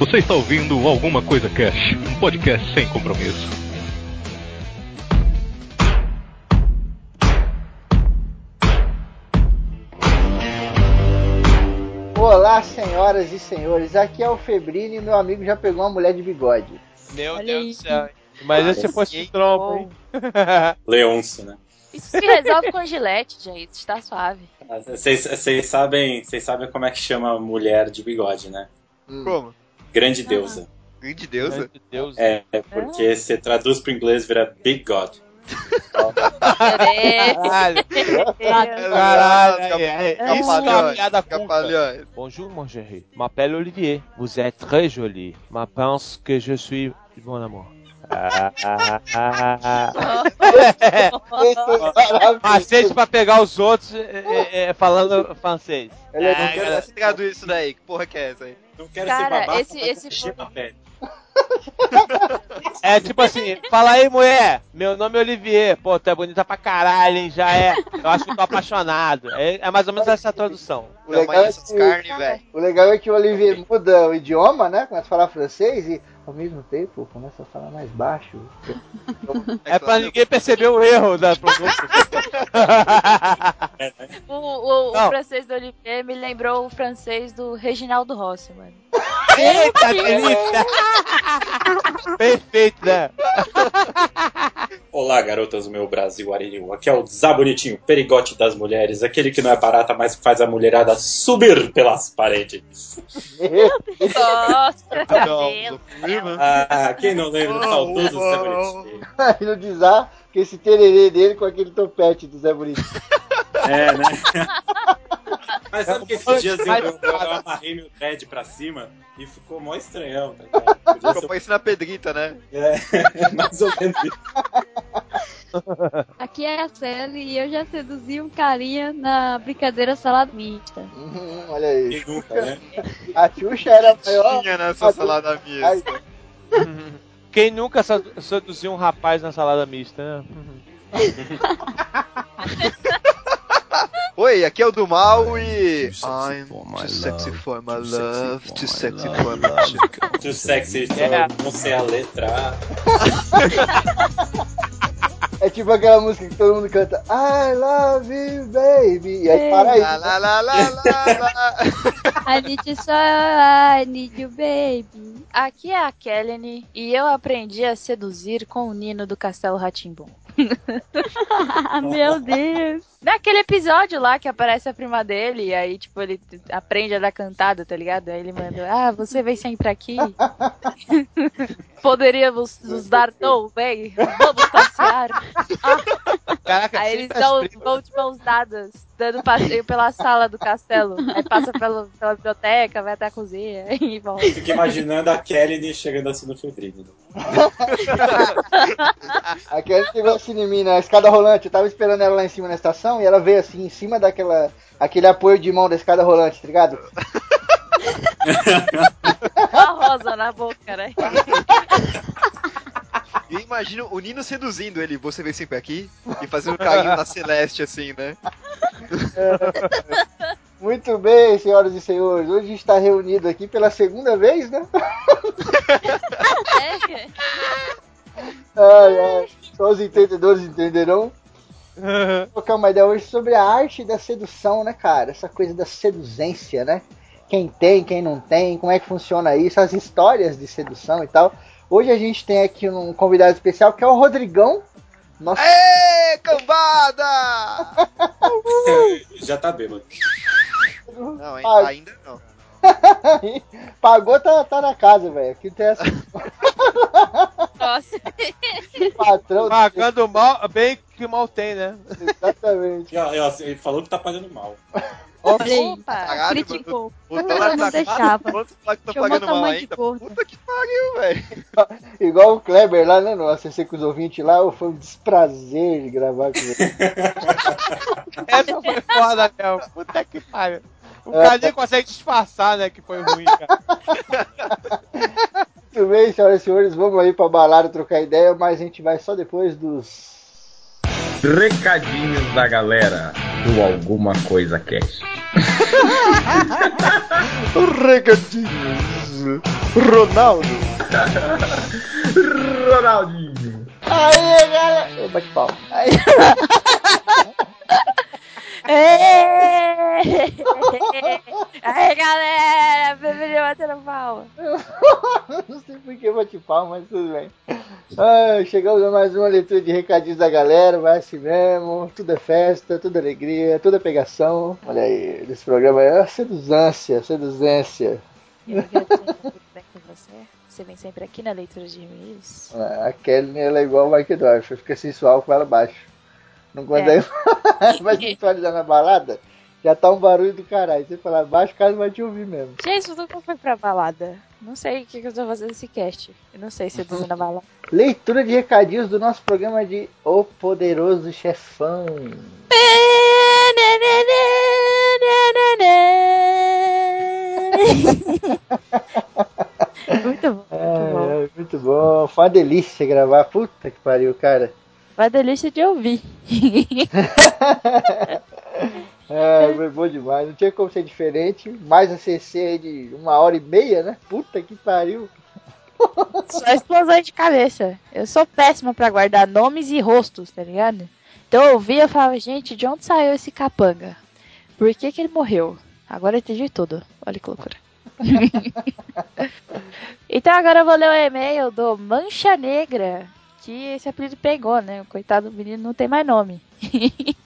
Você está ouvindo Alguma Coisa Cash, um podcast sem compromisso. Olá, senhoras e senhores. Aqui é o Febrine e meu amigo já pegou uma mulher de bigode. Meu Olha Deus aí. do céu. Imagina se fosse trompo, hein? Leôncio, né? Isso se resolve com gilete, gente. Está suave. Vocês sabem, vocês sabem como é que chama mulher de bigode, né? Como? Grande deusa. Grande deusa. né? Meu Deus. É, é porque você traduz pro inglês vira Big God. É. Caralho. Caralho. É, é, Isso é uma Capalhões. Capalhões. Bonjour, mon chéri. M'appelle Olivier. Vous êtes très jolie. Ma pense que je suis bon amour. Ah, ah, ah, ah. Pra pegar os outros é, é, é, falando francês. Ele é- você traduz isso daí. Que porra que é essa aí? Não quero Cara, ser babaca, esse- mas esse. É tipo assim, fala aí, mulher, meu nome é Olivier. Pô, tu é bonita pra caralho, hein? Já é. Eu acho que eu tô apaixonado. É, é mais ou menos essa tradução. O legal, é que, carnes, velho. o legal é que o Olivier muda o idioma, né? Começa a falar francês e ao mesmo tempo começa a falar mais baixo. É pra ninguém perceber o erro da pronúncia. O, o, o francês do Olivier me lembrou o francês do Reginaldo Rossi, mano. Eita, delícia! Perfeito, né? Olá, garotas do meu Brasil Areniu. Aqui é o Zabonitinho, perigote das mulheres, aquele que não é barata, mas que faz a mulherada subir pelas paredes. Nossa, Não, Ah, quem não lembra do saudoso Zé Bonitinho? Aí no que esse tererê dele com aquele topete do Zé Bonito. É, né? Mas sabe que esses dias eu, eu, amarrei meu dread pra cima e ficou mó estranhão, tá ligado? Ficou ser parecendo a Pedrita, né? é, mais ou menos. Aqui é a Sally e eu já seduzi um carinha na brincadeira salada mista. Uhum, olha aí. Nunca, né? A Xuxa era a maior. Tinha nessa salada Ai, mista. Quem nunca seduziu um rapaz na salada mista, né? Oi, aqui é o do mal e. I'm too sexy for my love, too sexy for my love. Too sexy É. for não sei a letra. É tipo aquela música que todo mundo canta I love you, baby. E aí para aí. Lá, lá, lá, lá, lá, lá. I need you so, I need you, baby. Aqui é a Kellene e eu aprendi a seduzir com o Nino do Castelo Ratimbum. Meu Deus. Naquele episódio lá que aparece a prima dele, e aí, tipo, ele aprende a dar cantada, tá ligado? Aí ele manda, ah, você vem sempre aqui. Poderíamos nos dar tão bem. Vamos passear. Caraca, Aí eles dão, vão de mãos dadas, dando passeio pela sala do castelo. Aí passa pela, pela biblioteca, vai até a cozinha e volta. Fico imaginando a Kelly chegando assim no Febrine. Aquela que chegou assim em mim na escada rolante. Eu tava esperando ela lá em cima na estação e ela veio assim em cima daquela. aquele apoio de mão da escada rolante, tá ligado? Uma rosa na boca, né? E eu imagino o Nino seduzindo ele, você vem sempre aqui, e fazendo um carinho na Celeste, assim, né? Muito bem, senhoras e senhores. Hoje a gente está reunido aqui pela segunda vez, né? É. Ai, ai. Só os entendedores entenderão. Vou trocar uma ideia hoje sobre a arte da sedução, né, cara? Essa coisa da seduzência, né? Quem tem, quem não tem, como é que funciona isso, as histórias de sedução e tal. Hoje a gente tem aqui um convidado especial que é o Rodrigão. Nosso Ê, cambada! Já tá bêbado. Não, ainda não. pagou, tá, tá na casa, velho. Aqui tem essa Nossa. patrão. Pagando mal, bem que mal tem, né? Exatamente. Ele falou que tá pagando mal. Opa. Caralho, Criticou. O dólar não tá deixava. Quanto tá tá pagando mal ainda? Puta que pariu, velho. Igual o Kleber lá, né? No ACC com os ouvintes lá, foi um desprazer de gravar com ele. Essa foi foda, mesmo. Puta que pariu. O É. cara nem consegue disfarçar, né, que foi ruim, cara. Muito bem, senhoras e senhores, vamos aí pra balada trocar ideia, mas a gente vai só depois dos. Recadinhos da galera do Alguma Coisa Cast. Recadinhos. Ronaldo. Ronaldinho. Aí, galera. Bate palma. Aí. Aí, galera, bebê batendo palma. Não sei por que bate palma, mas tudo bem. Ah, chegamos a mais uma leitura de recadinhos da galera, vai assim mesmo. Tudo é festa, tudo é alegria, tudo é pegação. Olha aí, desse programa é seduzância, seduzência. Eu tudo bem com você. Você vem sempre aqui na leitura de e-mails. Ah, A Kelly ela é igual o Mike Dorf, fica sensual com ela baixo. Não consegue. vai sensualizar na balada? Já tá um barulho do caralho. Você falar baixo, o cara vai te ouvir mesmo. Gente, eu nunca fui pra balada. Não sei o que, que eu tô fazendo nesse cast. Eu não sei se eu tô na balada. Leitura de recadinhos do nosso programa de O Poderoso Chefão. muito bom, muito bom. É, muito bom. Foi uma delícia gravar. Puta que pariu, cara. Uma delícia de ouvir. É, foi bom demais. Não tinha como ser diferente. Mais a CC aí de uma hora e meia, né? Puta que pariu. Só explosão de cabeça. Eu sou péssima pra guardar nomes e rostos, tá ligado? Então eu ouvia e falava, gente, de onde saiu esse capanga? Por que, que ele morreu? Agora eu entendi tudo. Olha que loucura. então agora eu vou ler o e-mail do Mancha Negra. Que esse apelido pegou, né? O coitado do menino não tem mais nome.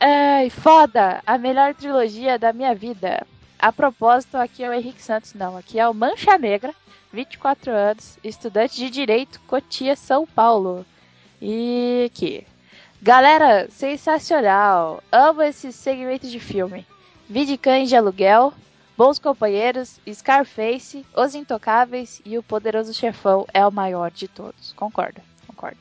Ai, foda! A melhor trilogia da minha vida. A propósito, aqui é o Henrique Santos, não. Aqui é o Mancha Negra, 24 anos, estudante de Direito, Cotia, São Paulo. E aqui. Galera, sensacional! Amo esse segmento de filme. Vi de Cães de Aluguel, Bons Companheiros, Scarface, Os Intocáveis e O Poderoso Chefão é o maior de todos. Concordo, concordo.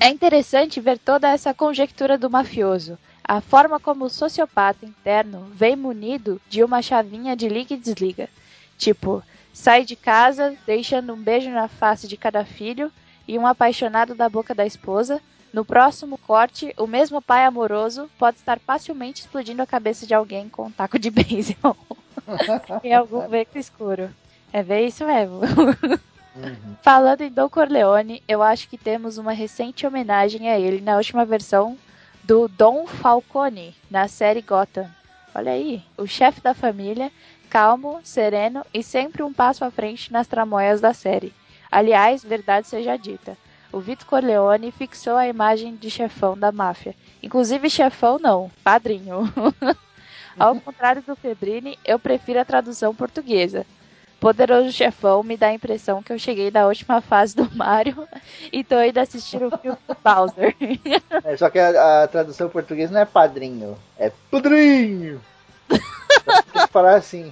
É interessante ver toda essa conjectura do mafioso. A forma como o sociopata interno vem munido de uma chavinha de liga e desliga. Tipo, sai de casa deixando um beijo na face de cada filho e um apaixonado da boca da esposa. No próximo corte, o mesmo pai amoroso pode estar facilmente explodindo a cabeça de alguém com um taco de beisebol em algum beco escuro. É bem isso mesmo. Falando em Don Corleone, eu acho que temos uma recente homenagem a ele na última versão do Don Falcone, na série Gotham. Olha aí, o chefe da família, calmo, sereno e sempre um passo à frente nas tramóias da série. Aliás, verdade seja dita, o Vito Corleone fixou a imagem de chefão da máfia. Inclusive chefão não, padrinho. Ao contrário do Febrini, eu prefiro a tradução portuguesa. Poderoso Chefão me dá a impressão que eu cheguei na última fase do Mario e tô indo assistir o filme do Bowser. É, só que a, a tradução em português não é padrinho, é padrinho. Tem que falar assim: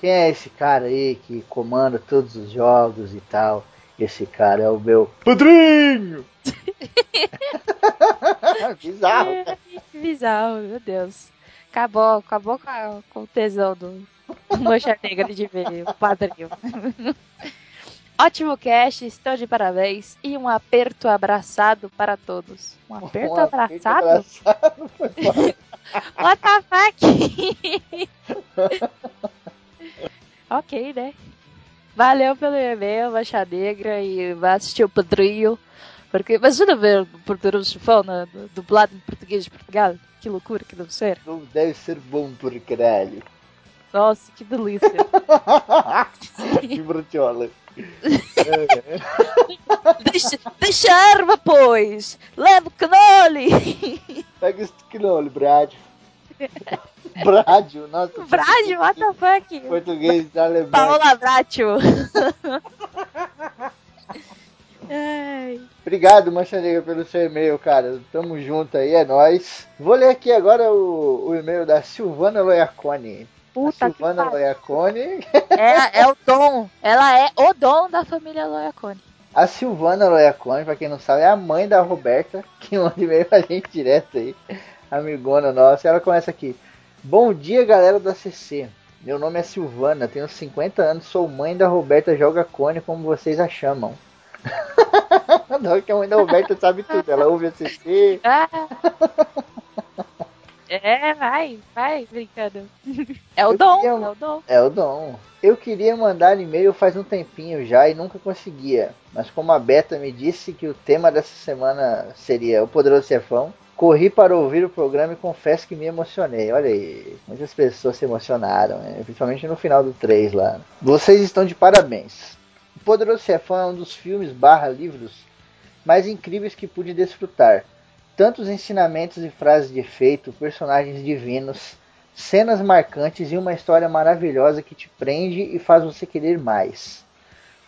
quem é esse cara aí que comanda todos os jogos e tal? Esse cara é o meu padrinho. Bizarro. Que bizarro, meu Deus. Acabou, acabou com, a- com o tesão do Mancha Negra de ver o padrinho. Ótimo cast, estou de parabéns e um aperto abraçado para todos. Um aperto Um aperto abraçado? abraçado. What the fuck? ok, né? Valeu pelo e-mail, Mancha Negra, e vai assistir o Padrinho. Porque imagina ver o Poderoso Chefão né, dublado em português de Portugal. Que loucura que deve ser. Não deve ser bom por caralho. Nossa, que delícia. que brutiola. deixa, deixa a arma, pois! Leva o canole! Pega esse knole, Brádio. Brádio, nossa. Brádio, what the fuck? Português alemão. Paola Bratio. Ai. Obrigado, Mancha Negra, pelo seu e-mail, cara. Tamo junto aí, é nóis. Vou ler aqui agora o, o e-mail da Silvana Loiacone. Puta a Silvana. Loiacone. É, é o dom. Ela é o dom da família Loiacone. A Silvana Loiacone, pra quem não sabe, é a mãe da Roberta, que manda e-mail pra gente direto aí. Amigona nossa. Ela começa aqui. Bom dia, galera da CC. Meu nome é Silvana, tenho 50 anos, sou mãe da Roberta Joga Cone, como vocês a chamam. Não, que a mãe da Roberta sabe tudo. Ela ouve a CC, Ah, É, vai, vai, brincando. É o dom, queria- é o dom. É o dom. Eu queria mandar e-mail faz um tempinho já e nunca conseguia. Mas como a Beta me disse que o tema dessa semana seria o Poderoso Chefão, corri para ouvir o programa e confesso que me emocionei. Olha aí, muitas pessoas se emocionaram, né? principalmente no final do 3 lá. Vocês estão de parabéns. Poderoso Chefão é um dos filmes barra livros mais incríveis que pude desfrutar. Tantos ensinamentos e frases de efeito, personagens divinos, cenas marcantes e uma história maravilhosa que te prende e faz você querer mais.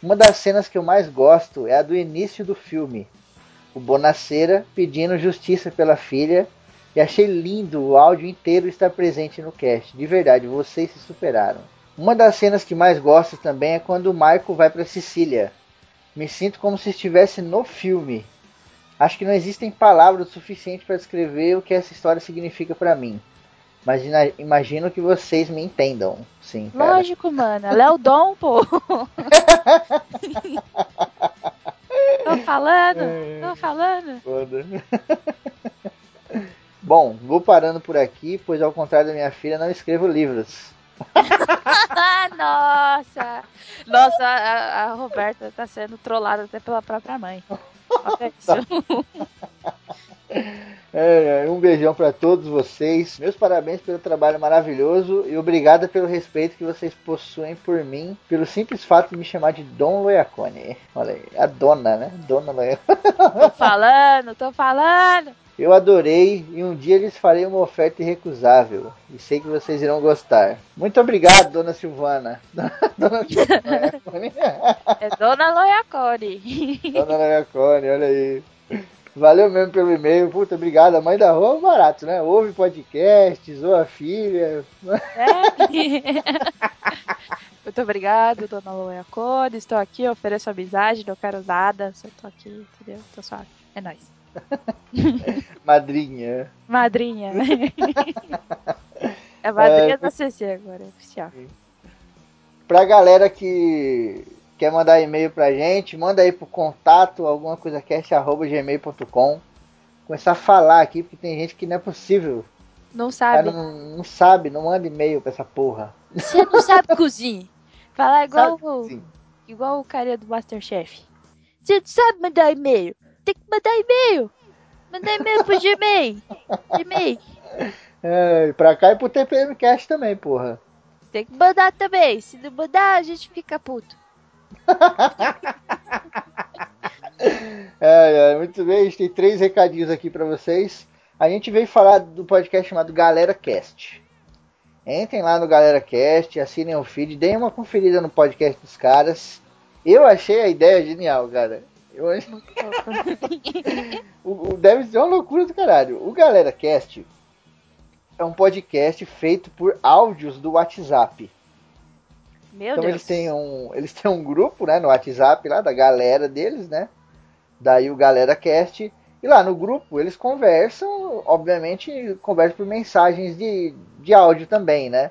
Uma das cenas que eu mais gosto é a do início do filme. O Bonacera pedindo justiça pela filha e achei lindo o áudio inteiro estar presente no cast. De verdade, vocês se superaram. Uma das cenas que mais gosto também é quando o Marco vai para Sicília. Me sinto como se estivesse no filme. Acho que não existem palavras o suficiente para descrever o que essa história significa para mim. Mas imagino que vocês me entendam. Sim, cara. Lógico, mano. Ela é o dom, pô. tô falando, tô falando. Foda. Bom, vou parando por aqui, pois ao contrário da minha filha, não escrevo livros. Nossa! Nossa, a, a Roberta tá sendo trollada até pela própria mãe. É, é, um beijão para todos vocês. Meus parabéns pelo trabalho maravilhoso e obrigada pelo respeito que vocês possuem por mim, pelo simples fato de me chamar de Dom Loiacone. Olha aí, a dona, né? Dona Loiacone. Tô falando, tô falando. Eu adorei e um dia lhes farei uma oferta irrecusável. E sei que vocês irão gostar. Muito obrigado, dona Silvana. Dona Silvana. É Dona Loiacone. Dona Loiacone, olha aí. Valeu mesmo pelo e-mail. Puta, obrigado. A mãe da rua é barato, né? Ouve podcast, zoa a filha. É. Muito obrigado, Dona Loiacone. Estou aqui, ofereço amizade, não quero nada. Só tô aqui, entendeu? Tô suave. É nóis. Madrinha. Madrinha. É madrinha É, da CC agora, é oficial. Pra galera que quer mandar e-mail pra gente, manda aí pro contato alguma coisa gmail.com. Começar a falar aqui, porque tem gente que não é possível. Não sabe. cara não, não sabe, não manda e-mail pra essa porra. Você não sabe cozinhar. Falar igual, Sabe, o- igual o carinha do Masterchef. Você não sabe mandar e-mail. Tem que mandar e-mail. Mandar e-mail pro Gmail. Gmail. É, pra cá e pro TPM Cast também, porra. Tem que mandar também. Se não mandar, a gente fica puto. É, é, muito bem, a gente tem três recadinhos aqui pra vocês. A gente veio falar do podcast chamado Galera Cast. Entrem lá no Galera Cast, assinem o feed, deem uma conferida no podcast dos caras. Eu achei a ideia genial, cara. Eu achei... o, o- deve ser uma loucura do caralho. O Galera Cast é um podcast feito por áudios do WhatsApp. Meu Então Deus. eles têm um, eles têm um grupo, né, no WhatsApp lá da galera deles, né? Daí o Galera Cast e lá no grupo eles conversam, obviamente conversam por mensagens de, de áudio também, né?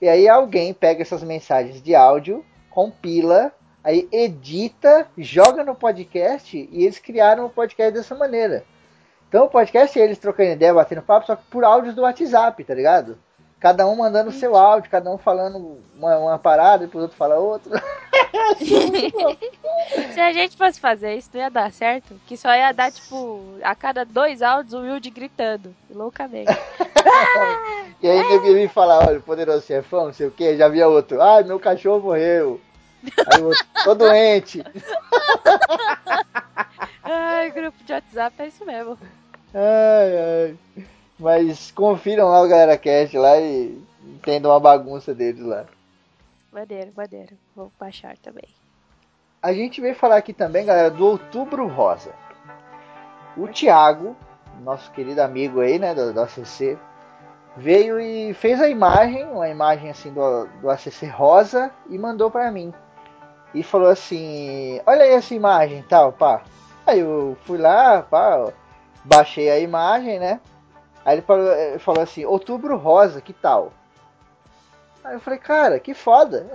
E aí alguém pega essas mensagens de áudio, compila, aí edita, joga no podcast e eles criaram o podcast dessa maneira. Então o podcast é eles trocando ideia, batendo papo, só que por áudios do WhatsApp, tá ligado? Cada um mandando o seu áudio, cada um falando uma, uma parada, depois o outro fala outra. Se a gente fosse fazer isso, não ia dar certo. Que só ia dar, tipo, a cada dois áudios o Wilde gritando. Loucamente. E aí ninguém me fala, olha, poderoso chefão, não sei o que, já via outro, ai, meu cachorro morreu. Aí o outro, tô doente. Ai, grupo de WhatsApp é isso mesmo. Ai, ai. Mas confiram lá o Galera Cast lá e entendam a bagunça deles lá. Maneiro, maneiro. Vou baixar também. A gente veio falar aqui também, galera, do Outubro Rosa. O Thiago, nosso querido amigo aí, né, do, do ACC, veio e fez a imagem, uma imagem assim do, do ACC rosa e mandou pra mim. E falou assim: Olha aí essa imagem tal, pá. Aí eu fui lá, pá, baixei a imagem, né? Aí ele falou, ele falou assim: Outubro Rosa, que tal? Aí eu falei: Cara, que foda.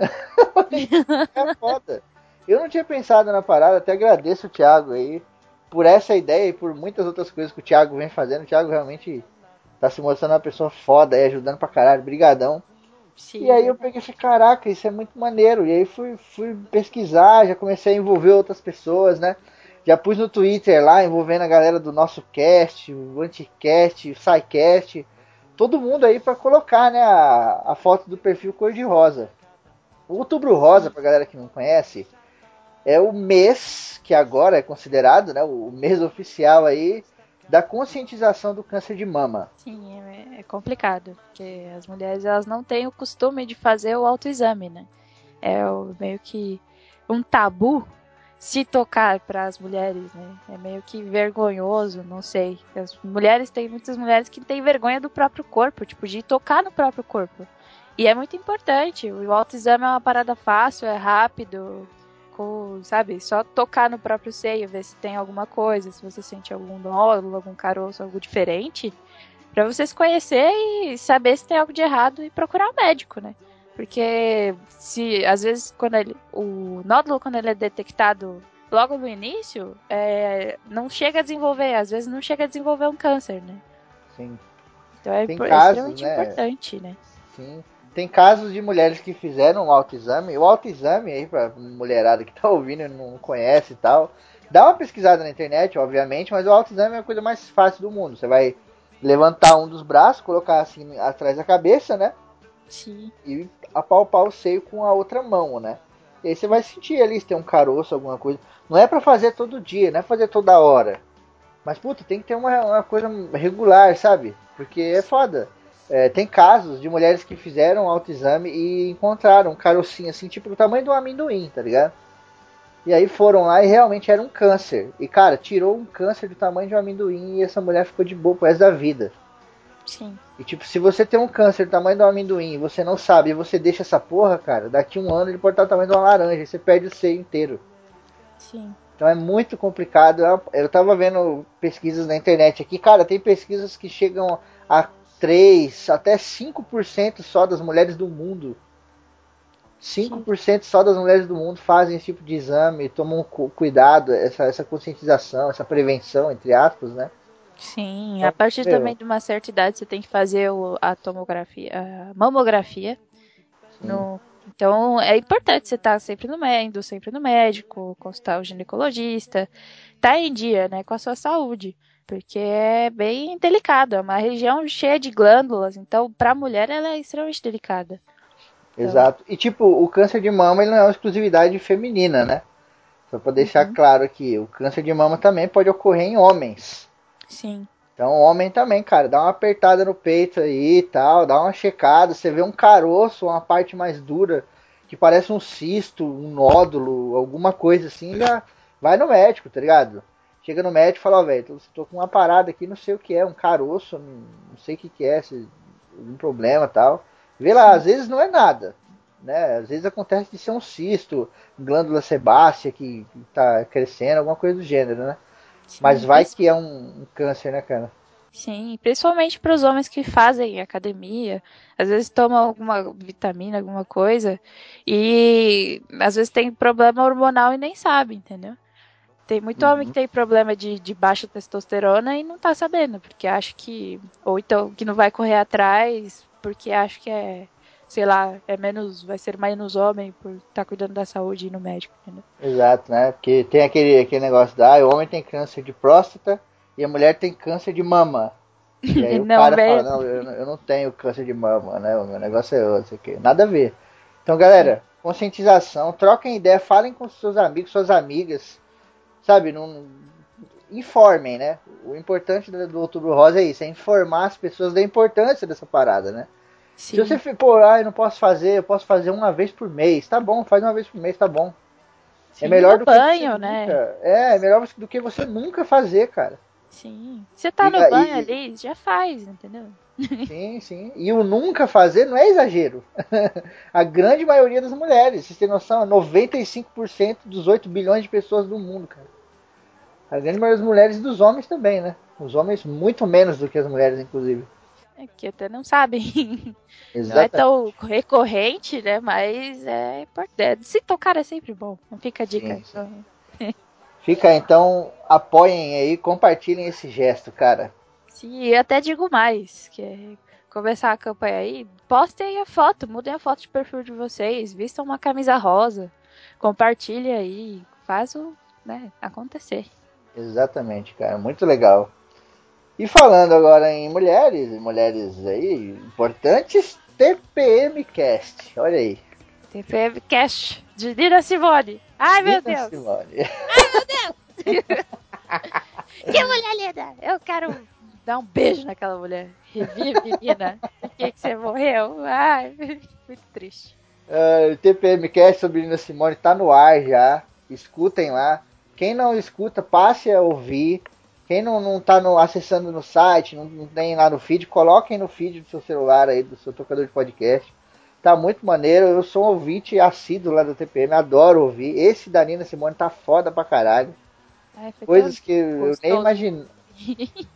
é foda. Eu não tinha pensado na parada, até agradeço o Thiago aí por essa ideia e por muitas outras coisas que o Thiago vem fazendo. O Thiago realmente tá se mostrando uma pessoa foda aí, ajudando pra caralho, brigadão. Sim. E aí eu peguei e falei, caraca, isso é muito maneiro. E aí fui, fui pesquisar, já comecei a envolver outras pessoas, né? Já pus no Twitter lá, envolvendo a galera do nosso cast, o Anticast, o SciCast, todo mundo aí para colocar, né, a, a foto do perfil cor-de-rosa. Outubro Rosa, pra galera que não conhece, é o mês que agora é considerado, né, o mês oficial aí da conscientização do câncer de mama. Sim, é, é complicado, porque as mulheres elas não têm o costume de fazer o autoexame, né? É meio que um tabu se tocar para as mulheres, né? É meio que vergonhoso, não sei. As mulheres têm muitas mulheres que têm vergonha do próprio corpo, tipo de tocar no próprio corpo. E é muito importante. O autoexame é uma parada fácil, é rápido, sabe? Só tocar no próprio seio, ver se tem alguma coisa, se você sente algum nódulo, algum caroço, algo diferente, para você se conhecer e saber se tem algo de errado e procurar o um médico, né? Porque se às vezes quando ele, o nódulo quando ele é detectado logo no início, é, não chega a desenvolver, às vezes não chega a desenvolver um câncer, né? Sim. Então é, é casos, extremamente né? importante, né? Sim. Tem casos de mulheres que fizeram o autoexame. O autoexame aí, pra mulherada que tá ouvindo e não conhece e tal, dá uma pesquisada na internet, obviamente, mas o autoexame é a coisa mais fácil do mundo. Você vai levantar um dos braços, colocar assim atrás da cabeça, né? Sim. E apalpar o seio com a outra mão, né? E aí você vai sentir ali se tem um caroço, alguma coisa. Não é para fazer todo dia, não é fazer toda hora. Mas, puta, tem que ter uma, uma coisa regular, sabe? Porque é foda. É, tem casos de mulheres que fizeram autoexame e encontraram um carocinho assim, tipo do tamanho do amendoim, tá ligado? E aí foram lá e realmente era um câncer. E cara, tirou um câncer do tamanho de um amendoim e essa mulher ficou de boa pro resto da vida. Sim. E tipo, se você tem um câncer do tamanho do amendoim e você não sabe e você deixa essa porra, cara, daqui um ano ele pode estar do tamanho de uma laranja e você perde o seio inteiro. Sim. Então é muito complicado. Eu- Eu tava vendo pesquisas na internet aqui, cara, tem pesquisas que chegam a 3, até 5% só das mulheres do mundo. 5% só das mulheres do mundo fazem esse tipo de exame, tomam cu- cuidado, essa, essa conscientização, essa prevenção, entre aspas, né? Sim, Então, a partir meu. também de uma certa idade você tem que fazer o- a tomografia, a mamografia. No- então é importante você estar sempre no médico, sempre no médico, consultar o ginecologista, tá em dia, né, com a sua saúde, porque é bem delicado, é uma região cheia de glândulas, então para a mulher ela é extremamente delicada. Exato. E tipo, o câncer de mama ele não é uma exclusividade feminina, né? Só pra deixar claro aqui, o câncer de mama também pode ocorrer em homens. Sim, Então, homem também, cara, dá uma apertada no peito aí e tal, dá uma checada, você vê um caroço, uma parte mais dura, que parece um cisto, um nódulo, alguma coisa assim, já vai no médico, tá ligado? Chega no médico e fala, ó, velho, tô, com uma parada aqui, não sei o que é, um caroço, não, sei o que que é, se, algum problema e tal. Vê lá, às vezes não é nada, né? Às vezes acontece de ser um cisto, glândula sebácea que, que tá crescendo, alguma coisa do gênero, né? sim, Mas vai que é um, um câncer, né, cara? Sim, principalmente para os homens que fazem academia, às vezes tomam alguma vitamina, alguma coisa, e às vezes tem problema hormonal e nem sabe, entendeu? Tem muito Uhum. homem que tem problema de, de baixa testosterona e não tá sabendo, porque acha que. Ou então que não vai correr atrás, porque acha que é, sei lá, é menos. vai ser menos homem por estar cuidando da saúde e ir no médico, entendeu? Exato, né? Porque tem aquele, aquele negócio da ah, o homem tem câncer de próstata e a mulher tem câncer de mama. E aí o Não, cara fala, não eu, não- eu não tenho câncer de mama, né? O meu negócio é outro, aqui. Nada a ver. Então, galera, conscientização, troquem ideia, falem com seus amigos, suas amigas, sabe? Não, informem, né? O importante do, Outubro Rosa é isso, é informar as pessoas da importância dessa parada, né? Sim, Se você, pô, ah, eu não posso fazer, eu posso fazer uma vez por mês, tá bom, faz uma vez por mês, tá bom. sim, é melhor do que banho, você né? nunca, é, é melhor do que você nunca fazer, cara. Sim. Você tá E no banho ali, já faz, entendeu? Sim, sim. E o nunca fazer não é exagero. a grande maioria das mulheres, vocês têm noção, é 95% dos 8 bilhões de pessoas do mundo, cara. A grande maioria das mulheres e dos homens também, né? Os homens muito menos do que as mulheres, inclusive. É que até não sabem. Não é Exatamente. tão recorrente, né? Mas é importante. Se tocar é sempre bom. Não fica a dica. Sim, sim. Fica então, apoiem aí, compartilhem esse gesto, cara. Sim, e eu até digo mais, que é começar a campanha aí, postem a foto, mudem a foto de perfil de vocês, vistam uma camisa rosa, compartilhe aí, faz o, né, acontecer. Exatamente, cara, muito legal. E falando agora em mulheres, mulheres aí importantes, TPM Cast, olha aí. TPM Cast de Nina Simone. Ai meu Nina Deus. Simone. Ai meu Deus. que mulher linda. Eu quero dar um beijo naquela mulher. Revive, menina. Por que, que você morreu? Ai, muito triste. Uh, o TPM Cast sobre Nina Simone tá no ar já. Escutem lá. Quem não escuta, passe a ouvir. Quem não, não tá no, acessando no site, não, não tem lá no feed, coloquem no feed do seu celular aí, do seu tocador de podcast. Tá muito maneiro. Eu sou um ouvinte assíduo lá do TPM, adoro ouvir. Esse da Nina Simone tá foda pra caralho. Ai, Coisas que eu nem gostoso. imagino.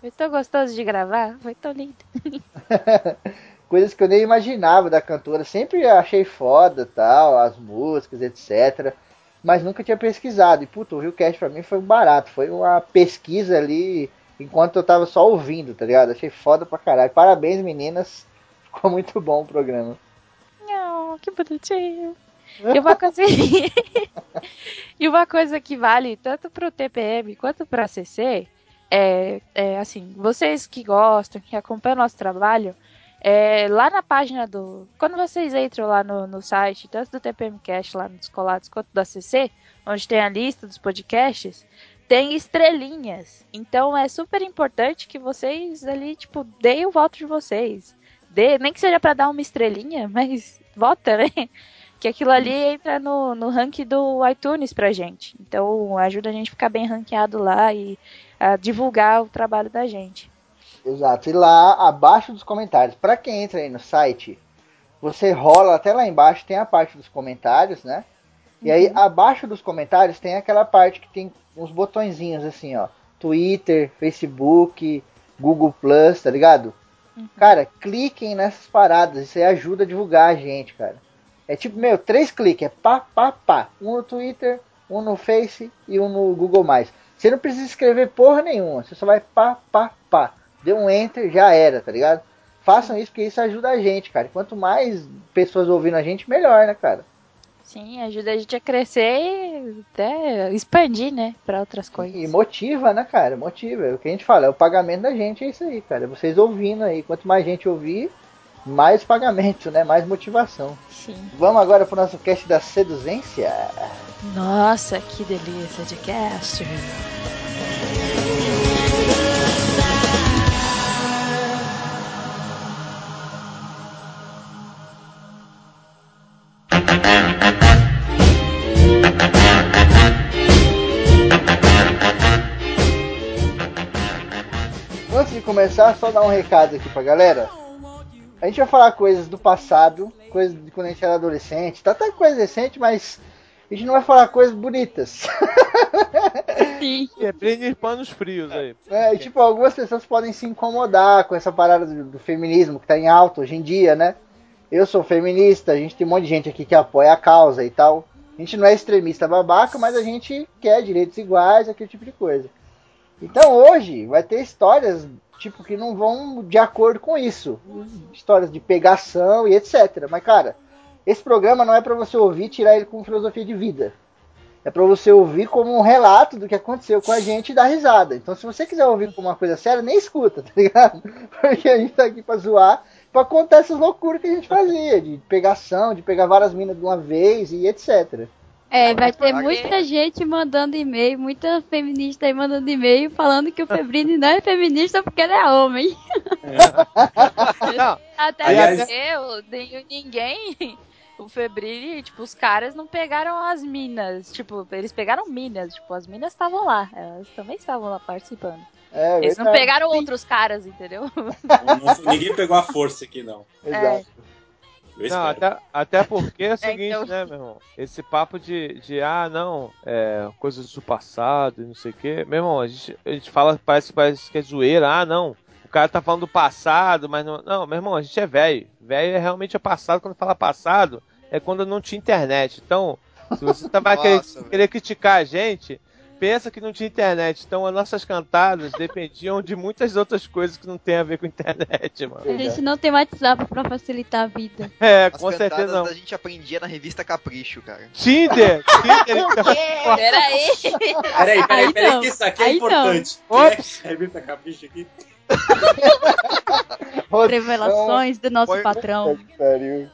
Foi tão gostoso de gravar, foi tão lindo. Coisas que eu nem imaginava da cantora. Sempre achei foda tal, as músicas, etc. Mas nunca tinha pesquisado. E puto, o Realcast pra mim foi barato. Foi uma pesquisa ali enquanto eu tava só ouvindo, tá ligado? Achei foda pra caralho. Parabéns, meninas. Ficou muito bom o programa. Oh, que bonitinho. E uma coisa, e uma coisa que vale tanto pro TPM quanto pra CC é, é assim, vocês que gostam, que acompanham nosso trabalho, é, lá na página do. Quando vocês entram lá no, no site, tanto do TPMcast lá nos colados quanto da CC, onde tem a lista dos podcasts, tem estrelinhas. Então é super importante que vocês ali, tipo, deem o voto de vocês. Dê, nem que seja pra dar uma estrelinha, mas vota, né? Que aquilo ali entra no, no ranking do iTunes pra gente. Então ajuda a gente a ficar bem ranqueado lá e a divulgar o trabalho da gente. Exato. E lá abaixo dos comentários, para quem entra aí no site, você rola até lá embaixo, tem a parte dos comentários, né? E aí abaixo dos comentários tem aquela parte que tem uns botõezinhos assim, ó. Twitter, Facebook, Google Plus, tá ligado? Cara, cliquem nessas paradas, isso aí ajuda a divulgar a gente, cara. É tipo, meu, três cliques, é pá, pá, pá. Um no Twitter, um no Face e um no Google+. Você não precisa escrever porra nenhuma, você só vai pá, pá, pá. Deu um enter, já era, tá ligado? Façam isso porque isso ajuda a gente, cara. Quanto mais pessoas ouvindo a gente, melhor, né, cara? Sim, ajuda a gente a crescer e até expandir, né, pra outras coisas. E motiva, né, cara? Motiva. É o que a gente fala, é o pagamento da gente, é isso aí, cara. Vocês ouvindo aí. Quanto mais gente ouvir, mais pagamento, né? Mais motivação. Sim. Vamos agora pro nosso cast da seduzência. Nossa, que delícia de cast. Começar, só dar um recado aqui pra galera. A gente vai falar coisas do passado, coisas de quando a gente era adolescente, tá até coisa recente, mas a gente não vai falar coisas bonitas. Sim. É, prende panos frios aí. É, e, tipo, algumas pessoas podem se incomodar com essa parada do, do feminismo que tá em alta hoje em dia, né? Eu sou feminista, a gente tem um monte de gente aqui que apoia a causa e tal. A gente não é extremista babaca, mas a gente quer direitos iguais, aquele tipo de coisa. Então hoje vai ter histórias tipo que não vão de acordo com isso, histórias de pegação e etc. Mas cara, esse programa não é para você ouvir e tirar ele com filosofia de vida. É para você ouvir como um relato do que aconteceu com a gente e dar risada. Então se você quiser ouvir como uma coisa séria, nem escuta, tá ligado? Porque a gente tá aqui pra zoar, pra contar essas loucuras que a gente fazia, de pegação, de pegar várias minas de uma vez e etc. É, vai ter muita gente mandando e-mail, muita feminista aí mandando e-mail falando que o Febrini não é feminista porque ele é homem. Não, Até Aliás- nem- ninguém. O Febril, tipo, os caras não pegaram as minas. Tipo, eles pegaram minas. Tipo, as minas estavam lá. Elas também estavam lá participando. É, Eles não verdade. pegaram outros caras, entendeu? Não- ninguém pegou a força aqui, não. Exato. Eu espero. Não, até, até porque é o seguinte, então. né, meu irmão? Esse papo de, de ah, não, é, coisas do passado e não sei o quê. Meu irmão, a gente, a gente fala, parece, parece que é zoeira, ah, não. O cara tá falando do passado, mas não. Não, meu irmão, a gente é velho. Velho é realmente é passado. Quando fala passado, é quando não tinha internet. Então, se você tá, vai querer, Nossa, velho. querer criticar a gente, pensa que não tinha internet, então as nossas cantadas dependiam de muitas outras coisas que não tem a ver com internet, mano. A gente não tem WhatsApp pra facilitar a vida. É, As com certeza cantadas não. a gente aprendia na revista Capricho, cara. Tinder! Tinder! Peraí. Peraí, peraí, Aí peraí, não. que isso aqui é Aí importante. Quem é essa capricha aqui? Revelações do nosso patrão. Pariu.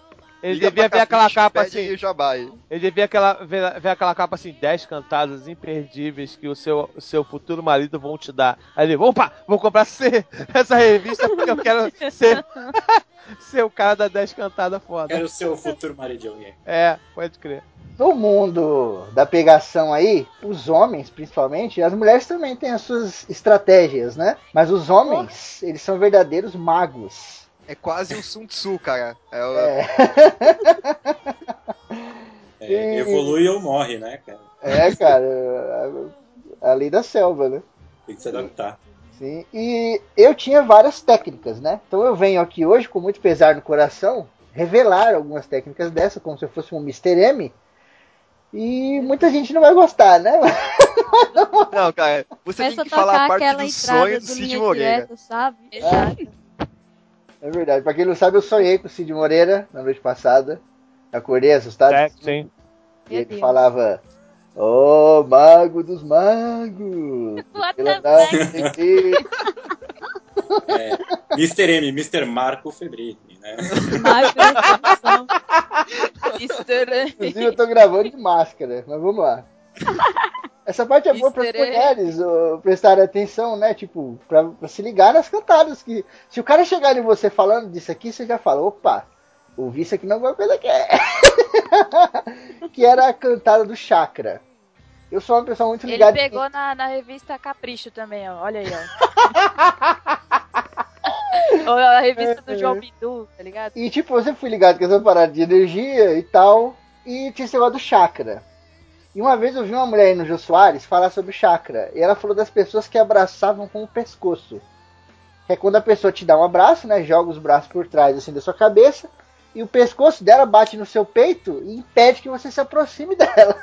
Ele Liga devia ver aquela capa assim. Jabai. Ele devia aquela, ver, ver aquela capa assim, 10 cantadas imperdíveis que o seu, o seu futuro marido vão te dar. Aí ele, opa, vou comprar esse- essa revista porque eu quero ser, ser o cara da 10 cantadas foda. Quero ser o futuro marido de alguém. É, pode crer. No mundo da pegação aí, os homens, principalmente, as mulheres também têm as suas estratégias, né? Mas os homens, eles são verdadeiros magos. É quase um Sun Tzu, cara. É, o- É, É, evolui ou morre, né, cara? é cara, a, a lei da selva, né? Tem que se adaptar. Sim, e eu tinha várias técnicas, né? Então eu venho aqui hoje, com muito pesar no coração, revelar algumas técnicas dessa, como se eu fosse um Mr. M. E muita gente não vai gostar, né? Não, cara, você Começa tem a que falar a parte do sonho do Cid Moreira. direta, sabe? Exato. É verdade. Pra quem não sabe, eu sonhei com o Cid Moreira na noite passada. Acordei assustado. É, sim. E ele falava: Ô, mago dos magos! What the da- É, Mr. M, Mr. Marco Febrini, né? Mais preocupação. Inclusive, eu tô gravando de máscara, mas vamos lá. Essa parte é boa para as mulheres ô, prestarem atenção, né? Tipo, pra, pra se ligar nas cantadas. Que se o cara chegar em você falando disso aqui, você já fala: opa, ouvi isso aqui não é alguma coisa que é. que era a cantada do chakra. Eu sou uma pessoa muito Ele ligada. pegou na, na revista Capricho também, ó. Olha aí, ó. Ou a revista do João Bidu, tá ligado? E tipo, eu sempre fui ligado com essa parada de energia e tal. E tinha esse negócio do chakra. E uma vez eu vi uma mulher aí no Jô Soares falar sobre chakra. E ela falou das pessoas que abraçavam com o pescoço. Que é quando a pessoa te dá um abraço, né? Joga os braços por trás assim da sua cabeça. E o pescoço dela bate no seu peito e impede que você se aproxime dela.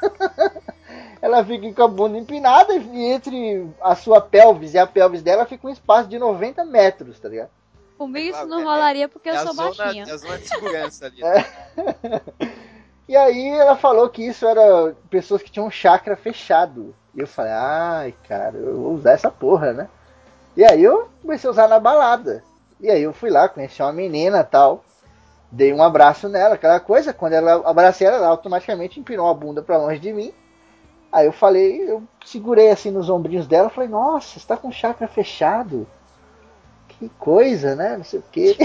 ela fica com a bunda empinada e entre a sua pelvis e a pelvis dela fica um espaço de 90 metros, tá ligado? Comigo isso não é- rolaria porque É eu sou zona, baixinha. é a zona de segurança ali. E aí ela falou que isso era pessoas que tinham um chakra fechado. E eu falei, ai, cara, eu vou usar essa porra, né? E aí eu comecei a usar na balada. E aí eu fui lá, conheci uma menina tal. Dei um abraço nela, aquela coisa. Quando ela abracei ela, ela automaticamente empinou a bunda pra longe de mim. Aí eu falei, eu segurei assim nos ombrinhos dela, falei, nossa, você tá com o chakra fechado. Que coisa, né? Não sei o quê.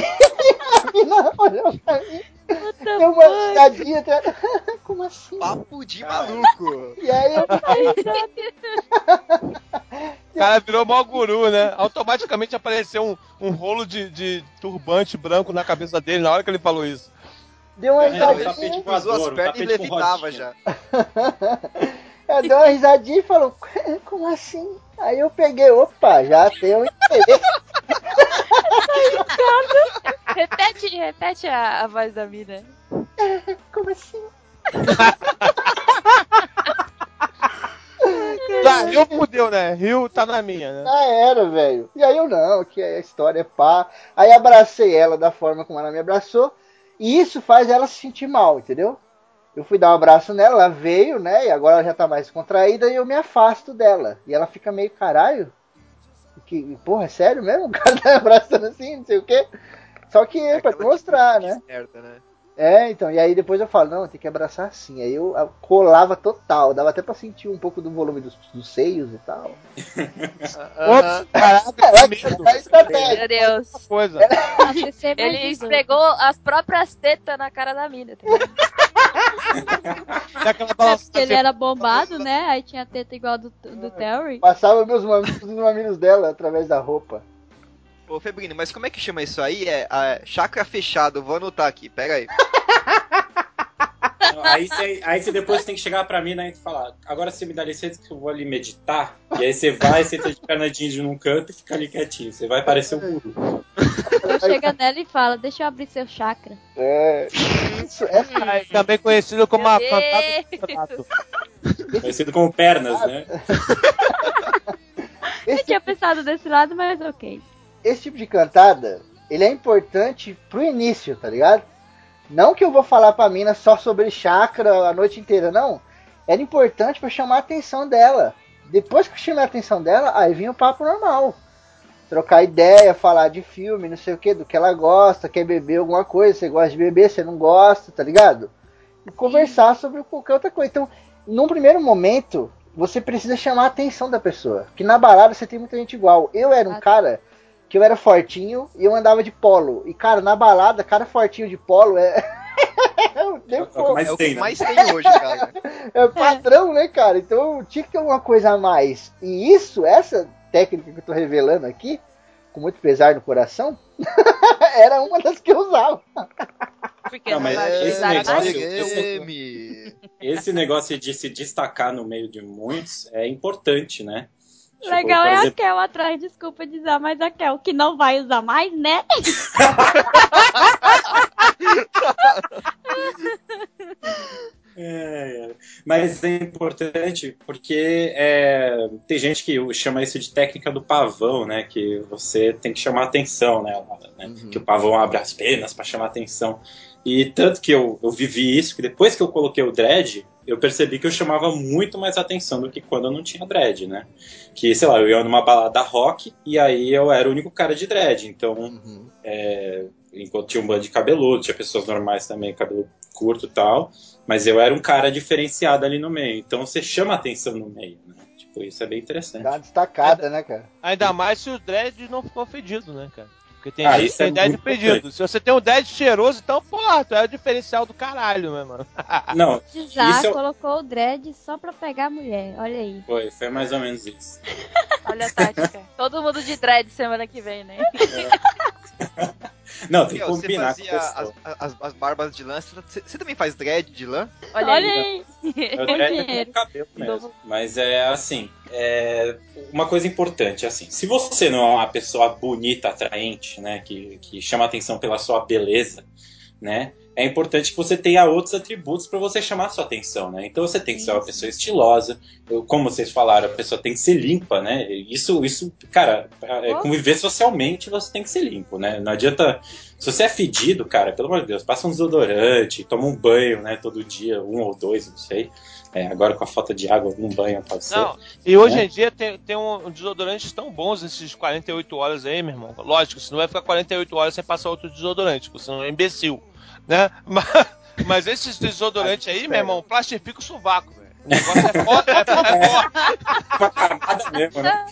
a menina olhou pra mim. Deu uma risadinha. Como assim? Papo de maluco. E aí eu O cara virou mó guru, né? Automaticamente apareceu um, um rolo de, de turbante branco na cabeça dele na hora que ele falou isso. dei uma É, risadinha. tapete Cruzou as um pernas e levitava já. Ela deu uma risadinha e falou, como assim? Aí eu peguei, opa, já tem um interesse. Repete, repete a, a voz da mina. Como assim? Tá, Rio fudeu, né? Rio tá na minha, né? Já era, velho. E aí eu não, que a história é pá. Aí abracei ela da forma como ela me abraçou. E isso faz ela se sentir mal, entendeu? Eu fui dar um abraço nela, ela veio, né? E agora ela já tá mais contraída e eu me afasto dela. E ela fica meio, caralho. Que, porra, é sério mesmo? O cara tá me abraçando assim, não sei o quê. Só que é pra mostrar, né? Merda, né? É, então, e aí depois eu falo, não, tem que abraçar assim. Aí eu colava total, dava até pra sentir um pouco do volume dos, dos seios e tal. Ops, caraca, estratégia. Meu Deus. Coisa. Ele esfregou as próprias tetas na cara da mina. tá ligado? Dá aquela É balançada porque ele assim, era bombado, né? Aí tinha teta igual do, do Terry. Passava meus mamilos nos mamilos dela através da roupa. Ô, Febrino, mas como é que chama isso aí? É a chakra fechado, vou anotar aqui, pera aí. Não, Aí você, aí você depois tem que chegar pra mim né, e falar, agora você me dá licença que eu vou ali meditar. E aí você vai, senta de perna de num canto e fica ali quietinho. Você vai parecer um guru. Então chega nela e fala, deixa eu abrir seu chakra. É. Isso é Também conhecido como a fantasma do. Conhecido como pernas, né? Eu Esse, tinha pensado desse lado, mas ok. esse tipo de cantada, ele é importante pro início, tá ligado? Não que eu vou falar pra mina só sobre chakra a noite inteira, não. Era importante pra chamar a atenção dela. Depois que eu chamei a atenção dela, aí vinha o papo normal. Trocar ideia, falar de filme, não sei o que, do que ela gosta, quer beber alguma coisa, você gosta de beber, você não gosta, tá ligado? E conversar sobre qualquer outra coisa. Então, num primeiro momento, você precisa chamar a atenção da pessoa. Porque na balada você tem muita gente igual. Eu era um Ah. cara que eu era fortinho e eu andava de polo. E, cara, na balada, cara fortinho de polo é. é o É o que mais É tem, que né? mais tem hoje, cara. É padrão, né, cara? Então tinha que ter alguma coisa a mais. E isso, essa técnica que eu tô revelando aqui, com muito pesar no coração, era uma das que eu usava. Porque Não, mas esse negócio-. Esse negócio de se destacar no meio de muitos é importante, né? Tipo, Legal por é a exemplo, Kel atrás, desculpa dizer, mas a Kel que não vai usar mais, né? É, é. Mas é importante porque é, tem gente que chama isso de técnica do pavão, né? Que você tem que chamar atenção, né? né? Uhum. Que o pavão abre as penas para chamar atenção. E tanto que eu, eu vivi isso, que depois que eu coloquei o dread, eu percebi que eu chamava muito mais atenção do que quando eu não tinha dread, né? Que, sei lá, eu ia numa balada rock e aí eu era o único cara de dread. Então, é, enquanto tinha um bando de cabeludo, tinha pessoas normais também, cabelo curto e tal, mas eu era um cara diferenciado ali no meio. Então você chama atenção no meio, né? Tipo, isso é bem interessante. Dá uma destacada, né, cara? Ainda mais se o dread não ficou fedido, né, cara? Porque tem Ah, gente que isso é tem muito fedido. importante. Se você tem um dread cheiroso, então, porra, tu é o diferencial do caralho, meu mano. Não, Já Isso é- colocou o dread só pra pegar a mulher, olha aí. foi, foi mais ou menos isso. Olha a tática. Todo mundo de dread semana que vem, né? Não, tem que você combinar com a fazia pessoa. as, as, as barbas de lã. Você, você também faz dread de lã? Olha, Olha aí. aí. Eu Com é com cabelo mesmo. Mas é assim, é uma coisa importante, assim, se você não é uma pessoa bonita, atraente, né, que, que chama atenção pela sua beleza, né, é importante que você tenha outros atributos para você chamar a sua atenção, né? Então você tem que ser uma pessoa estilosa, como vocês falaram, a pessoa tem que ser limpa, né? Isso, isso, cara, é, conviver socialmente você tem que ser limpo, né? Não adianta. Se você é fedido, cara, pelo amor de Deus, passa um desodorante, toma um banho, né, todo dia, um ou dois, não sei. É, agora com a falta de água, um banho pode ser. Não, e hoje Né? em dia tem, tem um, desodorantes tão bons esses 48 horas aí, meu irmão. Lógico, você não vai ficar 48 horas sem passar outro desodorante, porque você não é imbecil, né? Mas, mas esses desodorantes aí, meu irmão, plastifica o sovaco, velho. O negócio é foda, é foda, é mesmo, né?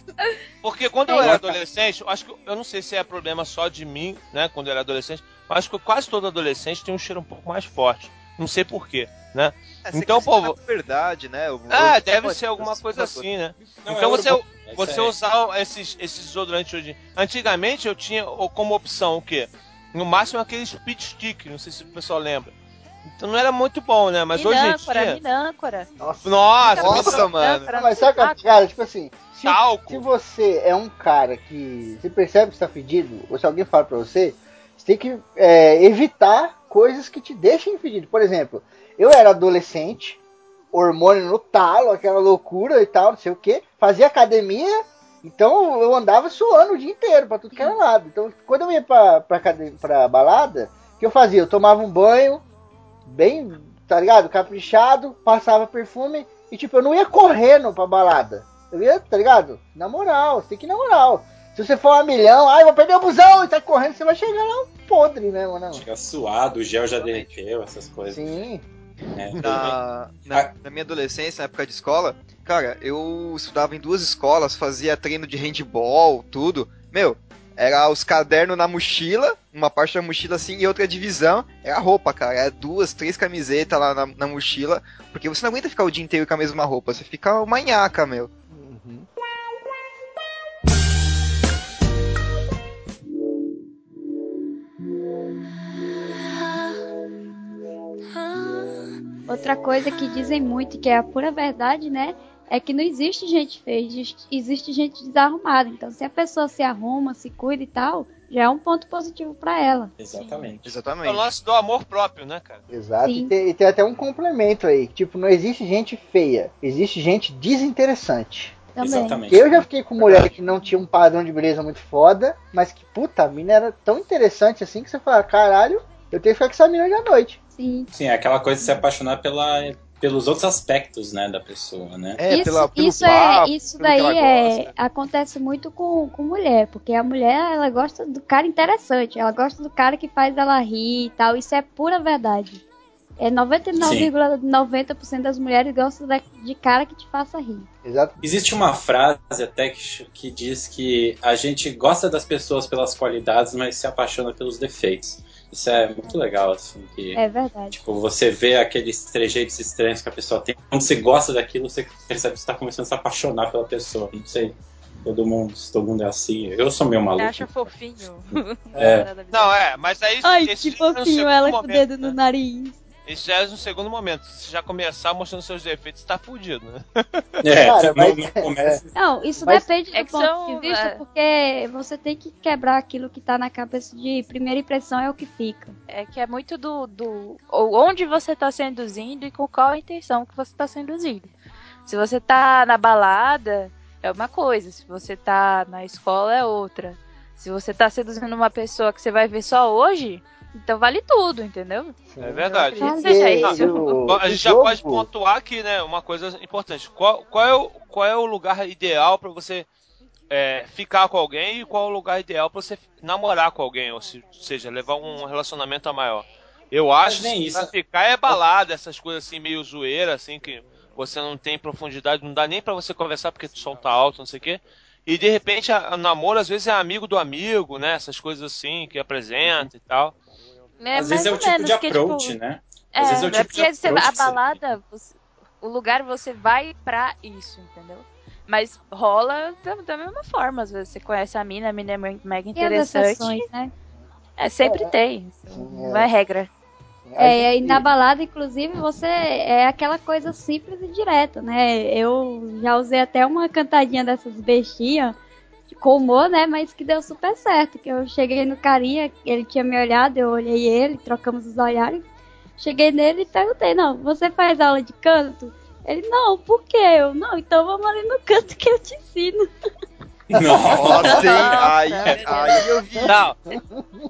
Porque quando eu era adolescente, eu acho que eu não sei se é problema só de mim, né, quando eu era adolescente, mas acho que quase todo adolescente tem um cheiro um pouco mais forte. Não sei porquê, né? É, Então, na verdade, né? Eu- Ah, eu- deve ser alguma coisa assim, né? Não, então é você, você usar esses, esses desodorantes hoje. Antigamente eu tinha como opção o quê? No máximo aquele speed stick, não sei se o pessoal lembra. Então não era muito bom, né? Mas hoje em Minâncora, dia. minâncora. Nossa. Nossa, Nossa, mano. Minâncora Mas sabe, saco. cara, tipo assim, se, se você é um cara que você percebe que está fedido, ou se alguém fala pra você, você tem que é, evitar coisas que te deixem fedido. Por exemplo, eu era adolescente, hormônio no talo, aquela loucura e tal, não sei o que, fazia academia, então eu andava suando o dia inteiro pra tudo que era lado. Então quando eu ia pra, pra balada, o que eu fazia? Eu tomava um banho, bem, tá ligado? Caprichado, passava perfume e tipo, eu não ia correndo pra balada. Eu ia, tá ligado? Na moral, você tem que ir na moral. Se você for a milhão, ai, vou perder o busão e tá correndo, você vai chegar lá podre mesmo, não. Chega suado, o gel já derreteu, essas coisas. Sim. né? Na, na, na minha adolescência, na época de escola, cara, eu estudava em duas escolas, fazia treino de handball, tudo. Meu, era os cadernos na mochila, uma parte da mochila assim e outra divisão. Era roupa, cara. Era duas, três camisetas lá na, na mochila. Porque você não aguenta ficar o dia inteiro com a mesma roupa. Você fica manhaca, meu. Uhum. Outra coisa que dizem muito, que é a pura verdade, né? É que não existe gente feia, existe- gente desarrumada. Então, se a pessoa se arruma, se cuida e tal, já é um ponto positivo pra ela. Exatamente. É o Exatamente. lance do amor próprio, né, cara? Exato. E tem, e tem até um complemento aí. Tipo, não existe gente feia, existe gente desinteressante. Também. Exatamente. Eu já fiquei com mulher que não tinha um padrão de beleza muito foda, mas que, puta, a mina era tão interessante assim que você fala, caralho, eu tenho que ficar com essa mina hoje à noite. Sim. Sim, é aquela coisa de se apaixonar pela, pelos outros aspectos, né, da pessoa, né? É, isso pela, pelo isso, papo, é, isso daí é, gosta. acontece muito com, com mulher, porque a mulher ela gosta do cara interessante, ela gosta do cara que faz ela rir e tal, isso é pura verdade. É 99,90% das mulheres gostam de cara que te faça rir. Exato. Existe uma frase até que, que diz que a gente gosta das pessoas pelas qualidades, mas se apaixona pelos defeitos. Isso é muito legal, assim, que É verdade. tipo, você vê aqueles trejeitos estranhos que a pessoa tem. Quando você gosta daquilo, você percebe que você tá começando a se apaixonar pela pessoa. Não sei. Todo mundo, se todo mundo é assim. Eu sou meio Você maluco. acha fofinho. É. Não, é, mas aí Ai, esse que é fofinho segundo ela com o momento, dedo né? no nariz. Esse já é no segundo momento. Se já começar mostrando seus defeitos, tá fudido, né? É, Cara, não, mas- não começa. Não, isso Mas depende do é que ponto são, de vista, é. porque você tem que quebrar aquilo que tá na cabeça de primeira impressão é o que fica. É que é muito do, do ou onde você tá seduzindo e com qual a intenção que você tá seduzindo. Se você tá na balada, é uma coisa. Se você tá na escola, é outra. Se você tá seduzindo uma pessoa que você vai ver só hoje, então vale tudo, entendeu? É verdade. Vale. seja isso. o- a o gente já pode pontuar aqui, né? Uma coisa importante. Qual, qual, é, o, qual é o lugar ideal pra você é, ficar com alguém e qual é o lugar ideal pra você namorar com alguém? Ou se- seja, levar um relacionamento a maior. Eu acho nem que isso. pra ficar é balada, essas coisas assim, meio zoeira, assim, que você não tem profundidade, não dá nem pra você conversar porque o som tá alto, não sei o quê. E de repente, a, a namoro às vezes é amigo do amigo, né? Essas coisas assim, que apresenta e tal. É Às vezes é o tipo ou de menos, que, approach, tipo, né? É, Às vezes é o é tipo de porque você- approach a você- balada, você- o lugar você vai pra isso, entendeu? Mas rola da, da mesma forma, às vezes você conhece a mina, a mina é me- mega Tem as interessante. exceções, né? É, sempre É. tem. Sim, Não é. é regra. A É, e na balada, inclusive, você é aquela coisa simples e direta, né? Eu já usei até uma cantadinha dessas bestinhas com humor, né? Mas que deu super certo. Que eu cheguei no carinha, ele tinha me olhado, eu olhei ele, trocamos os olhares. Cheguei nele e perguntei, não, você faz aula de canto? Ele, não, por quê? Eu, não, então vamos ali no canto que eu te ensino. Nossa? Aí, aí eu vi. Não.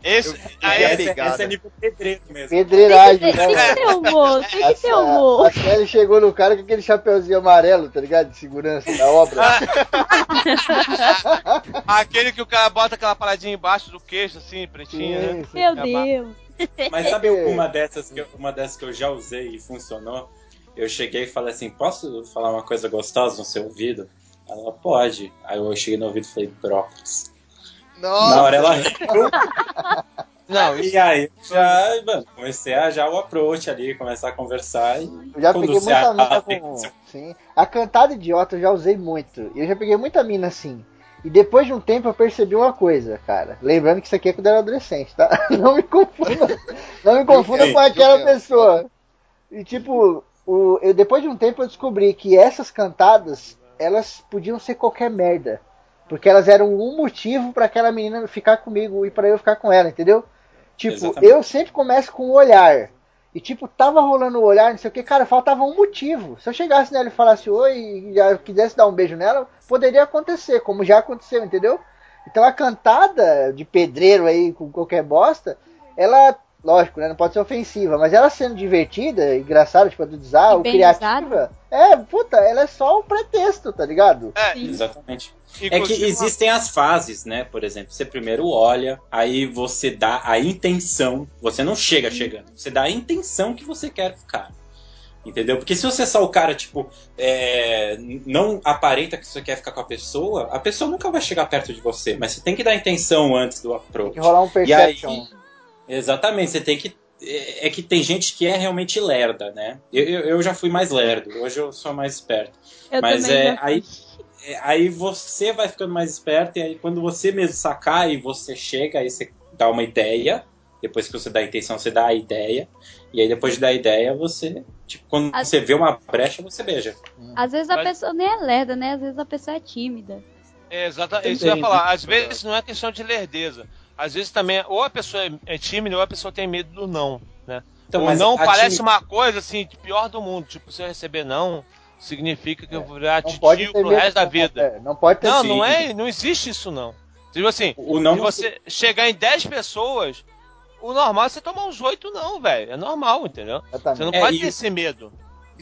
Esse, Eu- aí, Esse, pegada. esse é nível pedreiro mesmo. Pedreiragem, Tem, tem né? que ter humor, tem que ter A, humor. a Kelly chegou no cara com aquele chapeuzinho amarelo, tá ligado? De segurança da obra. aquele que o cara bota aquela paradinha embaixo do queixo, assim, pretinha, né? Isso. Meu É Deus. Mas sabe uma dessas, que eu, uma dessas que eu já usei e funcionou? Eu cheguei e falei assim, posso falar uma coisa gostosa no seu ouvido? Ela, pode. Aí eu cheguei no ouvido e falei, brócolis. Nossa. Na hora ela riu. Não, isso E aí já, mano, comecei a já o approach ali, começar a conversar e Eu já peguei muita mina com. Sim. A cantada idiota eu já usei muito. Eu já peguei muita mina assim. E depois de um tempo eu percebi uma coisa, cara. Lembrando que isso aqui é quando eu era adolescente, tá? Não me confunda. Não me confunda com aquela pessoa. E tipo, o, eu, depois de um tempo eu descobri que essas cantadas, elas podiam ser qualquer merda. Porque elas eram um motivo pra aquela menina ficar comigo e pra eu ficar com ela, entendeu? Tipo, Exatamente. eu sempre começo com o olhar. E tipo, tava rolando o olhar, não sei o que, cara, faltava um motivo. Se eu chegasse nela e falasse oi e já quisesse dar um beijo nela, poderia acontecer, como já aconteceu, entendeu? Então a cantada de pedreiro aí com qualquer bosta, ela, lógico, né, não pode ser ofensiva, mas ela sendo divertida, engraçada, tipo, a do bem criativa, é, puta, ela é só um pretexto, tá ligado? é, Exatamente. É que existem as fases, né? Por exemplo, você primeiro olha, aí você dá a intenção, você não chega chegando, você dá a intenção que você quer ficar. Entendeu? Porque se você é só o cara, tipo, é, não aparenta que você quer ficar com a pessoa, a pessoa nunca vai chegar perto de você. Mas você tem que dar a intenção antes do Tem approach. que rolar um E aí, perception. Exatamente, você tem que. É é que tem gente que é realmente lerda, né? Eu, eu, eu já fui mais lerdo, hoje eu sou mais esperto. Eu Mas é, já aí, é, aí você vai ficando mais esperto, e aí quando você mesmo sacar e você chega, aí você dá uma ideia, Depois que você dá a intenção, você dá a ideia. E aí depois de dar a ideia, você. Tipo, quando Às- você vê uma brecha, você beija. Às vezes a Mas- pessoa nem é lerda, né? Às vezes a pessoa é tímida. É, exatamente. Isso que eu ia falar. Às vezes não é questão de lerdeza. Às vezes também, ou a pessoa é- é tímida, ou a pessoa tem medo do não, né? Então, o não parece timi- uma coisa assim, pior do mundo. Tipo, se eu receber não, significa que eu vou virar Não pode titio ter pro resto da não, vida. é, não pode ter Não, sim. não é, não existe isso não. Tipo assim, O não se você chegar em 10 pessoas, o normal é você tomar uns 8 não, velho. É normal, entendeu? Exatamente. Você não É, pode e ter o- esse medo.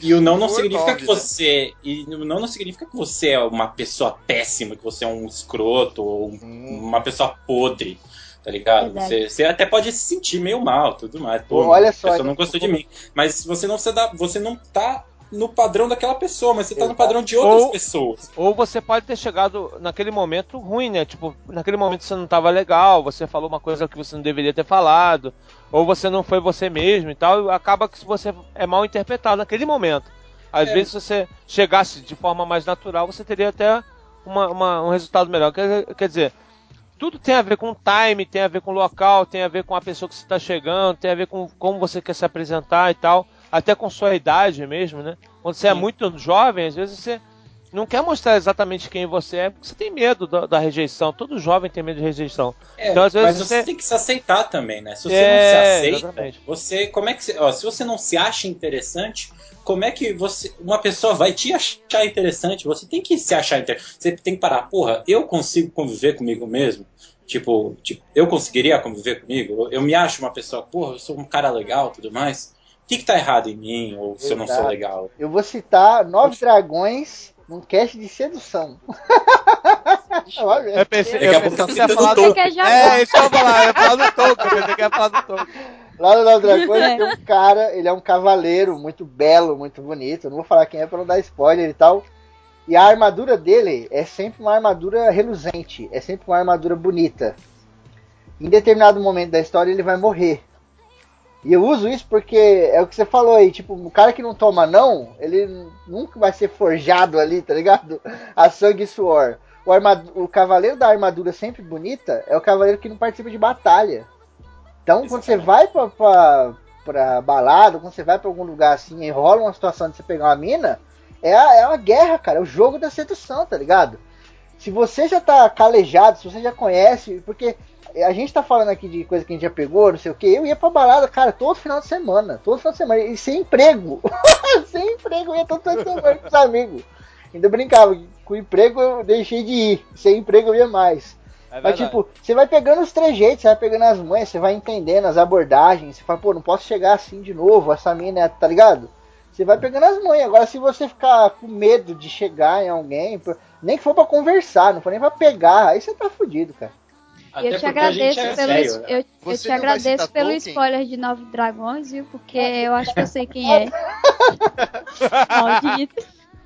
E o não não significa que né? você. E o não não significa que você é uma pessoa péssima, que você é um escroto ou um- uma pessoa podre. Tá ligado? Você, você até pode se sentir meio mal, tudo mais. Pô, Olha só, a pessoa não gente, gostou de mim. Mas você não, você, dá, você não tá no padrão daquela pessoa, mas você tá no padrão de outras Ou- pessoas. Ou você pode ter chegado naquele momento ruim, né? Tipo, naquele momento você não tava legal, você falou uma coisa que você não deveria ter falado, ou você não foi você mesmo e tal, acaba que você é mal interpretado naquele momento. Às É. vezes, se você chegasse de forma mais natural, você teria até uma- uma- um resultado melhor. Quer, quer dizer, tudo tem a ver com time, tem a ver com local, tem a ver com a pessoa que você está chegando, tem a ver com como você quer se apresentar e tal, até com sua idade mesmo, né? Quando você é Sim. muito jovem, às vezes você não quer mostrar exatamente quem você é, porque você tem medo da, da rejeição. Todo jovem tem medo de rejeição. É, Então, às vezes, mas você você- tem que se aceitar também, né? Se você É, não se aceita, exatamente. você. Como é que você. Ó, se você não se acha interessante, como é que você. Uma pessoa vai te achar interessante? Você tem que se achar interessante. Você tem que parar, porra, eu consigo conviver comigo mesmo? Tipo, tipo, eu conseguiria conviver comigo? Eu, eu me acho uma pessoa, porra, eu sou um cara legal tudo mais. O que, que tá errado em mim? Ou se eu não sou Exato. legal? Eu vou citar Nove Dragões num cast de sedução. Eu pensei, Daqui a eu pouco pensei tá que você ia citando falar o do... Tolkien. É, isso que eu ia falar, eu ia falar do Tolkien, eu pensei que ia falar do Tolkien. Lá no Dragões É. tem um cara, ele é um cavaleiro muito belo, muito bonito. Eu não vou falar quem é pra não dar spoiler e tal. E a armadura dele é sempre uma armadura reluzente, é sempre uma armadura bonita. Em determinado momento da história ele vai morrer. E eu uso isso porque é o que você falou aí, tipo, o cara que não toma não, ele nunca vai ser forjado ali, tá ligado? A sangue e suor. O, armad- o cavaleiro da armadura sempre bonita é o cavaleiro que não participa de batalha. Então, quando você vai pra, pra, pra balada, quando você vai pra algum lugar assim e rola uma situação de você pegar uma mina, é, a- é uma guerra, cara. É o jogo da sedução, tá ligado? Se você já tá calejado, se você já conhece, porque a gente tá falando aqui de coisa que a gente já pegou, não sei o que, eu ia pra balada, cara, todo final de semana, todo final de semana, e sem emprego. sem emprego, eu ia todo final de semana com os amigos. Ainda brincava, com emprego eu deixei de ir, sem emprego eu ia mais. É Mas, tipo, você vai pegando os trejeitos, você vai pegando as manhas, você vai entendendo as abordagens. Você fala, pô, não posso chegar assim de novo, essa mina, é- tá ligado? Você vai pegando as manhas. Agora, se você ficar com medo de chegar em alguém, nem que for pra conversar, não for nem pra pegar, aí você tá fudido, cara. Até eu te agradeço é pelo, es- né? eu, eu te agradeço pelo Tolkien? spoiler de Nove Dragões, viu? Porque eu acho que eu sei quem é. Maldito.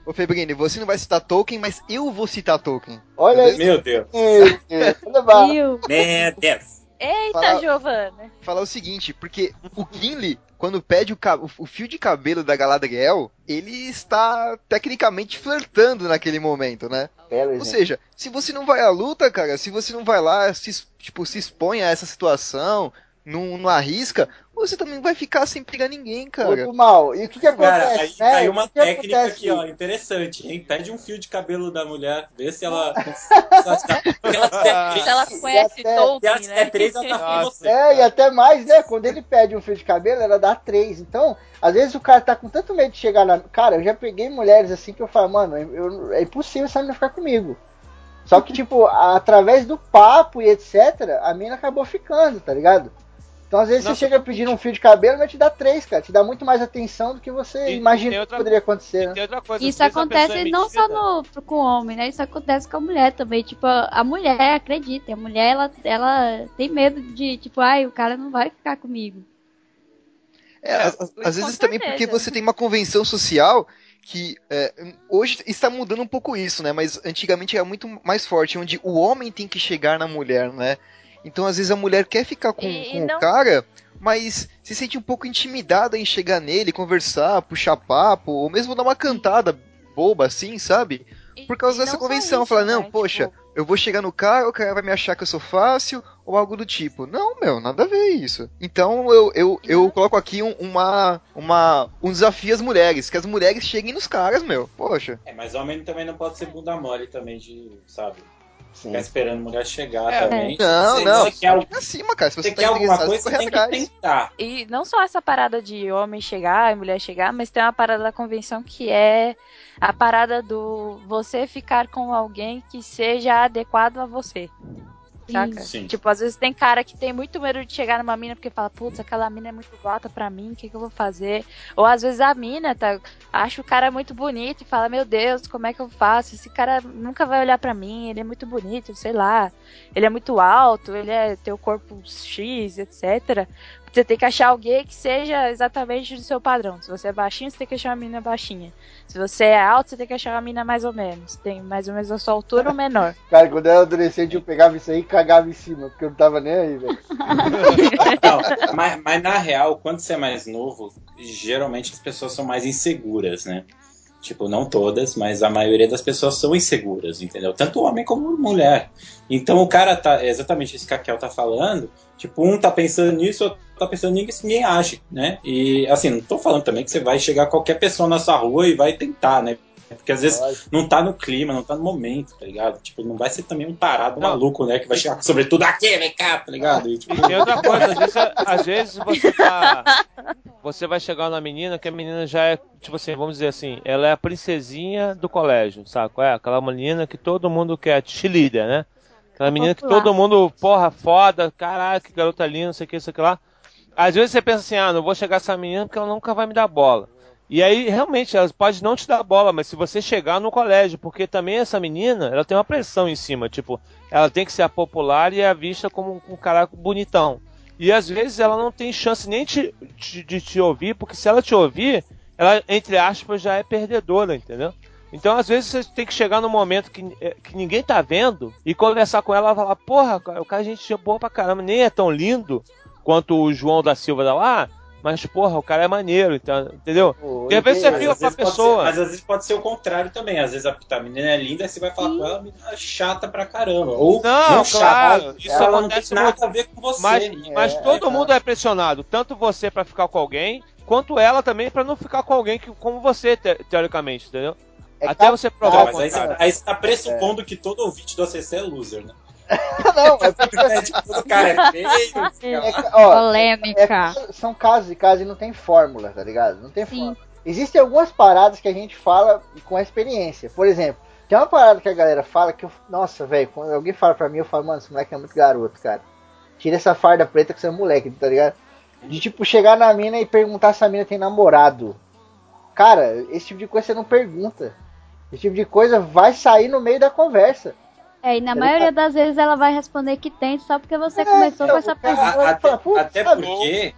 Ô Febrini, você não vai citar Tolkien, mas eu vou citar Tolkien. Olha aí. Meu Deus. Meu Deus, olha lá. Viu? Meu Deus. Eita, Fala- Giovana. Falar o seguinte, porque o Gimli, quando pede o, o- fio de cabelo da Galadriel, ele está tecnicamente flertando naquele momento, né? Belo, Ou gente. seja, se você não vai à luta, cara, se você não vai lá, se, tipo, se expõe a essa situação, não, não arrisca, você também vai ficar sem pegar ninguém, cara. Muito mal. E o que que Cara, acontece, aí né? uma que que técnica acontece? aqui, ó, interessante, hein? Pede um fio de cabelo da mulher, vê se ela. se ela tem- Se ela conhece se Tolkien, ela né? três, ela tá você. É, e até mais, né? Quando ele pede um fio de cabelo, ela dá três. Então, às vezes o cara tá com tanto medo de chegar lá. Cara, eu já peguei mulheres assim que eu falo, mano, eu- é impossível essa menina ficar comigo. Só que, tipo, através do papo e etc., a mina acabou ficando, tá ligado? Então, às vezes Nossa, você chega pedindo um fio de cabelo, vai te dar três, cara. Te dá muito mais atenção do que você E- imagina outra- que poderia acontecer, né? coisa, Isso acontece é não só no, com o homem, né? Isso acontece com a mulher também. Tipo, a mulher, acredita, a mulher, ela, ela tem medo de, tipo, ai, o cara não vai ficar comigo. É, às, às- vezes também porque você tem uma convenção social que é, hoje está mudando um pouco isso, né? Mas antigamente era muito mais forte, onde o homem tem que chegar na mulher, né? Então às vezes a mulher quer ficar com, E- com e não- o cara, mas se sente um pouco intimidada em chegar nele, conversar, puxar papo, ou mesmo dar uma cantada boba assim, sabe? Por causa e dessa convenção, isso, falar, não, né? poxa, Tipo, Eu vou chegar no cara, o cara vai me achar que eu sou fácil, ou algo do tipo. Não, meu, nada a ver isso. Então eu, eu, eu coloco aqui um, uma, uma, um desafio às mulheres, que as mulheres cheguem nos caras, meu. Poxa. É, mas homem também não pode ser bunda mole também de, sabe? Sim. Ficar esperando mulher chegar É. também. Não, Você- não. Você quer, Pra cima, cara. Se você você quer tá alguma interessado, coisa, você tem que tentar. E não só essa parada de homem chegar e mulher chegar, mas tem uma parada da convenção que é a parada do você ficar com alguém que seja adequado a você. Saca? Sim. Tipo, às vezes tem cara que tem muito medo de chegar numa mina porque fala, putz, aquela mina é muito gata pra mim, o que, que eu vou fazer? Ou às vezes a mina tá, acha o cara muito bonito e fala, meu Deus, como é que eu faço? Esse cara nunca vai olhar pra mim, ele é muito bonito, sei lá. Ele é muito alto, ele é tem o corpo X, etc. Você tem que achar alguém que seja exatamente do seu padrão. Se você é baixinho, você tem que achar uma mina baixinha. Se você é alto, você tem que achar uma mina mais ou menos. Tem mais ou menos a sua altura ou menor. Cara, quando eu era adolescente, eu pegava isso aí e cagava em cima, porque eu não tava nem aí, velho. Não, mas, mas na real, quando você é mais novo, geralmente as pessoas são mais inseguras, né? Tipo, não todas, mas a maioria das pessoas são inseguras, entendeu? Tanto homem como mulher. Então o cara tá, é exatamente isso que a Kel tá falando, tipo, um tá pensando nisso, outro tá pensando nisso, ninguém age, né? E assim, não tô falando também que você vai chegar qualquer pessoa nessa rua e vai tentar, né? Porque às vezes Lógico. não tá no clima, não tá no momento, tá ligado? Tipo, não vai ser também um tarado Não. maluco, né? Que vai chegar sobretudo aqui, vem cá, tá ligado? E, tipo, E tem outra coisa, às vezes, às vezes você tá. Você vai chegar na menina que a menina já é, tipo assim, vamos dizer assim, ela é a princesinha do colégio, saco? É aquela menina que todo mundo quer, cheerleader, né? Aquela menina que todo mundo, porra, foda, caralho, que garota linda, não sei o que, não sei o que lá. Às vezes você pensa assim, ah, não vou chegar essa menina porque ela nunca vai me dar bola. E aí, realmente, ela pode não te dar bola, mas se você chegar no colégio, porque também essa menina, ela tem uma pressão em cima, tipo, ela tem que ser popular e é vista como um cara bonitão. E às vezes ela não tem chance nem de, de, te ouvir, porque se ela te ouvir, ela, entre aspas, já é perdedora, entendeu? Então, às vezes, você tem que chegar num momento que, eh, que ninguém tá vendo e conversar com ela e falar, porra, o cara a gente é boa pra caramba, nem é tão lindo quanto o João da Silva da lá, mas, porra, o cara é maneiro, então, entendeu? Pô, E às vezes você vezes pode pessoa. ser, mas às vezes pode ser o contrário também. Às vezes a, a menina é linda e você vai falar com ela, a menina é chata pra caramba. Ou Não, chata, claro, isso ela não tem acontece nada muito. a ver com você. Mas, mas É, todo é, mundo é pressionado, tanto você pra ficar com alguém, quanto ela também pra não ficar com alguém que, como você, te- teoricamente, entendeu? É Até você Não, provar o mas aí você, contrário. aí você tá pressupondo que todo ouvinte do ACC é loser, né? Não, é porque É, tipo, todo cara é feio. é ó, Polêmica. é que são casos e casos e não tem fórmula, tá ligado? Não tem Sim. fórmula. Existem algumas paradas que a gente fala com a experiência. Por exemplo, tem uma parada que a galera fala que eu. Nossa, velho, quando alguém fala pra mim, eu falo, mano, esse moleque é muito garoto, cara. Tira essa farda preta que você é moleque, tá ligado? De tipo, chegar na mina e perguntar se a mina tem namorado. Cara, esse tipo de coisa você não pergunta. Esse tipo de coisa vai sair no meio da conversa. É, e na Tá maioria das vezes ela vai responder que tem só porque você É, começou então, com essa o pergunta. A- até, fala, "Putz, até sabe?" porque.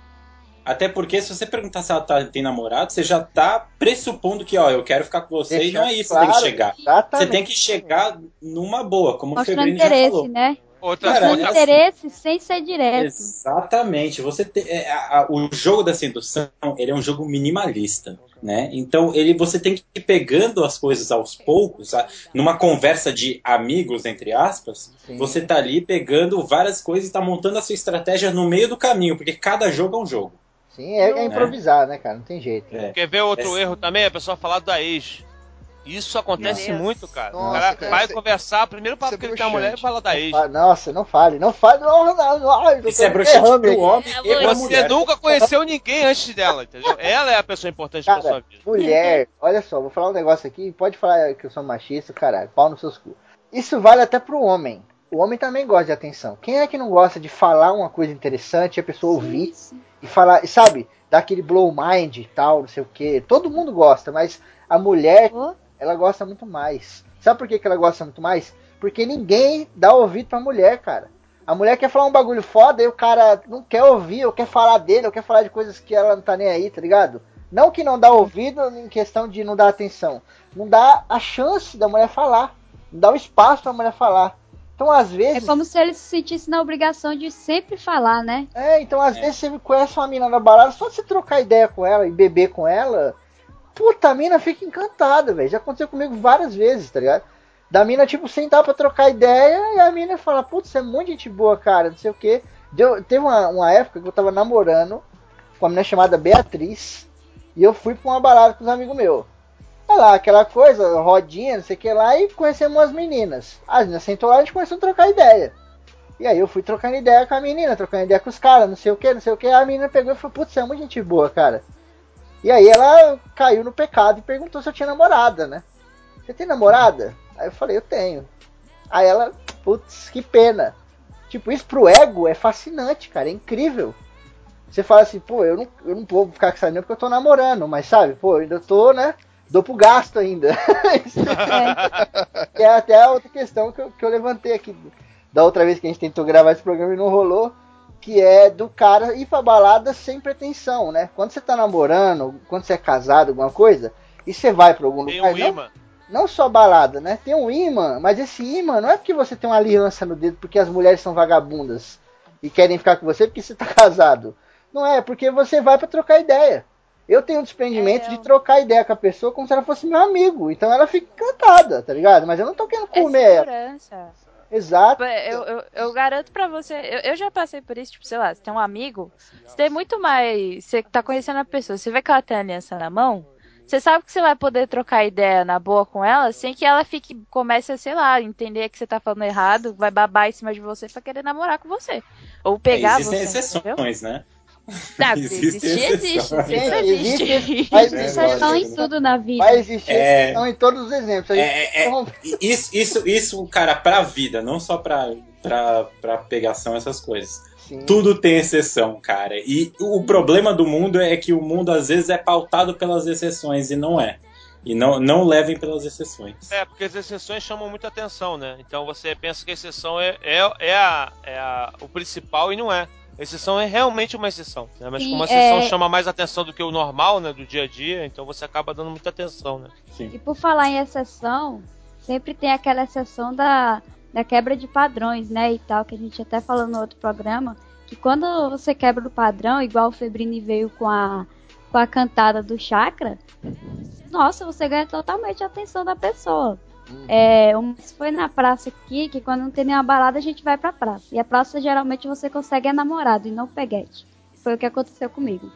Até porque se você perguntar se ela tá- tem namorado, você já tá pressupondo que, ó, eu quero ficar com você e não é isso que você tem que Claro, chegar. Exatamente. Você tem que chegar numa boa, como o Mostrando Febrino já falou. né? Outra, Cara, é- interesse sem ser direto. Exatamente. Você tem, é, a- a- o jogo da sedução, ele é um jogo minimalista, né? Então ele você tem que ir pegando as coisas aos poucos, a- numa conversa de amigos entre aspas, Sim. você tá ali pegando várias coisas e tá montando a sua estratégia no meio do caminho, porque cada jogo é um jogo. Sim, é, é improvisar, né, cara? Não tem jeito. É. Quer ver outro Esse- erro também? A pessoa falar da ex. Isso acontece muito, cara. Nossa, o cara cara, vai é- conversar, primeiro papo é que ele tem a mulher e broxante. fala da ex. Nossa, não fale, não fale. Não, não, não, Isso é errando pro homem É, e pra você Você mulher. nunca conheceu ninguém antes dela, entendeu? Ela é a pessoa importante da sua Cara, vida. mulher, olha só, vou falar um negócio aqui, pode falar que eu sou machista, caralho, pau nos seus cu. Isso vale até pro homem. O homem também gosta de atenção. Quem é que não gosta de falar uma coisa interessante e a pessoa ouvir e falar, sabe, dar aquele blow mind e tal, não sei o que. Todo mundo gosta, mas a mulher, ela gosta muito mais. Sabe por que, que ela gosta muito mais? Porque ninguém dá ouvido pra mulher, cara. A mulher quer falar um bagulho foda e o cara não quer ouvir, ou quer falar dele, ou quer falar de coisas que ela não tá nem aí, tá ligado? Não que não dá ouvido em questão de não dar atenção. Não dá a chance da mulher falar. Não dá o espaço pra mulher falar. Então, às É vezes. como se ele se sentisse na obrigação de sempre falar, né? É, então às É. vezes você conhece uma mina na balada, só você trocar ideia com ela e beber com ela, puta, a mina fica encantada, velho. Já aconteceu comigo várias vezes, tá ligado? Da mina, tipo, sentar pra trocar ideia e a mina fala, putz, você é muito gente boa, cara, não sei o que. Deu, teve uma, uma época que eu tava namorando com uma menina chamada Beatriz e eu fui pra uma balada com os amigos meus. Olha lá, aquela coisa, rodinha, não sei o que lá, e conhecemos umas meninas. As meninas sentou lá e a gente começou a trocar ideia. E aí eu fui trocando ideia com a menina, trocando ideia com os caras, não sei o que, não sei o que. A menina pegou e falou, putz, você é muito gente boa, cara. E aí ela caiu no pecado e perguntou se eu tinha namorada, né? Você tem namorada? Aí eu falei, eu tenho. Aí ela, putz, que pena. Tipo, isso pro ego é fascinante, cara, é incrível. Você fala assim, pô, eu não, eu não vou ficar com essa menina porque eu tô namorando, mas sabe, pô, eu ainda tô, né? Dou pro gasto ainda. é. é até a outra questão que eu, que eu levantei aqui da outra vez que a gente tentou gravar esse programa e não rolou, que é do cara ir pra balada sem pretensão, né? Quando você tá namorando, quando você é casado, alguma coisa, e você vai pra algum Tem lugar. um não, imã. não só balada, né? Tem um imã, mas esse imã não é porque você tem uma aliança no dedo porque as mulheres são vagabundas e querem ficar com você porque você tá casado. Não é, porque você vai pra trocar ideia. Eu tenho um desprendimento É, de trocar ideia com a pessoa como se ela fosse meu amigo. Então ela fica encantada, tá ligado? Mas eu não tô querendo É comer ela. segurança. Exato. Eu, eu, eu garanto pra você, eu, eu já passei por isso, tipo, sei lá, você tem um amigo, você tem muito mais. Você tá conhecendo a pessoa, você vê que ela tem aliança na mão, você sabe que você vai poder trocar ideia na boa com ela sem que ela fique, comece a, sei lá, entender que você tá falando errado, vai babar em cima de você pra querer namorar com você. Ou pegar Existem você. entendeu? exceções, né? Tá, existe. exceções. Isso Sim, existe. existe, mas É, Exceção em tudo na vida. Vai existir É. exceção em todos os exemplos. É, é, interrompe. Isso, isso, isso, cara, pra vida, não só pra, pra, pra pegação, essas coisas. Sim. Tudo tem exceção, cara. E o problema do mundo é que o mundo às vezes é pautado pelas exceções e não é. E não, não levem pelas exceções. É, porque as exceções chamam muita atenção, né? Então você pensa que a exceção é, é, é, a, é a, o principal e não é. Exceção é realmente uma exceção, né? Mas Sim, como a exceção é- chama mais atenção do que o normal, né? Do dia a dia, então você acaba dando muita atenção, né? Sim. E por falar em exceção, sempre tem aquela exceção da, da quebra de padrões, né? E tal, que a gente até falou no outro programa. Que quando você quebra o padrão, igual o Febrini veio com a, com a cantada do chakra, nossa, você ganha totalmente a atenção da pessoa. É, um, foi na praça aqui, que quando não tem nenhuma balada, a gente vai pra praça. E a praça geralmente você consegue é namorado e não peguete. Foi o que aconteceu comigo.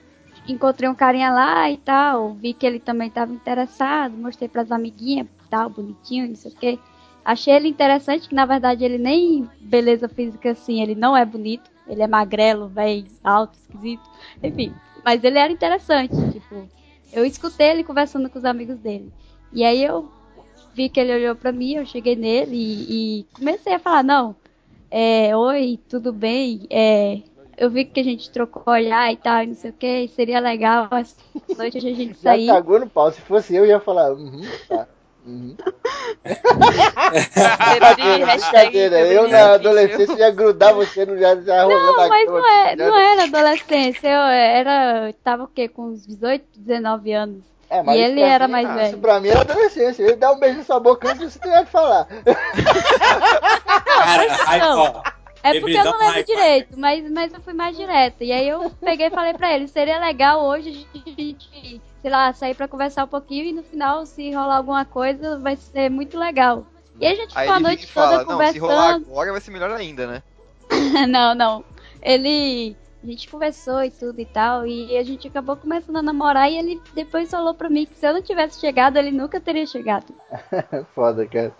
Encontrei um carinha lá e tal, vi que ele também estava interessado, mostrei pras amiguinhas, tal, bonitinho, não sei o quê. Achei ele interessante, que na verdade ele nem beleza física assim, ele não é bonito. Ele é magrelo, velho, alto, esquisito. Enfim, mas ele era interessante, tipo. Eu escutei ele conversando com os amigos dele. E aí eu vi que ele olhou pra mim, eu cheguei nele e, e comecei a falar, não, é, oi, tudo bem? É, eu vi que a gente trocou olhar e tal, e não sei o que, seria legal essa noite a gente Já sair. cagou no pau. Se fosse eu, eu ia falar, uhum, tá. Uhum. Brincadeira, eu na adolescência ia grudar você no já, já rolando Não, mas não, é, não era adolescência, eu era, eu tava o quê, com uns 18, 19 anos. É, E ele pra era mim- mais Isso velho. pra mim era adolescência. Ele dá um beijo na sua boca antes de você ter que falar. Cara, aí, não. ó, É porque eu não lembro direito, mas, mas eu fui mais direta. E aí eu peguei e falei pra ele, seria legal hoje a gente, sei lá, sair pra conversar um pouquinho e no final, se rolar alguma coisa, vai ser muito legal. E a gente Aí ficou a ele noite e fala, toda não, se rolar conversando. agora vai ser melhor ainda, né? não, não. Ele. A gente conversou e tudo e tal. E a gente acabou começando a namorar. E ele depois falou pra mim que se eu não tivesse chegado, ele nunca teria chegado. Foda, cara.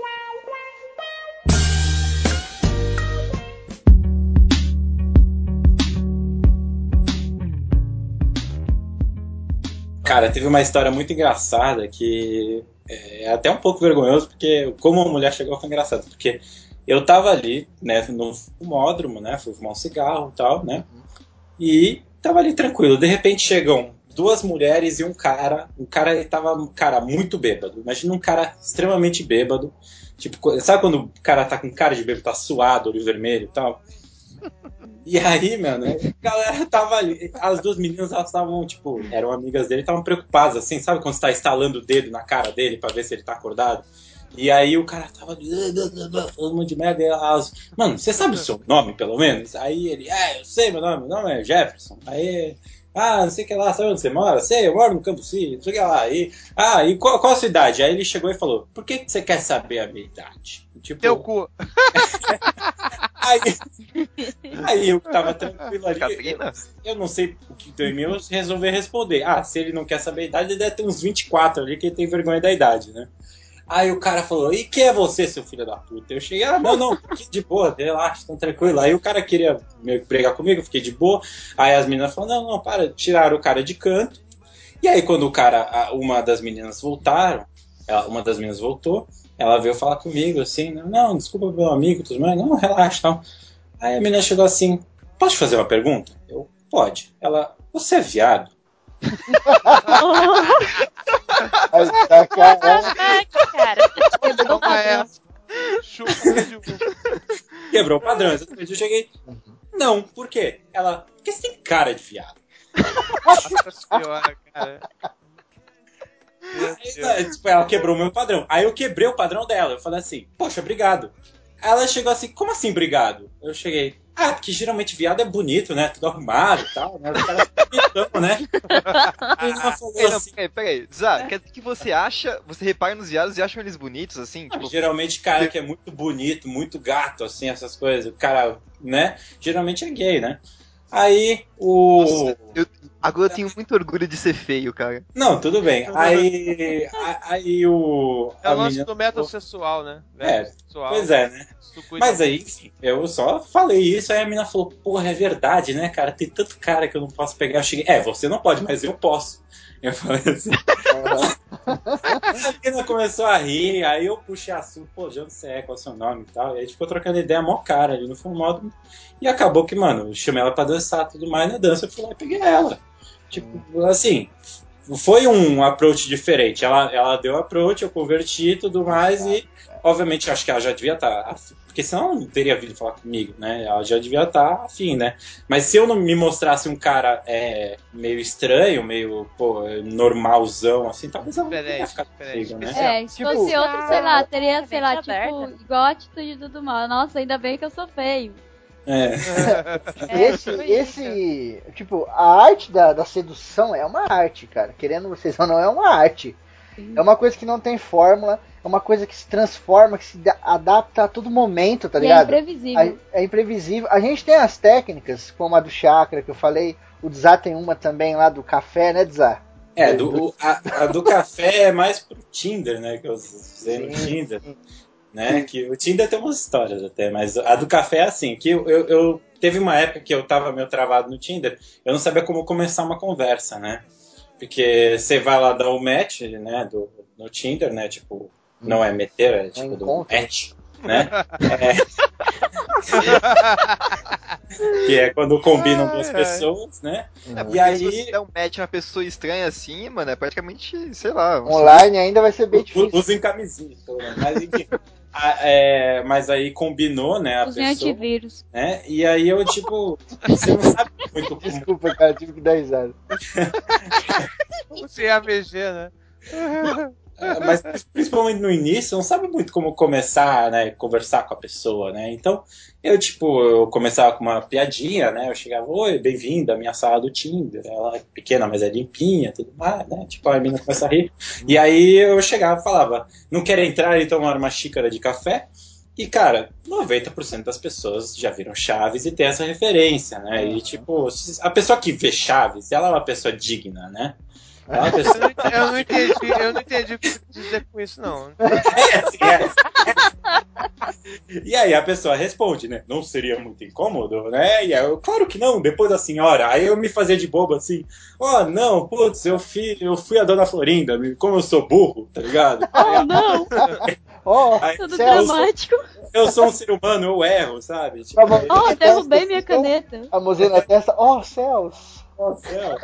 Cara, teve uma história muito engraçada que é até um pouco vergonhoso, porque como a mulher chegou foi engraçado, porque eu tava ali, né, no fumódromo, né, fui fumar um cigarro e tal, né, e tava ali tranquilo. De repente chegam duas mulheres e um cara, o cara ele tava, cara, muito bêbado. Imagina um cara extremamente bêbado, tipo, sabe quando o cara tá com cara de bêbado, tá suado, olho vermelho e tal? E aí, mano, a galera tava ali. As duas meninas, elas estavam, tipo, eram amigas dele, estavam preocupadas, assim, sabe quando você tá estalando o dedo na cara dele pra ver se ele tá acordado? E aí o cara tava falando um monte de merda. E elas, mano, você sabe o seu nome, pelo menos? Aí ele, é, eu sei meu nome, meu nome é Jefferson. Aí Ah, não sei o que lá, sabe onde você mora? Sei, eu moro no Campo Sim, não sei o que lá. E, ah, e qual, qual a sua idade? Aí ele chegou e falou, por que, que você quer saber a minha idade? Tipo, Teu cu. aí, aí eu tava tranquilo ali. Catrina? Eu não sei o que deu em mim, eu resolvi responder. Ah, se ele não quer saber a idade, ele deve ter uns 24 ali, que ele tem vergonha da idade, né? Aí o cara falou, e quem é você, seu filho da puta? Eu cheguei, ah, não, não, fique de boa, relaxa, tão tranquilo. Aí o cara queria brigar comigo, fiquei de boa. Aí as meninas falaram, não, não, para, tiraram o cara de canto. E aí quando o cara, uma das meninas voltaram, uma das meninas voltou, ela veio falar comigo assim, não, desculpa meu amigo, tudo mais, não, relaxa, não. Aí a menina chegou assim, posso te fazer uma pergunta? Eu, pode. Ela, você é viado? Aí tá, cara. Caraca, cara. Quebrou o padrão. Quebrou o padrão, exatamente. Eu cheguei, não, por quê? Ela, porque você tem cara de viado. Nossa senhora, cara. Aí, tipo, ela quebrou o meu padrão. Aí eu quebrei o padrão dela. Eu falei assim, poxa, obrigado. Ela chegou assim, como assim, obrigado? Eu cheguei, ah, porque geralmente viado é bonito, né? Tudo arrumado e tal, né? Os caras bonitão, né? Aí ela falou assim, peraí, peraí. Zá, quer dizer que você acha, você repara nos viados e acha eles bonitos, assim? Tipo, geralmente cara que é muito bonito, muito gato, assim, essas coisas, o cara, né? Geralmente é gay, né? Aí o. Nossa, eu- agora eu tenho muito orgulho de ser feio, cara. Não, tudo bem. Aí. a- Aí o. É a o lance do método sexual, né? É, sexual. Pois é, né? Mas aí, enfim, eu só falei isso, aí a menina falou, porra, é verdade, né, cara? Tem tanto cara que eu não posso pegar. Eu cheguei, é, você não pode, mas eu posso. Eu falei assim. a menina começou a rir, aí eu puxei assunto, pô, de onde você é, qual é o seu nome e tal. E a gente ficou trocando ideia mó cara ali no modo. E acabou que, mano, eu chamei ela pra dançar tudo mais, na dança eu fui lá e peguei ela. Tipo, assim, foi um approach diferente. Ela, ela deu approach, eu converti e tudo mais, e obviamente acho que ela já devia estar. porque senão não teria vindo falar comigo, né? Ela já devia estar afim, né? Mas se eu não me mostrasse um cara é, meio estranho, meio pô, normalzão, assim, talvez ela não teria ficado diferente. comigo, né? É, se Tipo- fosse outro, sei lá, teria, sei lá, aberta. tipo, igual a atitude do mal. Nossa, ainda bem que eu sou feio. É. É, esse, foi esse, tipo, a arte da, da sedução é uma arte, cara. Querendo vocês ou não, é uma arte. É uma coisa que não tem fórmula, é uma coisa que se transforma, que se da- adapta a todo momento, tá e é ligado? imprevisível. A- é imprevisível. A gente tem as técnicas, como a do chakra que eu falei. O Dzá tem uma também lá do café, né, Dzá? É, do, o- a, a do café é mais pro Tinder, né? Que eu usei no Sim. Tinder. Né? Que o Tinder tem umas histórias até, mas a do café é assim, que eu, eu, eu- teve uma época que eu tava meio travado no Tinder, eu não sabia como começar uma conversa, né? Porque você vai lá dar o match, né, do, no Tinder, né? Tipo, não é meter, é tipo do encontro. match, né? É. que é quando combinam duas pessoas, né? É, porque E aí- se você der um match uma pessoa estranha assim, mano, é praticamente, sei lá. Online ainda vai ser bem difícil. Usem camisinha, pelo menos. Mas enfim. A- é, mas aí combinou, né, a Usem pessoa, antivírus. né? E aí eu, tipo, você não sabe muito como. Desculpa, cara, tive que dar risada. Sem AVG, né? é, Mas principalmente no início, não sabe muito como começar, né? Conversar com a pessoa, né? Então, eu, tipo, eu começava com uma piadinha, né? Eu chegava, oi, bem-vindo à minha sala do Tinder. Ela é pequena, mas é limpinha, tudo mais, né? Tipo, a menina começa a rir. E aí eu chegava e falava, não quer entrar e tomar uma xícara de café? E, cara, 90% das pessoas já viram Chaves e tem essa referência, né? E, tipo, se- a pessoa que vê Chaves, ela é uma pessoa digna, né? É uma Eu não, ent- eu não entendi, eu não entendi o que você dizer com isso, não. É, assim, é. E aí a pessoa responde, né? Não seria muito incômodo, né? E aí eu, claro que não, depois da senhora. Aí eu me fazia de bobo assim, ó, não, putz, eu fui, eu fui a dona Florinda, como eu sou burro, tá ligado? Oh, não! Ó, Aí, Tudo Celso, dramático. eu sou um ser humano, eu erro, sabe? Tipo, Oh, derrubei minha caneta. a mãozinha na testa, ó céus. Nossa, é.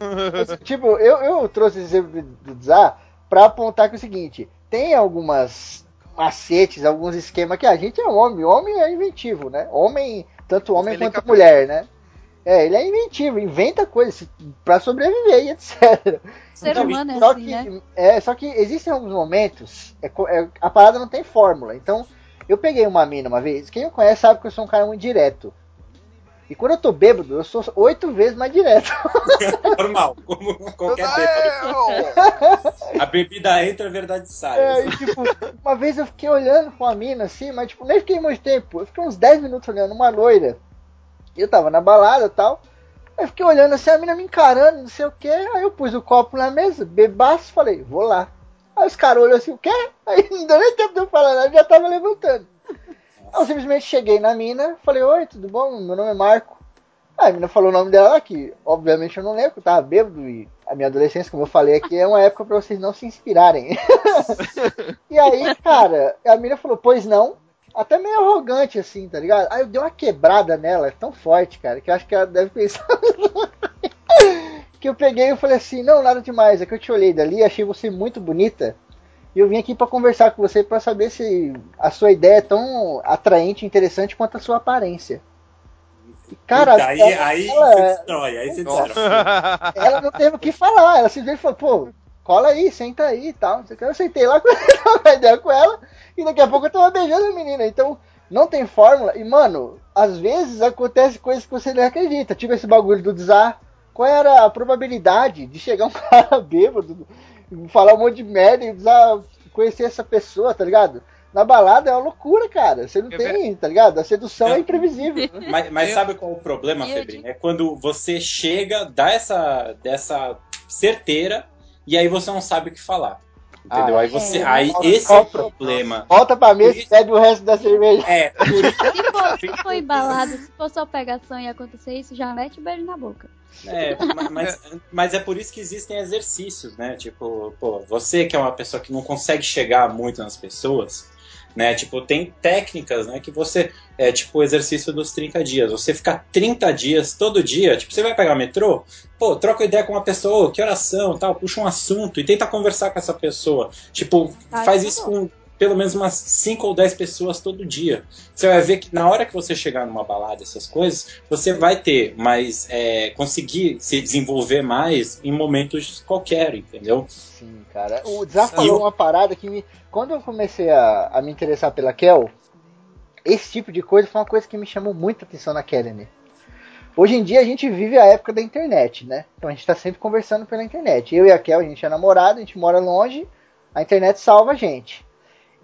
tipo, eu, eu trouxe esse exemplo do Dzá pra apontar que é o seguinte: tem algumas macetes, alguns esquemas que a gente é homem, homem é inventivo, né? Homem, tanto homem Ele é quanto capaz. mulher, né? É, ele é inventivo, inventa coisas pra sobreviver e etc. Ser Então, humano é só assim, que, né? É, só que existem alguns momentos, é é- a parada não tem fórmula. Então, eu peguei uma mina uma vez, quem me conhece sabe que eu sou um cara muito direto. E quando eu tô bêbado, eu sou oito vezes mais direto. Normal, como qualquer bêbado. A bebida entra, a verdade sai. É, e, tipo, uma vez eu fiquei olhando com a mina assim, mas tipo, nem fiquei muito tempo. Eu fiquei uns 10 minutos olhando uma loira. Eu tava na balada e tal. Aí fiquei olhando assim, a mina me encarando, não sei o que. Aí eu pus o copo na mesa, bebaço, falei, vou lá. Aí os caras olham assim, o quê? Aí não deu nem tempo de eu falar nada, já tava levantando. Eu simplesmente cheguei na mina, falei, oi, tudo bom? Meu nome é Marco. Aí a mina falou o nome dela que obviamente eu não lembro, eu tava bêbado e a minha adolescência, como eu falei aqui, é uma época para vocês não se inspirarem. e aí, cara, a mina falou, pois não. Até meio arrogante, assim, tá ligado? Aí eu dei uma quebrada nela, tão forte, cara, que eu acho que ela deve pensar. que eu peguei e falei assim, não, nada demais, é que eu te olhei dali, achei você muito bonita. E eu vim aqui para conversar com você para saber se a sua ideia é tão atraente e interessante quanto a sua aparência. E, cara, aí, ela, aí ela, você destrói, aí você destrói. Ela não teve o que falar, ela simplesmente falou, pô, cola aí, senta aí e tal. Eu sentei lá com uma ideia com ela e daqui a pouco eu tava beijando a menina. Então, não tem fórmula. E, mano, às vezes acontece coisas que você não acredita. Tipo esse bagulho do desar. Qual era a probabilidade de chegar um cara bêbado, falar um monte de merda e conhecer essa pessoa, tá ligado? Na balada é uma loucura, cara. Você não é tem, tá ligado? A sedução é imprevisível. Mas, mas sabe qual é o problema, Febrinha? É quando você chega, dá essa, dessa certeira e aí você não sabe o que falar. Entendeu? Ah, aí você. É, aí esse volta, é o problema. Volta pra mesa e bebe o resto da cerveja. É, por isso. Se for, se for embalado, se for só pegação e acontecer isso, já mete o beijo na boca. É, mas, mas é por isso que existem exercícios, né? Tipo, pô, você que é uma pessoa que não consegue chegar muito nas pessoas, né? Tipo, tem técnicas, né, que você é tipo o exercício dos 30 dias. Você ficar 30 dias todo dia, tipo, você vai pegar metrô, pô, troca ideia com uma pessoa, que oração, tal, puxa um assunto e tenta conversar com essa pessoa. Tipo, ah, faz isso com pelo menos umas 5 ou 10 pessoas todo dia. Você vai ver que na hora que você chegar numa balada, essas coisas, você vai ter mais. É, conseguir se desenvolver mais em momentos qualquer, entendeu? Sim, cara. O desafio falou uma parada que me. Quando eu comecei a, a me interessar pela Kel, esse tipo de coisa foi uma coisa que me chamou muita atenção na Kelly. Hoje em dia a gente vive a época da internet, né? Então a gente tá sempre conversando pela internet. Eu e a Kel, a gente é namorado, a gente mora longe, a internet salva a gente.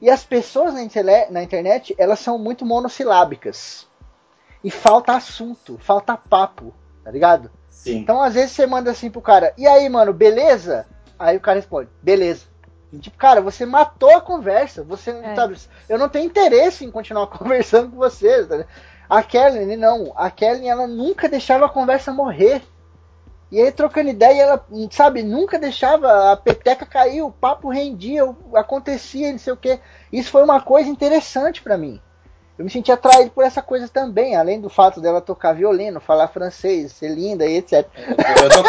E as pessoas na, na internet, elas são muito monossilábicas. E falta assunto, falta papo, tá ligado? Sim. Então, às vezes, você manda assim pro cara, e aí, mano, beleza? Aí o cara responde, beleza. E, tipo, cara, você matou a conversa. Você é. sabe, eu não tenho interesse em continuar conversando com você. Tá a Kelly, não. A Kelly, ela nunca deixava a conversa morrer. E aí, trocando ideia, ela, sabe, nunca deixava a peteca cair, o papo rendia, acontecia, não sei o que. Isso foi uma coisa interessante para mim. Eu me senti atraído por essa coisa também, além do fato dela tocar violino, falar francês, ser linda e etc. Eu tô...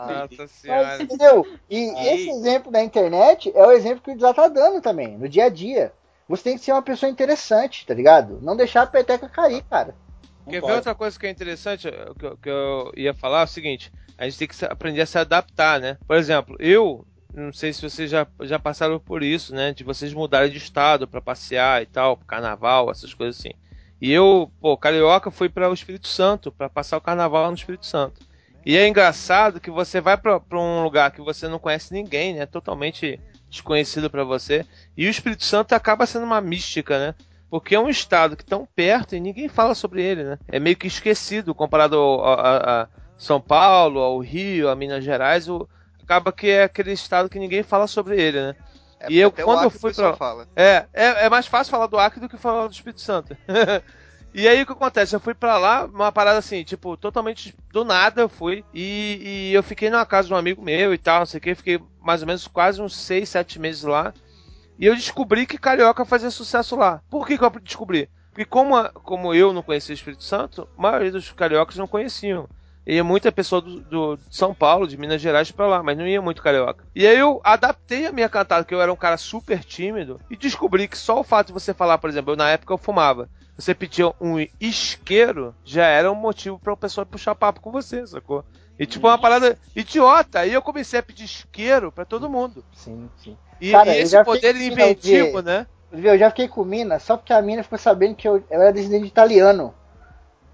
Nossa senhora. entendeu? E Aí. esse exemplo da internet é o exemplo que o Desá tá dando também, no dia a dia. Você tem que ser uma pessoa interessante, tá ligado? Não deixar a peteca cair, cara. Quer ver outra coisa que é interessante que, que eu ia falar? É o seguinte: a gente tem que aprender a se adaptar, né? Por exemplo, eu não sei se vocês já, já passaram por isso, né? De vocês mudarem de estado para passear e tal, carnaval, essas coisas assim. E eu, pô, carioca, fui para o Espírito Santo para passar o carnaval no Espírito Santo. E é engraçado que você vai para um lugar que você não conhece ninguém, né? Totalmente desconhecido para você. E o Espírito Santo acaba sendo uma mística, né? Porque é um estado que tão perto e ninguém fala sobre ele, né? É meio que esquecido comparado a, a São Paulo, ao Rio, a Minas Gerais. O, acaba que é aquele estado que ninguém fala sobre ele, né? É, e eu quando eu fui é, é é mais fácil falar do Acre do que falar do Espírito Santo. e aí o que acontece? Eu fui para lá, uma parada assim, tipo, totalmente do nada eu fui e, e eu fiquei numa casa de um amigo meu e tal, não sei o que, fiquei mais ou menos quase uns 6, 7 meses lá. E eu descobri que Carioca fazia sucesso lá. Por que, que eu descobri? Porque como, como eu não conhecia o Espírito Santo, a maioria dos cariocas não conheciam. Ia muita pessoa do, do de São Paulo, de Minas Gerais para lá, mas não ia muito carioca. E aí eu adaptei a minha cantada, que eu era um cara super tímido, e descobri que só o fato de você falar, por exemplo, eu, na época eu fumava, você pedia um isqueiro, já era um motivo para o pessoa puxar papo com você, sacou? E tipo, uma parada idiota. Aí eu comecei a pedir isqueiro para todo mundo. Sim, sim. E, Cara, e esse poder inventivo, de, né? Eu já fiquei com mina só porque a mina ficou sabendo que eu, eu era descendente italiano.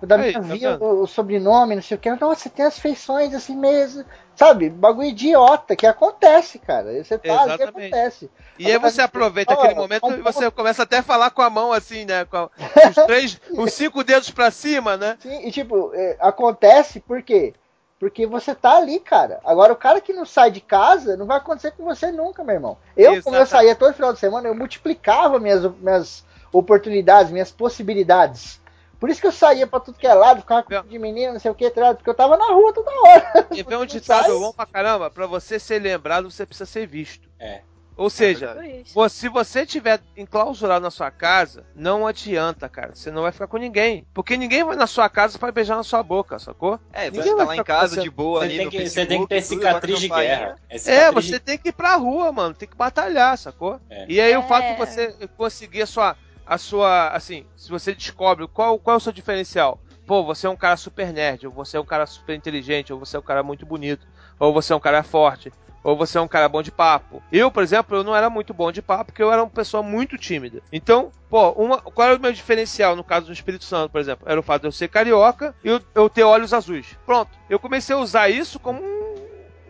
O da Aí, minha tá via, vendo? o, o sobrenome, não sei o que. Nossa, tem as feições assim mesmo. Sabe? Bagulho idiota que acontece, cara. Você tá ali Exatamente. acontece. E aí você aproveita aquele momento e você começa até a falar com a mão assim, né? Com os três, os cinco dedos pra cima, né? Sim, e tipo, é, acontece por quê? Porque você tá ali, cara. Agora, o cara que não sai de casa, não vai acontecer com você nunca, meu irmão. Eu, como eu Exatamente. saía todo final de semana, eu multiplicava minhas, minhas oportunidades, minhas possibilidades. Por isso que eu saía pra tudo que é lado, ficava com de menina, não sei o que, porque eu tava na rua toda hora. E vem um ditado bom pra caramba, pra você ser lembrado, você precisa ser visto. É. Ou seja, Por isso. Pô, se você tiver enclausurado na sua casa, não adianta, cara. Você não vai ficar com ninguém. Porque ninguém vai na sua casa pra beijar na sua boca, sacou? É, Ninguém você tá vai lá em casa de boa Você ali tem, no que, você Facebook, tem que ter cicatriz de guerra. É, É, você de- tem que ir pra rua, mano. Tem que batalhar, sacou? É. E aí o É. fato de você conseguir a sua. A sua. Assim, se você descobre qual, qual é o seu diferencial. Pô, você é um cara super nerd, ou você é um cara super inteligente, ou você é um cara muito bonito, ou você é um cara forte, ou você é um cara bom de papo. Eu, por exemplo, eu não era muito bom de papo, porque eu era uma pessoa muito tímida. Então, pô, uma, qual era o meu diferencial no caso do Espírito Santo, por exemplo? Era o fato de eu ser carioca e eu, eu ter olhos azuis. Pronto. Eu comecei a usar isso como um-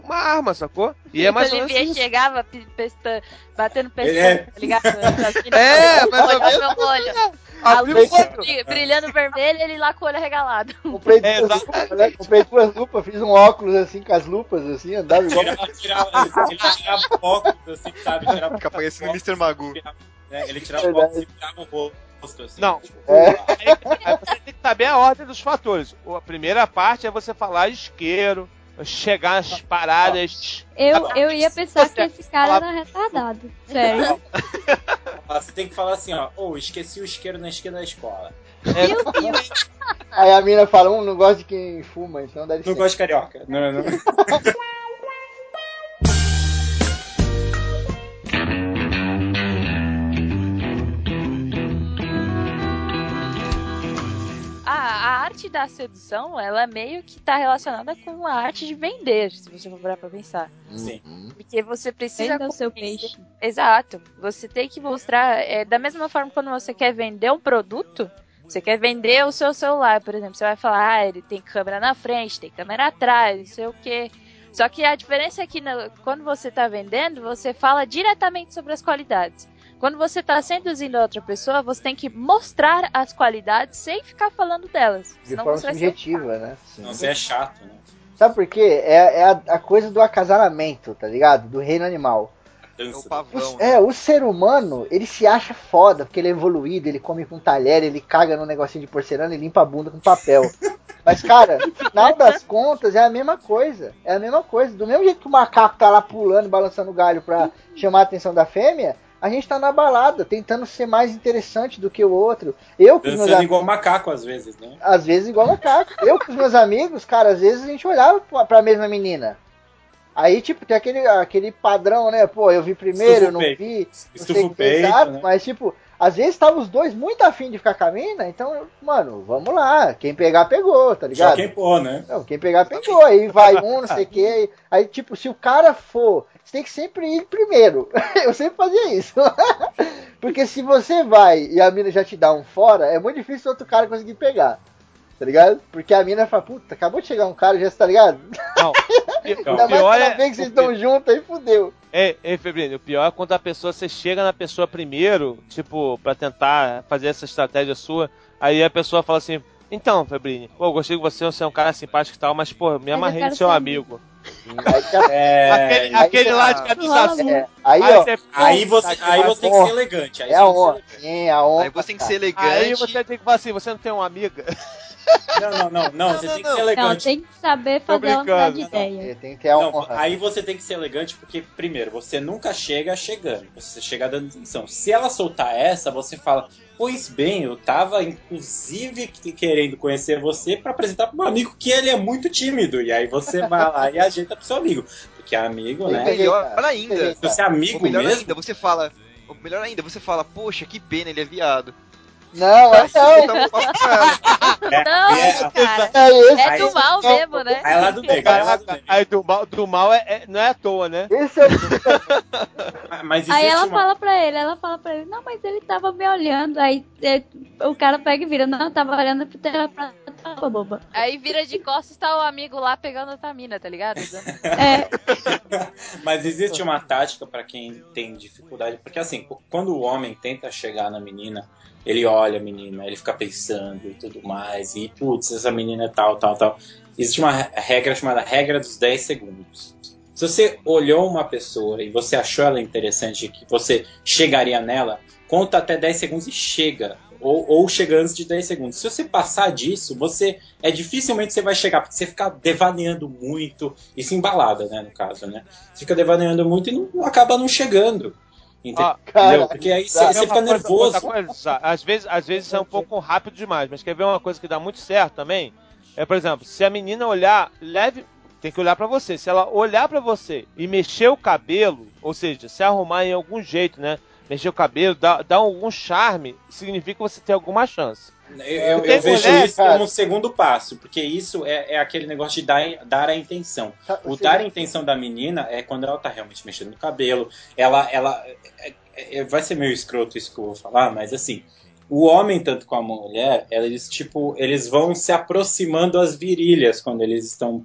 uma arma, sacou? E é mais ou o menos Olivier chegava pesta- batendo pescoço, É. tá ligado? É, ou olha meu olho. A luz brilhando vermelho, ele lá com o olho regalado. Comprei É, duas exatamente. lupas, né? Comprei duas lupas, fiz um óculos assim, com as lupas, assim, andava igual. Tirava, tirava, ele tirava óculos, assim, sabe? Tirava Fica parecendo Mr. Magoo. tirava- né? Ele tirava Verdade. óculos e tirava o rosto, assim. Não. tipo, É. Aí, aí você tem que saber a ordem dos fatores. A primeira parte é você falar isqueiro, chegar nas paradas. Eu, eu ia pensar que esse cara era retardado. Sério. Você tem que falar assim, ó. Ô, esqueci o isqueiro na esquina da escola. É, Meu Deus. Aí a mina fala, um, não gosta de quem fuma, então deve Não ser. gosto de carioca. Não, não. Arte da sedução, ela meio que tá relacionada com a arte de vender, se você for parar pra pensar. Sim. Uhum. Porque você precisa. Venda o seu peixe. Exato. Você tem que mostrar. é, da mesma forma, quando você quer vender um produto, você quer vender o seu celular, por exemplo. Você vai falar, ah, ele tem câmera na frente, tem câmera atrás, não sei o quê. Só que a diferença é que na- quando você tá vendendo, você fala diretamente sobre as qualidades. Quando você tá seduzindo a outra pessoa, você tem que mostrar as qualidades sem ficar falando delas. De Senão forma subjetiva, né? Sim. Não, você é chato, né? Sabe por quê? É, é a, a coisa do acasalamento, tá ligado? Do reino animal. É o pavão. O- é, o ser humano, ele se acha foda, porque ele é evoluído, ele come com talher, ele caga no negocinho de porcelana e limpa a bunda com papel. Mas, cara, no final das contas, é a mesma coisa. É a mesma coisa. Do mesmo jeito que o macaco tá lá pulando, balançando o galho pra chamar a atenção da fêmea, a gente tá na balada, tentando ser mais interessante do que o outro. Eu com os meus amigos. igual macaco às vezes, né? Às vezes igual macaco. Eu com os meus amigos, cara, às vezes a gente olhava pra- pra mesma menina. Aí, tipo, tem aquele, aquele padrão, né? Pô, eu vi primeiro, eu não peito. vi. Não Estufa sei o peito, exato, né? mas tipo, às vezes estavam os dois muito afim de ficar com a mina, então, mano, vamos lá. Quem pegar, pegou, tá ligado? quem pô, né? Não, quem pegar, pegou. Aí vai um, não sei o que. Aí, tipo, se o cara for, você tem que sempre ir primeiro. Eu sempre fazia isso. Porque se você vai e a mina já te dá um fora, é muito difícil outro cara conseguir pegar. Tá ligado? Porque a mina fala, puta, acabou de chegar um cara, já tá ligado? Não. O Ainda mais pior é. vez que vocês o estão juntos, aí fudeu. É, é, Febrino, o pior é quando a pessoa, você chega na pessoa primeiro, tipo, pra tentar fazer essa estratégia sua, aí a pessoa fala assim, então, Febrine, pô, eu gostei de você, você é um cara simpático e tal, mas, pô, me amarrei no quero seu ser amigo. Aí, É, aquele aí aquele você- lá de camisa azul. é, aí, Aí ó, você, aí você, aí você tem que ser elegante. Aí é você a tem que ser honra. Sim, a honra. Aí você tem que ser elegante. aí você tem que falar assim, você não tem uma amiga? Não, não, não, não, você não, tem que não. ser Não, elegante. tem que saber fazer ela mudar de ideia. É, Tem que ter a Não, honra. aí você tem que ser elegante porque, primeiro, você nunca chega chegando, você chega dando atenção. Se ela soltar essa, você fala, pois bem, eu tava inclusive que- querendo conhecer você pra apresentar pro meu amigo que ele é muito tímido. E aí você vai lá e ajeita pro seu amigo. Porque amigo, Ou né? melhor ainda, Se você é amigo ou melhor mesmo, ainda, você fala. Ou melhor ainda, você fala, poxa, que pena, ele é viado. Não, é não. ela. é, Não, é, cara. É É do mal mesmo, né? aí é lá do negro, é Caraca, aí do mal, do mal é, é- não é à toa, né? esse é Mas Aí ela uma... fala pra ele, ela fala pra ele, não, mas ele tava me olhando. Aí é, o cara pega e vira, não, eu tava olhando pra, pra Boba. Aí vira de costas tá o amigo lá pegando a tamina, tá ligado? É, Mas existe uma tática pra quem tem dificuldade, porque assim, quando o homem tenta chegar na menina, ele olha a menina, ele fica pensando e tudo mais, e putz, essa menina é tal, tal, tal. Existe uma regra chamada regra dos 10 segundos. Se você olhou uma pessoa e você achou ela interessante, que você chegaria nela, conta até 10 segundos e chega. Ou, ou chega antes de 10 segundos. Se você passar disso, você é dificilmente você vai chegar, porque você fica devaneando muito, isso embalada, né, no caso, né? Você fica devaneando muito e não, acaba não chegando. Entendeu? Ah, Cara, Porque aí você, fica coisa- nervoso. coisa? às vezes, às vezes é um pouco rápido demais, mas quer ver uma coisa que dá muito certo também? É, por exemplo, se a menina olhar, leve, tem que olhar pra você. Se ela olhar pra você e mexer o cabelo, ou seja, se arrumar em algum jeito, né? Mexer o cabelo, dar, dar algum charme, significa que você tem alguma chance. Eu, eu- eu vejo mulher, isso cara. como um segundo passo, porque isso é, é aquele negócio de dar, dar a intenção. Tá, O dar a intenção da menina é quando ela tá realmente mexendo no cabelo. Ela. ela é- é- vai ser meio escroto isso que eu vou falar, mas assim. O homem, tanto com a mulher, eles tipo, eles vão se aproximando às virilhas quando eles estão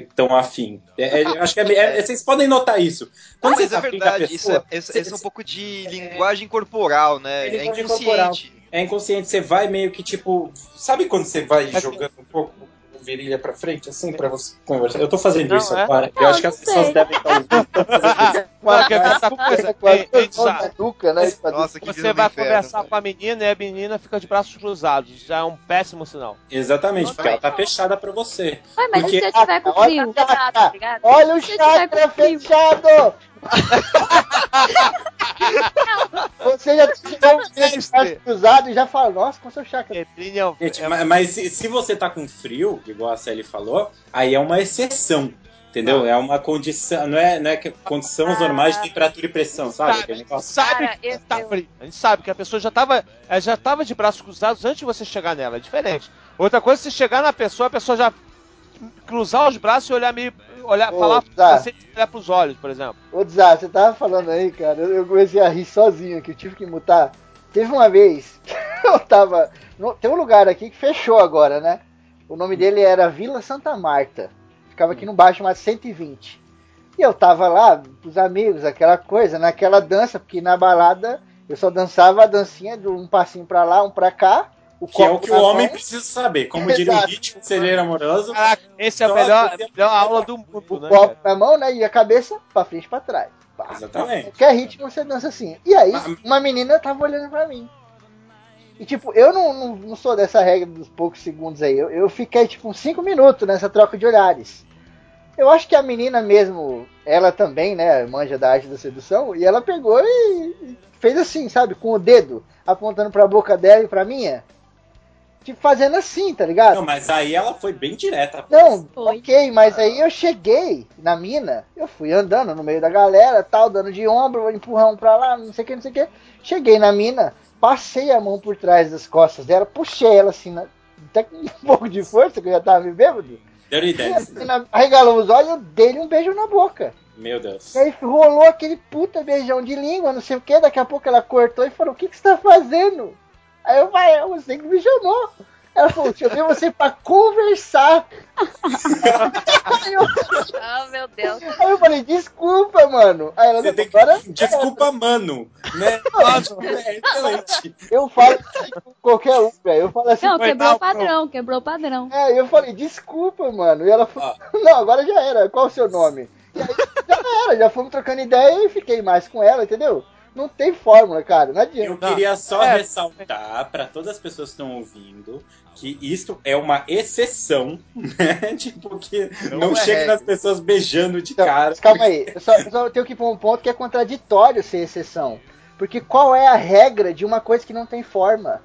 estão afim. É, é, acho que é, é- vocês podem notar isso. Quando Mas você é verdade, isso pessoa, é, isso, você- isso é um pouco de linguagem corporal, né? É É inconsciente. é inconsciente, você vai meio que tipo. Sabe quando você vai É jogando um pouco virilha pra frente, assim, pra você conversar? Eu tô fazendo Não, isso é? agora. eu Não, acho que as não pessoas sei. devem estar ouvindo. Quer ver essa coisa? Ei, ei, nuca, né? Nossa, que Você vai inferno, conversar cara. com a menina e a menina fica de braços cruzados. Já é um péssimo sinal. Exatamente, porque ela tá fechada pra você. Ué, mas Porque- e se eu tiver com frio? Tá ligado? Olha o eu chakra fechado! Você já tirou o braço cruzado e já fala, nossa, com seu chakra. É Gente, é- ma- mas se, se você tá com frio, igual a Sally falou, aí é uma exceção. Entendeu? É uma condição, não é, não é que condições normais de temperatura e pressão, sabe? Aquele a gente sabe Cara, que eu- tá eu- frio. A gente sabe que a pessoa já tava, já tava de braços cruzados antes de você chegar nela. É diferente. Outra coisa é você chegar na pessoa, a pessoa já cruzar os braços e olhar meio. Olhar, Ô, falar tá. você olhar pros olhos, por exemplo. Ô, Zá, você tava falando aí, cara, eu eu comecei a rir sozinho aqui, eu tive que mutar. Teve uma vez que eu tava. no- tem um lugar aqui que fechou agora, né? O nome dele era Vila Santa Marta. Ficava aqui no baixo chamado 120. E eu tava lá, pros amigos, aquela coisa, naquela dança, porque na balada eu só dançava a dancinha de um passinho pra lá, um pra cá. O Que é o que o homem mão. precisa saber. Como diria o Exato. ritmo celeiro amoroso. Caraca, esse é a melhor, a melhor aula do mundo, o né? copo cara? na mão, né? E a cabeça pra frente e pra trás. Pá. Exatamente. Qualquer ritmo você dança assim. E aí, Mas- uma menina tava olhando pra mim. E tipo, eu não, não, não sou dessa regra dos poucos segundos aí. Eu, eu fiquei tipo uns 5 minutos nessa troca de olhares. Eu acho que a menina mesmo, ela também, né, manja da arte da sedução, e ela pegou e e fez assim, sabe, com o dedo, apontando pra boca dela e pra minha. Tipo, fazendo assim, tá ligado? Não, mas aí ela foi bem direta. Não, Foi. ok, mas aí eu cheguei na mina, eu fui andando no meio da galera, tal, dando de ombro, empurrão pra lá, não sei o que, não sei o que. Cheguei na mina, passei a mão por trás das costas dela, puxei ela assim, na, até com um pouco de força, que eu já tava me bêbado. Dirty E a Dance. mina arregalou os olhos e eu dei-lhe um beijo na boca. Meu Deus. E aí rolou aquele puta beijão de língua, não sei o que, daqui a pouco ela cortou e falou, o que, que você tá fazendo? Aí eu falei, "É você que me chamou. Ela falou, chamei você pra conversar. aí, eu, Ah, meu Deus. aí eu falei, desculpa, mano. Aí ela falou, agora que... Desculpa, mano. Né? É excelente. eu falo assim com qualquer um, velho. Eu falo assim, Não, quebrou o padrão, quebrou o padrão. é, eu falei, desculpa, mano. E ela falou, não, agora já era, qual o seu nome? E aí já era, já fomos trocando ideia e fiquei mais com ela, entendeu? Não tem fórmula, cara, não adianta. Eu queria só É. ressaltar para todas as pessoas que estão ouvindo que isso é uma exceção, né? Tipo, que Não não, é chega regra. nas pessoas beijando de Então, cara. calma aí, eu só, só tenho que pra um ponto que é contraditório ser exceção. Porque qual é a regra de uma coisa que não tem forma?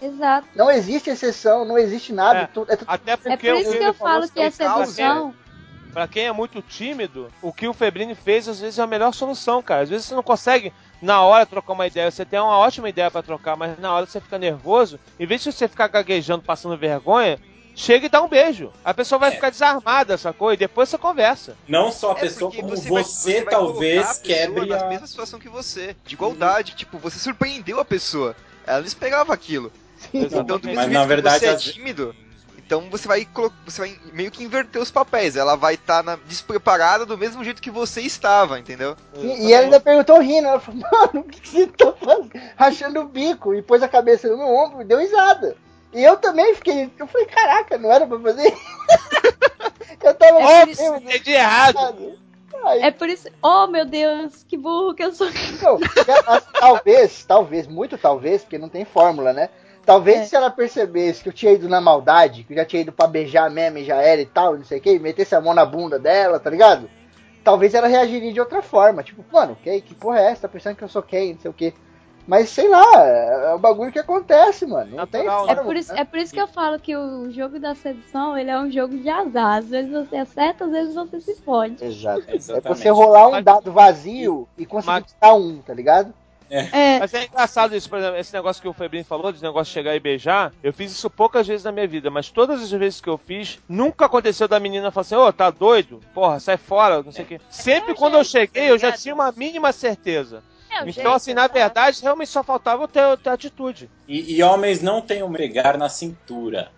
Exato. Não existe exceção, não existe nada. É. tudo- é tudo- Até porque É por isso que eu falo que é sedução. Pra quem é muito tímido, o que o Febrini fez às vezes é a melhor solução, cara. Às vezes você não consegue na hora trocar uma ideia, você tem uma ótima ideia pra trocar, mas na hora você fica nervoso, em vez de você ficar gaguejando, passando vergonha, chega e dá um beijo. A pessoa vai É. ficar desarmada, sacou? E depois você conversa. Não só a É, pessoa, como você, vai- vai colocar talvez a quebre na a. mesma situação que você, de igualdade, tipo, você surpreendeu a pessoa. Ela não esperava aquilo. Então, do mesmo Mas, jeito na que verdade, você é tímido, Então você vai, você vai meio que inverter os papéis. Ela vai estar tá despreparada do mesmo jeito que você estava, entendeu? E, e ela ainda perguntou rindo. Ela falou, mano, o que você tá fazendo? Rachando o bico. E pôs a cabeça no meu ombro e deu risada. E eu também fiquei. Eu falei, caraca, não era pra fazer? eu tava. É Óbvio, entendi errado. Aí... É por isso. Oh, meu Deus, que burro que eu sou. Não, talvez, talvez, muito talvez, porque não tem fórmula, né? Talvez é. se ela percebesse que eu tinha ido na maldade, que eu já tinha ido pra beijar mesmo e já era e tal, não sei o que, e metesse a mão na bunda dela, tá ligado? Talvez ela reagiria de outra forma. Tipo, mano, que, que porra é essa? Tá pensando que eu sou quem? Não sei o que. Mas sei lá, é um bagulho que acontece, mano. Não tem forma, é, por isso, né? é por isso que eu falo que o jogo da sedução ele é um jogo de azar. Às vezes você acerta, às vezes você se fode. Exato. É você rolar um dado vazio e conseguir Mas... um, tá ligado? É. é. Mas é engraçado isso, por exemplo, esse negócio que o Febrinho falou, de negócio de chegar e beijar. Eu fiz isso poucas vezes na minha vida, mas todas as vezes que eu fiz, nunca aconteceu da menina falar assim: ô, oh, tá doido? Porra, sai fora, não sei o é. quê. Sempre é quando eu cheguei, eu já tinha uma mínima certeza. É então, assim, na verdade, realmente só faltava ter, ter atitude. E, e, homens não têm o bregar na cintura.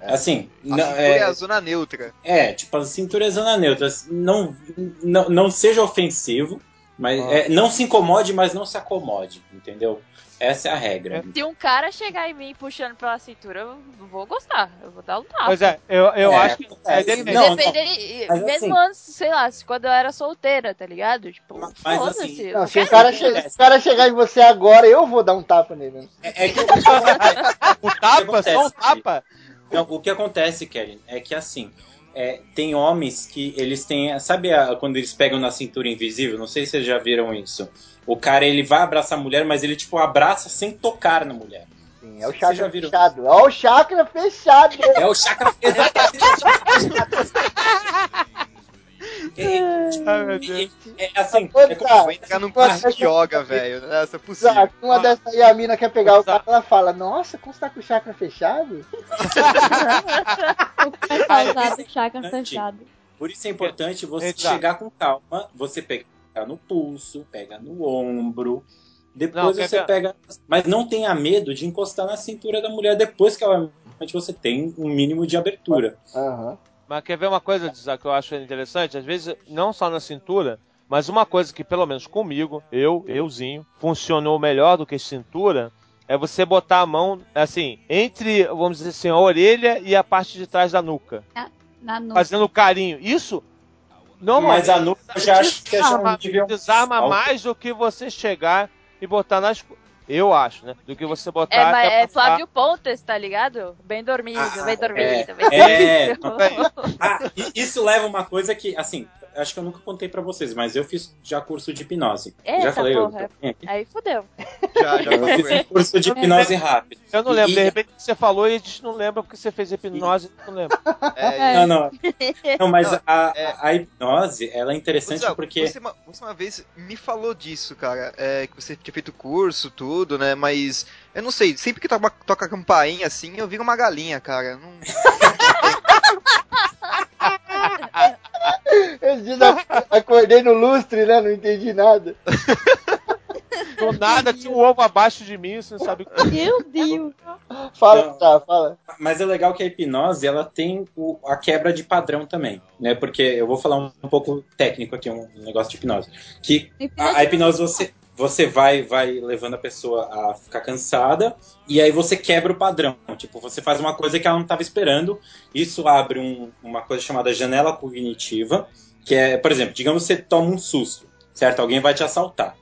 Assim, a não, cintura é, é, a zona neutra. É, tipo, a cintura é a zona neutra. Não, não, não seja ofensivo, mas ah. é, não se incomode, mas não se acomode, entendeu? Essa é a regra. Se um cara chegar em mim puxando pela cintura, eu vou gostar. Eu vou dar um tapa. Pois é, eu, eu é, acho que. É, depende. Não, não. mesmo assim, antes, sei lá, quando eu era solteira, tá ligado? Tipo, mas, assim, não, se o cara, se o cara chegar em você agora, eu vou dar um tapa nele. É, é que. o tapa? Só um tapa? Não, o que acontece, Kellen, é que assim. É, tem homens que eles têm. Sabe a, quando eles pegam na cintura invisível? Não sei se vocês já viram isso. O cara ele vai abraçar a mulher, mas ele tipo abraça sem tocar na mulher. Sim, é o chakra fechado. É o chakra fechado. É o chakra fechado. é, é, assim, é como entrar num curso de yoga, velho. Essa é possível. Exato. Uma dessas aí a mina quer pegar o cara, ela fala: Nossa, como você tá com o chakra fechado? o cara tá com o chakra fechado. Por isso é importante você chegar com calma, você pegar no pulso, pega no ombro. Depois não, você pega. Mas não tenha medo de encostar na cintura da mulher depois que ela, você tem um mínimo de abertura. Uhum. Mas quer ver uma coisa, que eu acho interessante? Às vezes, não só na cintura, mas uma coisa que, pelo menos comigo, eu, euzinho, funcionou melhor do que cintura, é você botar a mão, assim, entre, vamos dizer assim, a orelha e a parte de trás da nuca. Na nuca. Fazendo carinho. Isso não, mas a nuca eu já acho que é já um nível desarma mais do que você chegar e botar nas. Eu acho, né? Do que você botar. É, mas é Flávio Pontes, tá ligado? Bem dormido, ah, bem dormido, é, bem é, dormido. É, ah, isso leva uma coisa que, assim, acho que eu nunca contei pra vocês, mas eu fiz já curso de hipnose. Eita, já falei. Porra. Eu, Aí fodeu. Já, já eu fiz curso de hipnose rápido. Eu não lembro, e... de repente você falou e a gente não lembra porque você fez hipnose e não lembra. É, não, não. Não, mas não, a, é... a, hipnose, ela é interessante você, porque. Você uma, você uma vez me falou disso, cara. É, que você tinha feito curso, tudo, né? Mas. Eu não sei, sempre que toca, toca campainha assim, eu viro uma galinha, cara. Não. Esse dia acordei no lustre, né? Não entendi nada. Do nada tinha um ovo abaixo de mim, você não sabe o Meu Deus! Fala, tá, fala. Mas é legal que a hipnose ela tem o, a quebra de padrão também, né? Porque eu vou falar um, um pouco técnico aqui, um negócio de hipnose. Que a, a hipnose você, você vai, vai levando a pessoa a ficar cansada e aí você quebra o padrão. Tipo, você faz uma coisa que ela não estava esperando. Isso abre um, uma coisa chamada janela cognitiva, que é, por exemplo, digamos que você toma um susto, certo? Alguém vai te assaltar.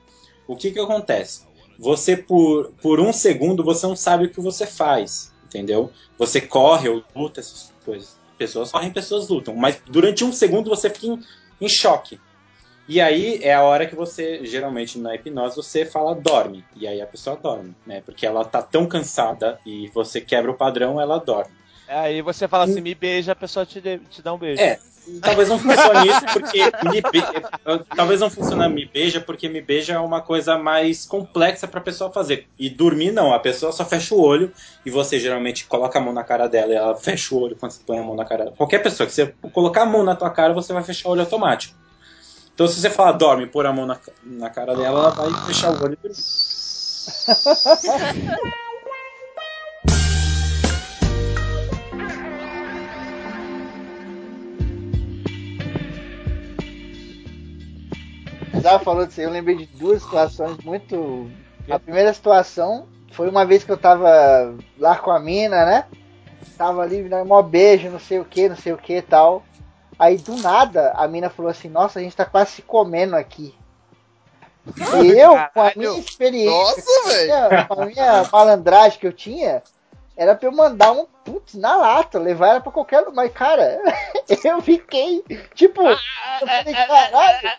O que que acontece? Você, por, por um segundo, você não sabe o que você faz, entendeu? Você corre ou luta, essas coisas. Pessoas correm, pessoas lutam. Mas durante um segundo você fica em, em choque. E aí é a hora que você, geralmente na hipnose, você fala dorme. E aí a pessoa dorme, né? Porque ela tá tão cansada e você quebra o padrão, ela dorme. Aí você fala assim, me beija, a pessoa te, de, te dá um beijo. É, talvez não funcione isso porque me be... talvez não funcione me beija porque me beija é uma coisa mais complexa para a pessoa fazer. E dormir não, a pessoa só fecha o olho e você geralmente coloca a mão na cara dela e ela fecha o olho quando você põe a mão na cara. Qualquer pessoa que você colocar a mão na tua cara, você vai fechar o olho automático. Então, se você falar dorme e pôr a mão na, na cara dela, ela vai fechar o olho e dormir. Estava falando isso aí, eu lembrei de duas situações muito. A primeira situação foi uma vez que eu tava lá com a mina, né? Tava ali, me dando um beijo, não sei o que, não sei o que e tal. Aí do nada a mina falou assim: Nossa, a gente tá quase se comendo aqui. E eu, com a minha experiência, Nossa, velho. com a minha malandragem que eu tinha, era pra eu mandar um putz na lata, levar ela pra qualquer lugar. Mas, cara, eu fiquei, tipo, eu falei, caralho,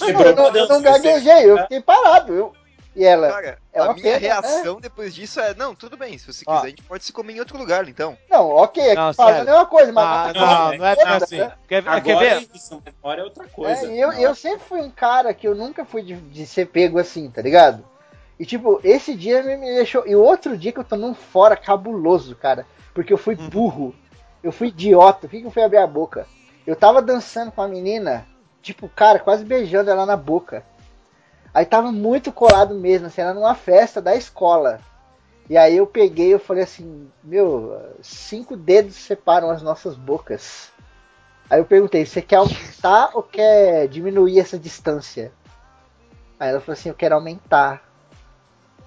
eu não, eu não gaguejei, eu fiquei parado. Eu, e ela, Cara, É a minha pena, reação depois disso é, não, tudo bem, se você quiser, Ó. a gente pode se comer em outro lugar, então. não, ok, aqui Não, fala a mesma coisa, mas Ah, mas- não, não é bem assim. né? Quer, quer Agora ver? isso, memória é outra coisa. É, eu, eu sempre fui um cara que eu nunca fui de, de ser pego assim, tá ligado? E tipo, esse dia me, me deixou. E outro dia que eu tô num fora cabuloso, cara. Porque eu fui Uhum. burro. Eu fui idiota. Por que, que eu fui abrir a boca? Eu tava dançando com a menina, tipo, cara, quase beijando ela na boca. Aí tava muito colado mesmo, assim, era numa festa da escola. E aí eu peguei eu falei assim, meu, cinco dedos separam as nossas bocas. Aí eu perguntei, você quer aumentar ou quer diminuir essa distância? Aí ela falou assim, eu quero aumentar.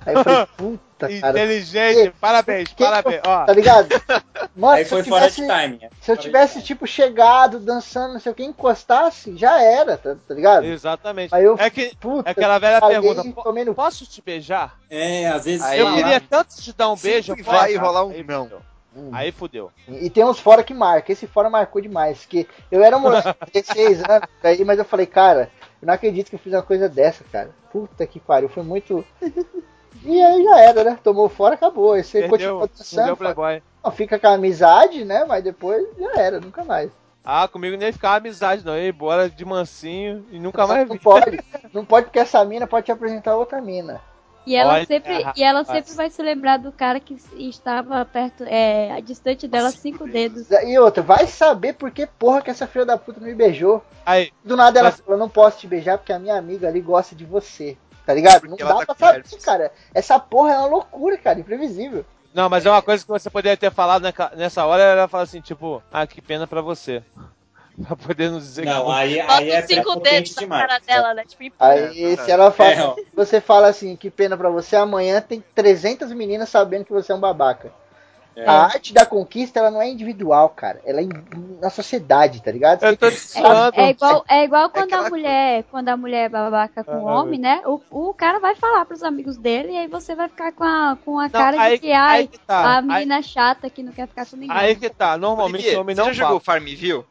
Aí eu falei, puta, cara. Inteligente, parabéns, Que- parabéns. Ó, Tá ligado? Mano, Aí se foi eu fora de tivesse, timing. é. se eu tivesse, tipo, chegado, dançando, não sei o que, encostasse, já era, tá, tá ligado? exatamente. Aí eu, É que puta, é aquela velha pergunta, e "Po- tomei no posso te beijar? É, às vezes. Aí eu lá- queria tanto te dar um Sempre beijo. vai posso? rolar um Aí não. Hum. Aí fudeu. E tem uns fora que marca. Esse fora marcou demais. Que eu era um moleque de 16 anos aí, mas eu falei, cara, eu não acredito que eu fiz uma coisa dessa, cara. Puta que pariu, foi muito. E aí já era, né? Tomou fora, acabou. Aí você Perdeu, continua dançando. Playboy. Não, fica com a amizade, né? Mas depois já era, nunca mais. Ah, comigo nem ficar amizade, não. Eu ia embora de mansinho e nunca mais Não vi. pode. Não pode porque essa mina pode te apresentar outra mina. E ela Olha, sempre, rapaz. e ela sempre vai se lembrar do cara que estava perto, é, distante dela cinco dedos. E outra, vai saber por que porra que essa filha da puta não me beijou. Aí, Do nada ela Mas- falou, não posso te beijar porque a minha amiga ali gosta de você. Tá ligado? Porque não dá tá pra saber, perto. cara. Essa porra é uma loucura, cara, imprevisível. não, mas é uma coisa que você poderia ter falado nessa hora, ela fala assim, tipo, ah, que pena pra você. Pra poder nos dizer Não, que... aí, Bota aí é os cinco dedos na cara dela, né? Tipo, Aí se ela fala, É, ó. você fala assim, que pena pra você, amanhã tem 300 meninas sabendo que você é um babaca. É. A arte da conquista, ela não é individual, cara. Ela é na sociedade, tá ligado? Eu tô te É, zoando. é igual, é igual quando a mulher, quando a mulher é babaca com o Ah, homem, né? O, o cara vai falar pros amigos dele e aí você vai ficar com a, com a Não, cara aí- de que ai, aí que tá. a menina chata que não quer ficar com ninguém. Aí que tá, normalmente Olivier, o homem você não já jogou. Farmville?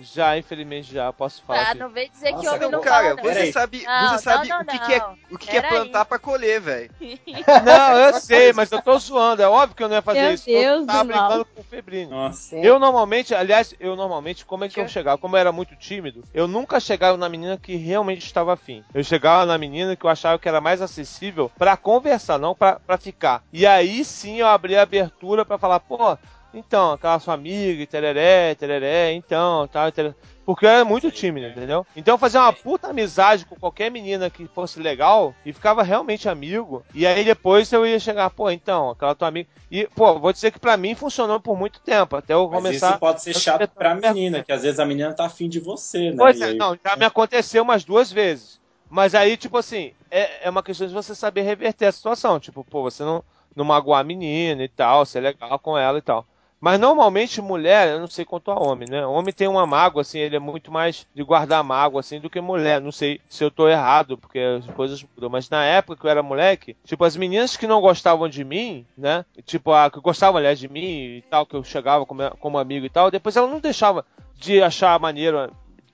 Já, infelizmente já, posso falar. ah, aqui. não vem dizer que Nossa, homem não não, cara, fala, não. você sabe, Não, você sabe não, o que, que é, o que, que é plantar pra colher, velho. Não, eu sei, mas eu tô zoando. É óbvio que eu não ia fazer Meu isso. Deus eu tava do mal. brincando com o Febrinho. Nossa. Eu normalmente, aliás, eu normalmente, como é que eu Que? chegava? Como eu era muito tímido, eu nunca chegava na menina que realmente estava afim. Eu chegava na menina que eu achava que era mais acessível pra conversar, não pra pra ficar. E aí sim eu abria a abertura pra falar, pô, então, aquela sua amiga, e tereré, tereré, então, tal, tereré. Porque eu era muito tímido, entendeu? Então eu fazia uma puta amizade com qualquer menina que fosse legal e ficava realmente amigo. E aí depois eu ia chegar, pô, então, aquela tua amiga. E, pô, vou dizer que pra mim funcionou por muito tempo, até eu Mas começar. isso pode ser chato pra menina, que às vezes a menina tá afim de você, né? Pois é, aí- não, já me aconteceu umas duas vezes. Mas aí, tipo assim, é, é uma questão de você saber reverter a situação. Tipo, pô, você não, não magoar a menina e tal, ser legal com ela e tal. Mas normalmente mulher, eu não sei quanto a homem, né? Homem tem uma mágoa, assim, ele é muito mais de guardar mágoa, assim, do que mulher. Não sei se eu tô errado, porque as coisas mudam. Mas na época que eu era moleque, tipo, as meninas que não gostavam de mim, né? Tipo, a que gostavam, aliás, de mim e tal, que eu chegava como, como amigo e tal, depois ela não deixava de achar maneiro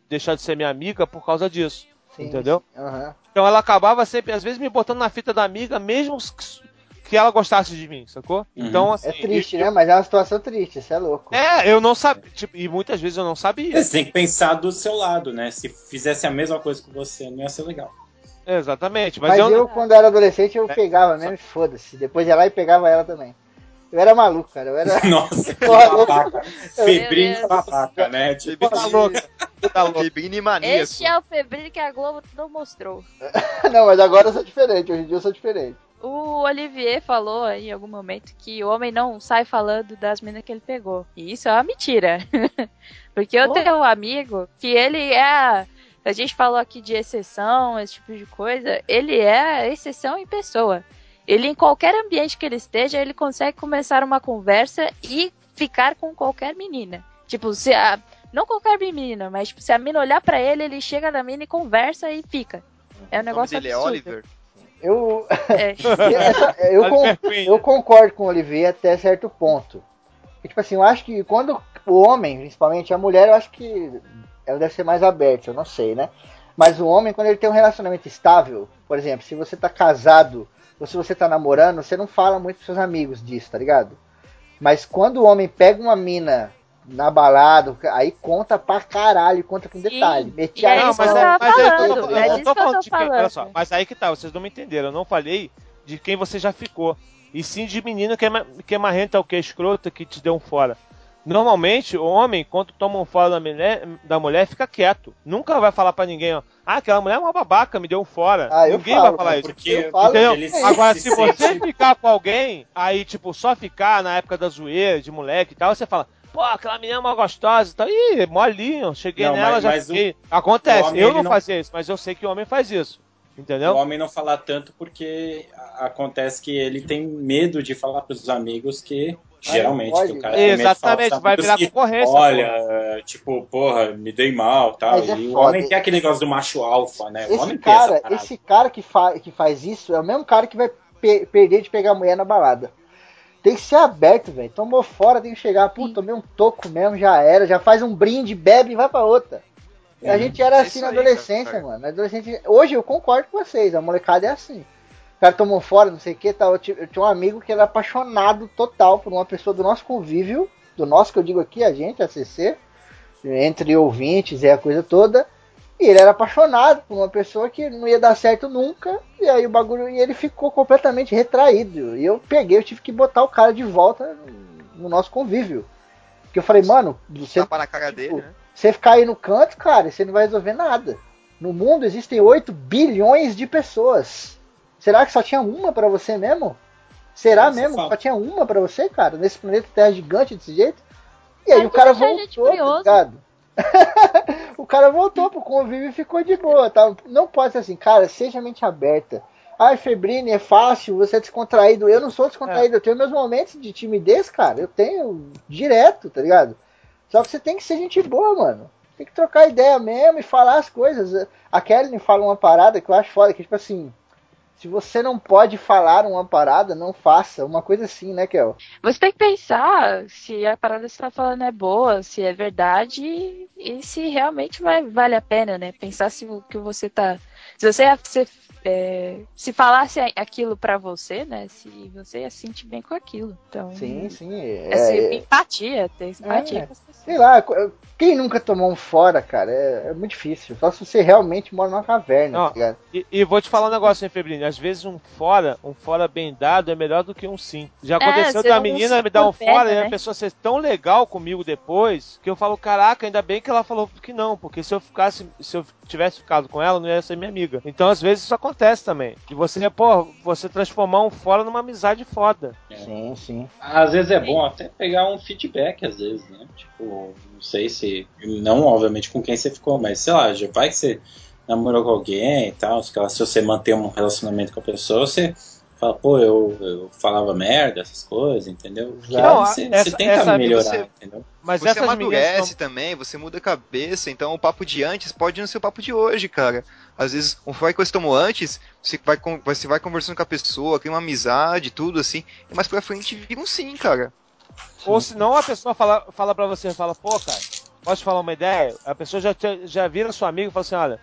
deixar de ser minha amiga por causa disso. Sim, entendeu? aham. Então ela acabava sempre, às vezes, me botando na fita da amiga, mesmo que, ela gostasse de mim, sacou? Uhum. Então, assim. É triste, eu- né? Mas é uma situação triste, isso é louco. É, eu não sabia. Tipo, e muitas vezes eu não sabia. Você tem que pensar do seu lado, né? Se fizesse a mesma coisa que você, não ia ser legal. Exatamente. Mas, Mas, eu, eu, quando era adolescente, eu É. pegava mesmo e foda-se. Depois ia lá e pegava ela também. Eu era maluco, cara. Eu era. Nossa, que Porra, babaca. Febrinho babaca, né? Tipo, tá louco. Tá louco. Febrine maníaco. Este é o febril que a Globo não mostrou. Não, mas agora eu sou diferente. Hoje em dia eu sou diferente. O Olivier falou aí em algum momento que o homem não sai falando das minas que ele pegou. E isso é uma mentira. Porque eu Oh. tenho um amigo que ele é. A gente falou aqui de exceção, esse tipo de coisa. Ele é exceção em pessoa. Ele, em qualquer ambiente que ele esteja, ele consegue começar uma conversa e ficar com qualquer menina. Tipo, se a. Não qualquer menina, mas tipo, se a mina olhar para ele, ele chega na mina e conversa e fica. É um negócio o nome dele absurdo. é Oliver. Eu, É. essa- eu, con- eu concordo com o Olivier até certo ponto. E, tipo assim, eu acho que quando o homem, principalmente a mulher, eu acho que ela deve ser mais aberta, eu não sei, né? Mas o homem, quando ele tem um relacionamento estável, por exemplo, se você tá casado ou se você tá namorando, você não fala muito pros seus amigos disso, tá ligado? Mas quando o homem pega uma mina na balada, aí conta pra caralho, conta com Sim, detalhe. Meti é a não, isso que mas, eu é, falando, tô, é eu disso tô que eu falando de quem, olha falando. só, mas aí que tá, vocês não me entenderam. Eu não falei de quem você já ficou. E sim de menino que é, que é marrenta, o que é escrota, que te deu um fora. Normalmente, o homem, quando toma um fora da mulher, da mulher, fica quieto. Nunca vai falar pra ninguém, ó. Ah, aquela mulher é uma babaca, me deu um fora. Ah, ninguém falo, vai falar cara, isso. Porque Eu falo Entendeu? Agora, se se você ficar com alguém, aí, tipo, só ficar na época da zoeira, de moleque e tal, você fala, pô, aquela menina é uma gostosa e tal. Ih, molinho, cheguei Não, nela, mas- já mas o- fiquei. Acontece, o homem, eu ele não, não- fazia isso, mas eu sei que o homem faz isso. Entendeu? O homem não fala tanto porque acontece que ele tem medo de falar pros amigos que geralmente pode, que o cara Exatamente, pros vai virar que, concorrência. Olha, tipo, porra, me dei mal, tal. Mas é e o homem tem aquele negócio do macho alfa, né? O Esse homem tem essa cara, esse cara que, fa que faz isso é o mesmo cara que vai pe- perder de pegar a mulher na balada. Tem que ser aberto, velho. Tomou fora, tem que chegar, pô, tomei um toco mesmo, já era, já faz um brinde, bebe e vai pra outra. E a gente era É assim na adolescência, cara. mano. Na adolescência, hoje eu concordo com vocês, a molecada é assim. O cara tomou fora, não sei o que, tal. Eu eu tinha um amigo que era apaixonado total por uma pessoa do nosso convívio, do nosso que eu digo aqui, a gente, a CC, entre ouvintes e a coisa toda. E ele era apaixonado por uma pessoa que não ia dar certo nunca. E aí o bagulho. E ele ficou completamente retraído. E eu peguei, eu tive que botar o cara de volta no nosso convívio. Porque eu falei, mano, você, Tapa na cara dele, né? você ficar aí no canto, cara, você não vai resolver nada. No mundo existem 8 bilhões de pessoas. Será que só tinha uma pra você mesmo? Será Você mesmo? fala. Só tinha uma pra você, cara? Nesse planeta Terra gigante desse jeito? E aí o cara voltou, tá ligado? o cara voltou pro convívio e ficou de boa, tá? Não pode ser assim, cara, seja mente aberta. Ai, Febrine, é fácil, você é descontraído. Eu não sou descontraído, eu tenho meus momentos de timidez, cara. Eu tenho direto, tá ligado? Só que você tem que ser gente boa, mano. Tem que trocar ideia mesmo e falar as coisas. A Kelly fala uma parada que eu acho foda, que tipo assim, se você não pode falar uma parada, não faça. Uma coisa assim, né, Kel? Você tem que pensar se a parada que você tá falando é boa, se é verdade e, se realmente vai, vale a pena, né? Pensar se o que você tá. Se você, se, é, se falasse aquilo pra você, né? Se você ia se sentir bem com aquilo. Então, Sim, sim. é, É, é- empatia, ter empatia É. com as pessoas. sei lá, quem nunca tomou um fora, cara? É, é muito difícil. Só se você realmente mora numa caverna, Não. tá ligado? E, e vou te falar um negócio, hein, Febrini? Às vezes um fora, um fora bem dado é melhor do que um sim. Já aconteceu da menina me dar um pega, fora e né? a pessoa ser tão legal comigo depois que eu falo, caraca, ainda bem que ela falou que não, porque se eu ficasse, se eu tivesse ficado com ela, não ia ser minha amiga. Então, às vezes, isso acontece também. De você, pô, você transformar um fora numa amizade foda. Sim, sim. Às vezes é bom até pegar um feedback, às vezes, né? Tipo, não sei se. Não, obviamente, com quem você ficou, mas sei lá, já vai que você namorou com alguém e tal. Se você manter um relacionamento com a pessoa, você fala, pô, eu, eu falava merda, essas coisas, entendeu? Não, aí você, essa- você tenta essa- melhorar, você- entendeu? Mas você essas amadurece meninas. também, você muda a cabeça, então o papo de antes pode não ser o papo de hoje, cara. Às vezes, um fora que você tomou antes, você vai, você vai conversando com a pessoa, cria uma amizade, tudo assim, e mais pra frente vira um sim, cara. Ou senão a pessoa fala, fala pra você, fala, pô, cara, posso te falar uma ideia? A pessoa já, te- já vira sua amiga e fala assim, olha,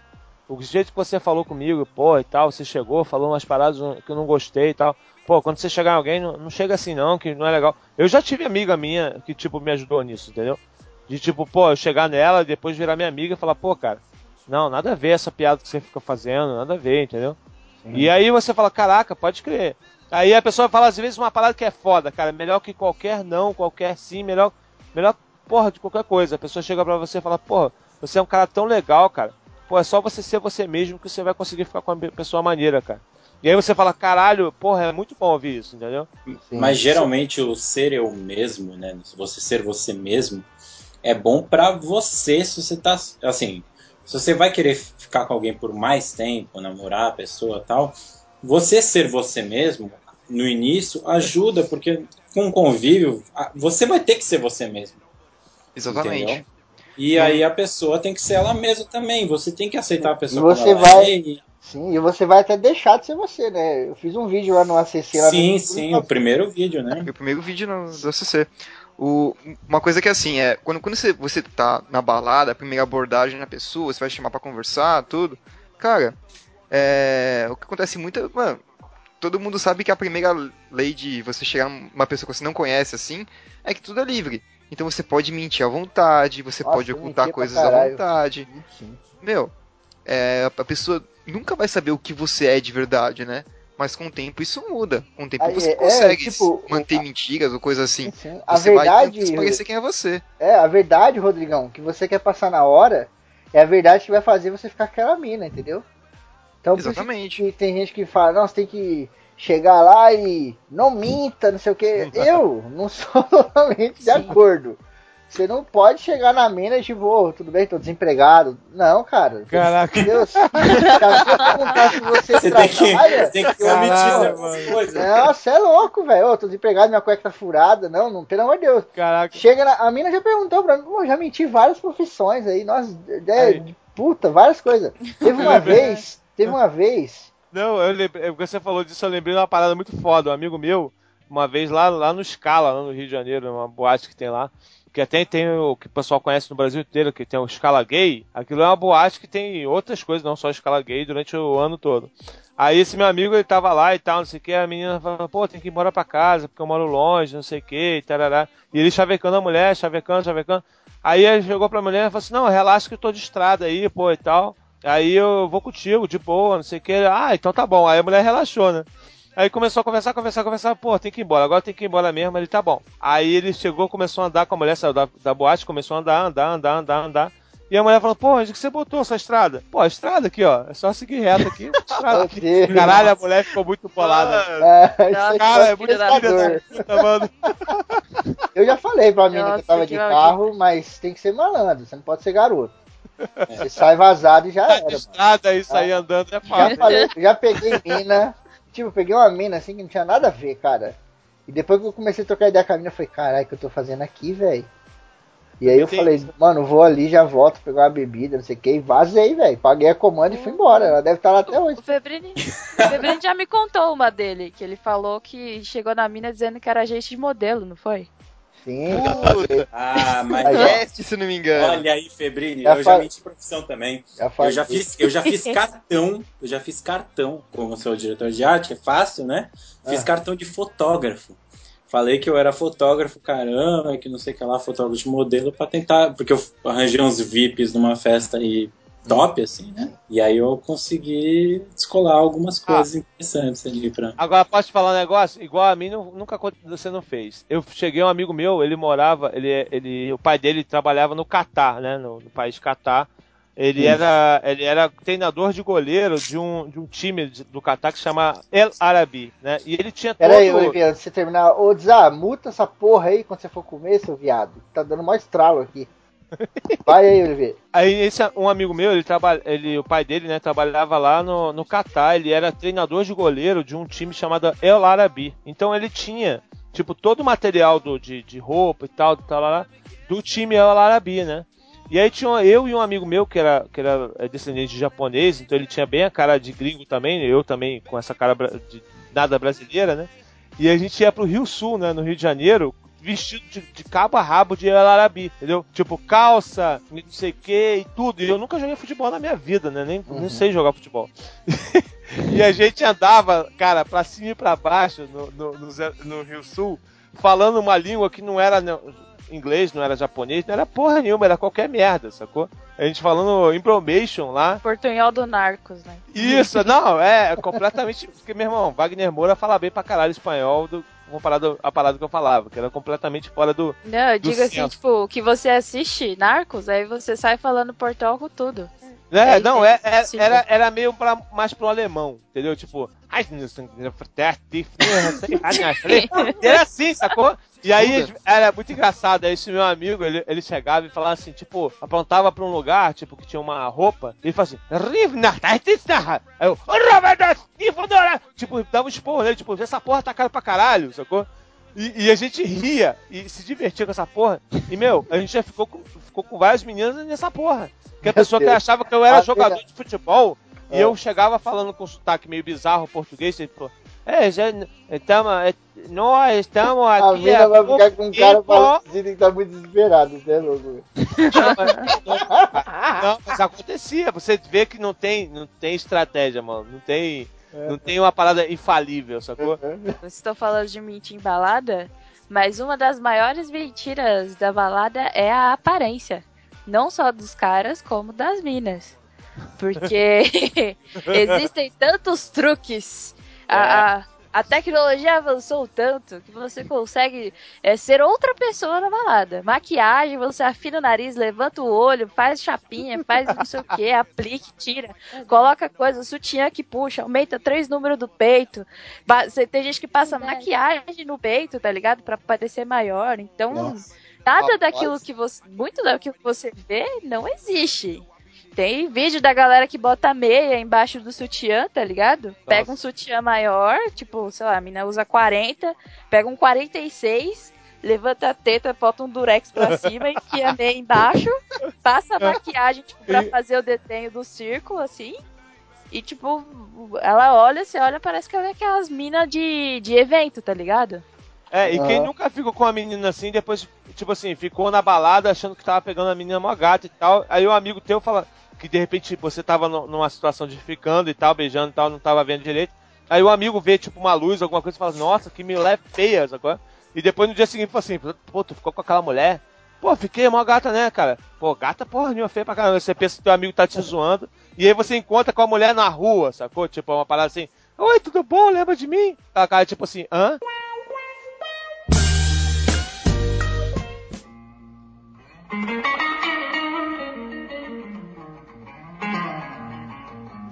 o jeito que você falou comigo, pô, e tal, você chegou, falou umas paradas que eu não gostei e tal. Pô, quando você chegar em alguém, não, não chega assim não, que não é legal. Eu já tive amiga minha que, tipo, me ajudou nisso, entendeu? De tipo, pô, eu chegar nela, depois virar minha amiga e falar, pô, cara, não, nada a ver essa piada que você fica fazendo, nada a ver, entendeu? E aí você fala, caraca, pode crer. Aí a pessoa fala às vezes uma parada que é foda, cara, melhor que qualquer não, qualquer sim, melhor, melhor porra de qualquer coisa. A pessoa chega pra você e fala, porra, você é um cara tão legal, cara. Pô, é só você ser você mesmo que você vai conseguir ficar com a pessoa maneira, cara. E aí você fala, caralho, porra, é muito bom ouvir isso, entendeu? Sim. Mas geralmente o ser eu mesmo, né? Você ser você mesmo é bom pra você se você tá assim. se você vai querer ficar com alguém por mais tempo, namorar a pessoa tal, você ser você mesmo no início ajuda, porque com o convívio, você vai ter que ser você mesmo. Exatamente. Entendeu? E aí a pessoa tem que ser ela mesma também. Você tem que aceitar a pessoa E você vai- é. E- Sim, e você vai até deixar de ser você, né? Eu fiz um vídeo lá no ACC. Lá Sim, no... sim, o primeiro vídeo, né? Meu primeiro vídeo no, do ACC. O, uma coisa que é assim, é, quando, quando você, você tá na balada, a primeira abordagem na pessoa, você vai chamar pra conversar, tudo. Cara, é, o que acontece muito é, mano, todo mundo sabe que a primeira lei de você chegar numa pessoa que você não conhece assim, é que tudo é livre. Então você pode mentir à vontade, você Nossa, pode ocultar coisas à vontade. Sim. Meu, é, a pessoa nunca vai saber o que você é de verdade, né? Mas com o tempo isso muda. Com o tempo Aí, você é, consegue tipo, manter a- mentiras ou coisa assim. Sim, sim. A Você vai verdade, transparecer quem é você. é, a verdade, Rodrigão, que você quer passar na hora, é a verdade que vai fazer você ficar aquela mina, entendeu? Então, Exatamente. tem gente que fala, você tem que chegar lá e não minta, não sei o que. Eu não sou totalmente de Sim. acordo. Você não pode chegar na mina e tipo, ô, tudo bem, tô desempregado. Não, cara. Caraca. Deus. Perguntar se você, Você tem que, tem que omitir mano. certas coisas. Não, você é louco, velho. Ô, tô desempregado, minha cueca tá furada. Não, não, pelo amor de Deus. Caraca. Chega na, a mina já perguntou pra mim, já menti várias profissões aí, nossa, é, Aí. de puta, várias coisas. Teve uma vez, teve uma vez, Não, eu lembrei, porque você falou disso, eu lembrei de uma parada muito foda. Um amigo meu, uma vez lá, lá no Scala, lá no Rio de Janeiro, uma boate que tem lá, que até tem o que o pessoal conhece no Brasil inteiro, que tem o Scala Gay. Aquilo é uma boate que tem outras coisas, não só Scala Gay, durante o ano todo. Aí esse meu amigo, ele tava lá e tal, não sei o que, a menina falou, pô, tem que ir embora pra casa, porque eu moro longe, não sei o que, e tarará. E ele chavecando a mulher, chavecando, chavecando. Aí ele chegou pra mulher e falou assim, não, relaxa que eu tô de estrada aí, pô, e tal. Aí eu vou contigo, de boa, não sei o que. Ah, então tá bom. Aí a mulher relaxou, né? Aí começou a conversar, conversar, conversar. Pô, tem que ir embora, agora tem que ir embora mesmo. Ele tá bom. Aí ele chegou, começou a andar com a mulher, saiu da, da boate, começou a andar, andar, andar, andar, andar. E a mulher falou, pô, onde que você botou essa estrada? Pô, a estrada aqui, ó. É só seguir reto aqui. Estrada aqui. Caralho, a mulher ficou muito bolada. é, Nossa, aí Cara, é foi muito filha assustador. da puta, mano. Eu já falei pra mina que eu tava de carro, mas tem que ser malandro, você não pode ser garoto. Você sai vazado e já Tá era. mano. estrada aí, sair andando é Já fácil. falei, já peguei mina, tipo, peguei uma mina assim que não tinha nada a ver, cara. E depois que eu comecei a trocar ideia com a mina, eu falei, caralho, o que eu tô fazendo aqui, velho? E aí eu Entendi. falei, mano, vou ali, já volto, pegar uma bebida, não sei o que, e vazei, velho. Paguei a comanda e fui embora. Ela deve estar lá até hoje. O Febrini, o Febrini já me contou uma dele, que ele falou que chegou na mina dizendo que era agente de modelo, não foi? Sim, Ah, mas ó. Se não me engano. olha aí, Febrini, Já eu já menti profissão também. já Eu já fiz, eu já fiz cartão, eu já fiz cartão, como sou diretor de arte, é fácil, né? Fiz Ah. cartão de fotógrafo. Falei que eu era fotógrafo, caramba, que não sei o que lá, fotógrafo de modelo, pra tentar. Porque eu arranjei uns VIPs numa festa aí top, assim, né? E aí eu consegui descolar algumas coisas interessantes ali pra. Agora, posso te falar um negócio? Igual a mim, não- nunca você não fez. Eu cheguei, um amigo meu, ele morava, ele, ele, o pai dele trabalhava no Catar, né? No, no país Catar. Ele era, ele era treinador de goleiro de um, de um time do Catar que se chama El Arabi, né? E ele tinha todo... Pera aí, Oliveira, antes de você terminar. Ô, Zá, muta essa porra aí quando você for comer, seu viado. Tá dando mó estralo aqui. Vai aí, Oliveira. Aí esse um amigo meu, ele trabalha, ele, o pai dele, né, trabalhava lá no, no Catar, ele era treinador de goleiro de um time chamado El Arabi. Então ele tinha, tipo, todo o material do, de, de roupa e tal, tal, do time El Arabi, né? E aí tinha eu e um amigo meu que era, que era é, descendente de japonês, então ele tinha bem a cara de gringo também, eu também com essa cara de nada brasileira, né? E a gente ia pro Rio Sul, né, no Rio de Janeiro, vestido de, de cabo a rabo de El Arabi, entendeu? Tipo, calça, não sei o que e tudo. E eu nunca joguei futebol na minha vida, né? Nem, Uhum. nem sei jogar futebol. e a gente andava, cara, pra cima e pra baixo no, no, no no Rio Sul, falando uma língua que não era inglês, não era japonês, não era porra nenhuma, era qualquer merda, sacou? A gente falando impromation lá. Portunhol do Narcos, né? Isso, não, é completamente. Porque, meu irmão, Wagner Moura fala bem pra caralho espanhol do, comparado à parada que eu falava, que era completamente fora do. Não, eu Do digo assim, centro. tipo, que você assiste Narcos, aí você sai falando portal com tudo. É, É, não, é, é, é- era, era meio pra, mais pro alemão, entendeu? Tipo, Era assim, sacou? E aí era muito engraçado. Aí esse meu amigo, ele, ele chegava e falava assim, tipo, apontava pra um lugar, tipo, que tinha uma roupa, e ele falava assim, aí eu, tipo, dava um esporro nele, tipo, essa porra tá cara pra caralho, sacou? E, e, a gente ria e se divertia com essa porra. E, meu, a gente já ficou com, ficou com várias meninas nessa porra. Que a pessoa que achava que eu era jogador de futebol e eu chegava falando com sotaque meio bizarro português, e ele falou, é, já estamos, nós estamos aqui. A mina vai ficar com um cara parecido que tá muito desesperado, né, louco? não, mas acontecia. Você vê que não tem, não tem estratégia, mano. Não tem, não tem uma parada infalível, sacou? Vocês estão falando de mentir em balada, mas uma das maiores mentiras da balada é a aparência. Não só dos caras, como das minas. Porque existem tantos truques. É. A, a, tecnologia avançou tanto que você consegue é, ser outra pessoa na balada. Maquiagem, você afina o nariz, levanta o olho, faz chapinha, faz não sei o que, aplique, tira, coloca coisa, sutiã que puxa, aumenta três números do peito. Tem gente que passa maquiagem no peito, tá ligado? Pra parecer maior. Então, Nossa. nada daquilo que você. Muito daquilo que você vê não existe. Tem vídeo da galera que bota meia embaixo do sutiã, tá ligado? Nossa. Pega um sutiã maior, tipo, sei lá, a mina usa 40, pega um 46, levanta a teta, bota um durex pra cima e enfia a meia embaixo, passa a maquiagem, tipo, pra fazer o desenho do círculo, assim. E, tipo, ela olha, você olha, parece que ela é aquelas minas de, de evento, tá ligado? É, e quem nunca ficou com uma menina assim, depois, tipo assim, ficou na balada achando que tava pegando a menina mó gata e tal. Aí um amigo teu fala, que de repente você tava numa situação de ficando e tal, beijando e tal, não tava vendo direito. Aí o amigo vê, tipo, uma luz, alguma coisa e fala, nossa, que mulher feia, agora. E depois no dia seguinte fala assim, pô, tu ficou com aquela mulher? Pô, fiquei mó gata, né, cara? Pô, gata porra nenhuma, feia pra caramba. Você pensa que teu amigo tá te zoando. E aí você encontra com a mulher na rua, sacou? Tipo, uma parada assim, oi, tudo bom? Lembra de mim? A cara, tipo assim, hã?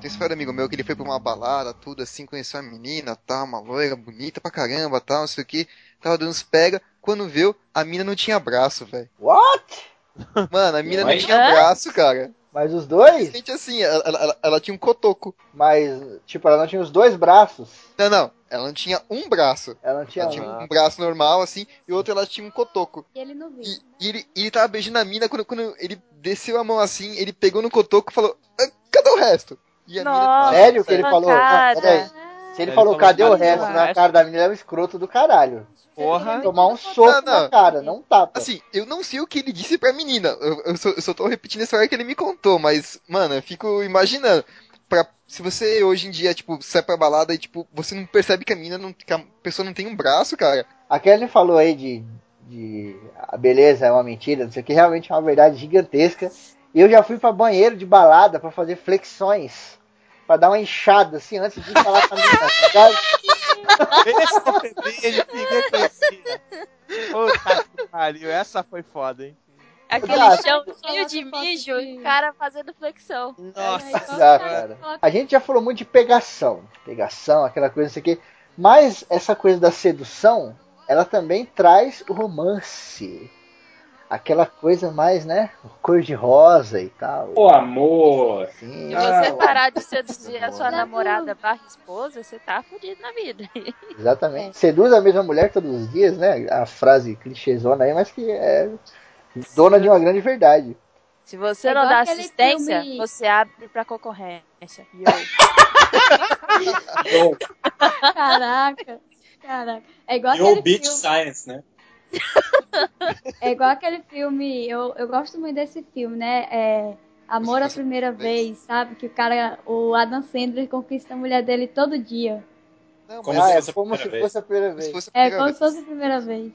Tem história amigo meu que ele foi pra uma balada, tudo assim, conheceu uma menina, tal, uma loira, bonita pra caramba, tal, não sei o que. Tava dando uns pega. Quando viu, a mina não tinha braço, velho. What? Mano, a mina não tinha braço, cara. Mas os dois? Gente, assim, ela, ela, ela, tinha um cotoco. Mas, tipo, ela não tinha os dois braços? Não, não. Ela não tinha um braço. Ela não tinha ela um. tinha um braço normal, assim, e o outro ela tinha um cotoco. E ele não viu. E, e ele, ele tava beijando a mina, quando, quando ele desceu a mão assim, ele pegou no cotoco e falou, ah, cadê o resto? E a Nossa, mina... Sério que ele falou? Ah, Se ele, ele falou, cadê o resto? Na cara da menina é o escroto do caralho. Porra. Tomar um soco na cara, não tapa. Assim, eu não sei o que ele disse pra menina. Eu, eu, só, eu só tô repetindo a história que ele me contou, mas, mano, eu fico imaginando. Pra, se você hoje em dia, tipo, sai pra balada e, tipo, você não percebe que a menina não, que a pessoa não tem um braço, cara. A Kelly falou aí de, de a beleza é uma mentira, não sei o que, realmente é uma verdade gigantesca. E eu já fui pra banheiro de balada para fazer flexões pra dar uma enxada, assim, antes de falar pra mim, bebê, ninguém conhecia. Puta que pariu, essa foi foda, hein? Aquele ah, chão cheio de mijo e o cara fazendo flexão. Nossa, já, cara. A gente já falou muito de pegação. Pegação, aquela coisa, isso aqui. Mas essa coisa da sedução, ela também traz o romance aquela coisa mais, né? Cor de rosa e tal. O amor! Sim. Se você ah, parar de seduzir a sua namorada barra esposa, você tá fudido na vida. Exatamente. É. Seduz a mesma mulher todos os dias, né? A frase clichêzona aí, mas que é dona Sim. de uma grande verdade. Se você é não dá assistência, filme... você abre pra concorrência. Caraca. Caraca. É igual Yo, Beach filme... Science, né? é igual aquele filme, eu, eu gosto muito desse filme, né? É Amor à Primeira Vez, sabe? Que o cara, o Adam Sandler conquista a mulher dele todo dia. Não, como, ah, se, é como se fosse a primeira vez. A primeira é, como vez. se fosse a primeira vez.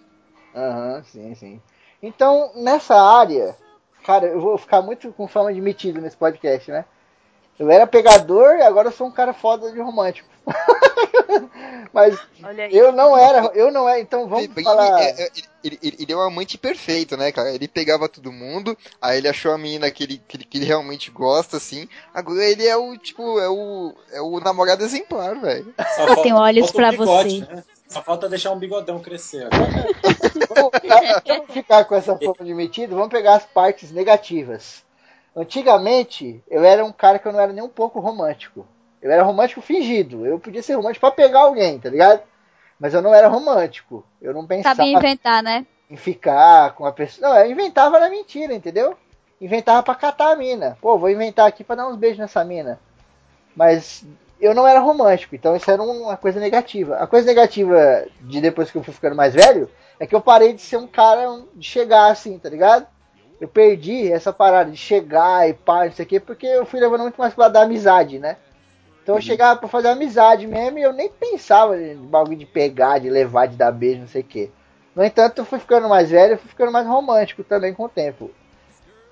Aham, uhum, sim, sim. Então, nessa área, cara, eu vou ficar muito com fama de metido nesse podcast, né? Eu era pegador e agora eu sou um cara foda de romântico. Mas eu não era, eu não era, então vamos Ele- falar. é- é- Ele, ele, ele é o amante perfeito, né, cara? Ele pegava todo mundo, aí ele achou a menina que ele, que ele, que ele realmente gosta, assim. Agora ele é o, tipo, é o, é o namorado exemplar, velho. Só falta- tenho olhos um bigode, você. né? Só falta deixar um bigodão crescer agora. Vamos ficar, vamos ficar com essa forma de metido, vamos pegar as partes negativas. Antigamente, eu era um cara que eu não era nem um pouco romântico. Eu era romântico fingido. Eu podia ser romântico pra pegar alguém, tá ligado? Mas eu não era romântico. Eu não pensava Sabia inventar, né? em ficar com a pessoa. Não, eu inventava na mentira, entendeu? Inventava pra catar a mina. Pô, vou inventar aqui pra dar uns beijos nessa mina. Mas eu não era romântico, então isso era uma coisa negativa. A coisa negativa de depois que eu fui ficando mais velho é que eu parei de ser um cara de chegar assim, tá ligado? Eu perdi essa parada de chegar e pá, não sei o quê, porque eu fui levando muito mais pro lado da amizade, né? Então eu chegava pra fazer amizade mesmo e eu nem pensava em bagulho de pegar, de levar, de dar beijo, não sei o quê. No entanto, eu fui ficando mais velho, eu fui ficando mais romântico também com o tempo.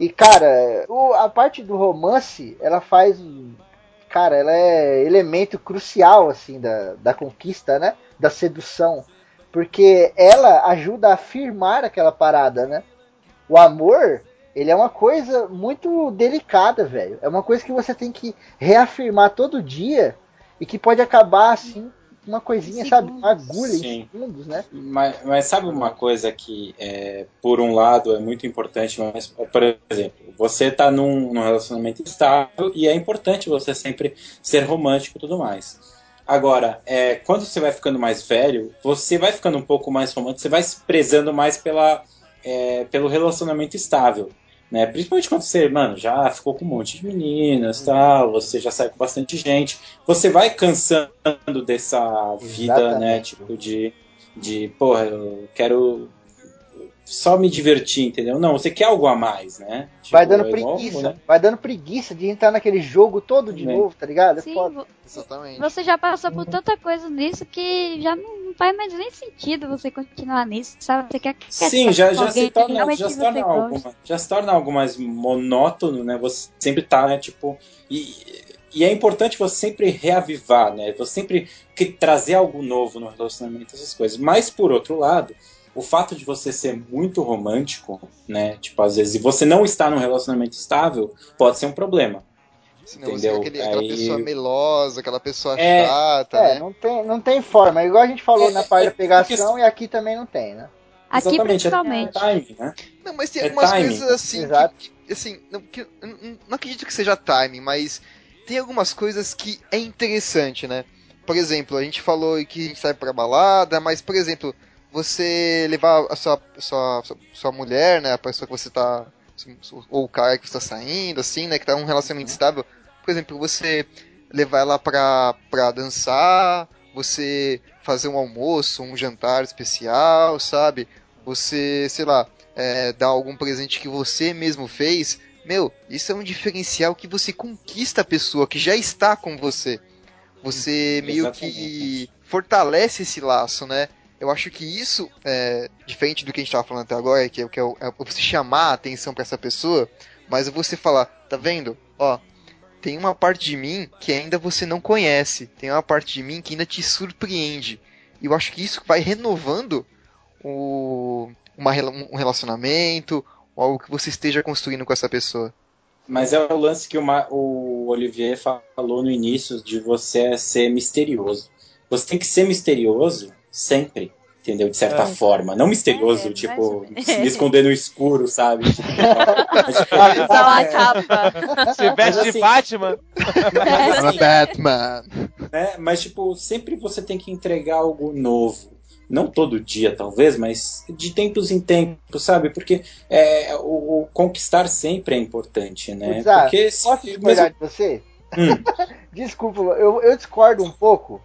E, cara, o- a parte do romance, ela faz. Cara, ela é elemento crucial, assim, da, da conquista, né? Da sedução. Porque ela ajuda a afirmar aquela parada, né? O amor, ele é uma coisa muito delicada, velho. É uma coisa que você tem que reafirmar todo dia e que pode acabar, assim, uma coisinha, sabe? Uma agulha Sim. em segundos, né? Mas, mas sabe uma coisa que, é, por um lado, é muito importante, mas, por exemplo, você tá num, num relacionamento estável e é importante você sempre ser romântico e tudo mais. Agora, é, quando você vai ficando mais velho, você vai ficando um pouco mais romântico, você vai se prezando mais pela, é, pelo relacionamento estável. Né? Principalmente quando você, mano, já ficou com um monte de meninas tal, você já saiu com bastante gente. Você vai cansando dessa vida, né? Exatamente. Tipo, de, de, porra, eu quero só me divertir, entendeu? Não, você quer algo a mais, né? Tipo, vai dando é igual, preguiça, né? vai dando preguiça de entrar naquele jogo todo de novo, tá ligado? É Sim, foda. Exatamente. você já passou por tanta coisa nisso que já não faz mais nem sentido você continuar nisso, sabe? Você quer, quer Sim, já, já alguém se que torna, já se torna algo, já se torna algo mais monótono, né? Você sempre tá, né, tipo, e, e é importante você sempre reavivar, né? Você sempre que- trazer algo novo no relacionamento, essas coisas. Mas por outro lado, o fato de você ser muito romântico, né? Tipo, às vezes, e você não estar num relacionamento estável, pode ser um problema. Senão você é entendeu? aquele- aquela Aí- pessoa melosa, aquela pessoa É, chata, É, né? não tem, não tem forma. É igual a gente falou É, na parte é da pegação porque- e aqui também não tem, né? Aqui Exatamente, é- principalmente. É timing, né? Não, mas tem É algumas timing. coisas assim Exato. que, que, assim, não, que, não- não acredito que seja timing, mas tem algumas coisas que é interessante, né? Por exemplo, a gente falou que a gente sai pra balada, mas, por exemplo, você levar a sua, sua, sua, mulher, né, a pessoa que você tá, ou o cara que você tá saindo, assim, né, que tá num relacionamento estável, por exemplo, você levar ela pra, pra dançar, você fazer um almoço, um jantar especial, sabe? Você, sei lá, é, dar algum presente que você mesmo fez, meu, isso é um diferencial que você conquista a pessoa que já está com você. Você meio que fortalece esse laço, né? Eu acho que isso, é, diferente do que a gente estava falando até agora, que é, que é, é você chamar a atenção para essa pessoa, mas você falar, tá vendo? Ó, tem uma parte de mim que ainda você não conhece, tem uma parte de mim que ainda te surpreende. E eu acho que isso vai renovando o, uma, um relacionamento, ou algo que você esteja construindo com essa pessoa. Mas é o lance que o, o Olivier falou no início de você ser misterioso. Você tem que ser misterioso sempre, entendeu? De certa É. forma. Não misterioso, É, tipo, se esconder no escuro, sabe? Tipo, Usar uma capa. Se veste assim- de Batman. mas, assim, Batman. né? Mas, tipo, sempre você tem que entregar algo novo. Não todo dia, talvez, mas de tempos em tempos, sabe? Porque é, o, o conquistar sempre é importante, né? Zá, Porque Posso discordar de você? Hum, Desculpa, eu, eu discordo um pouco.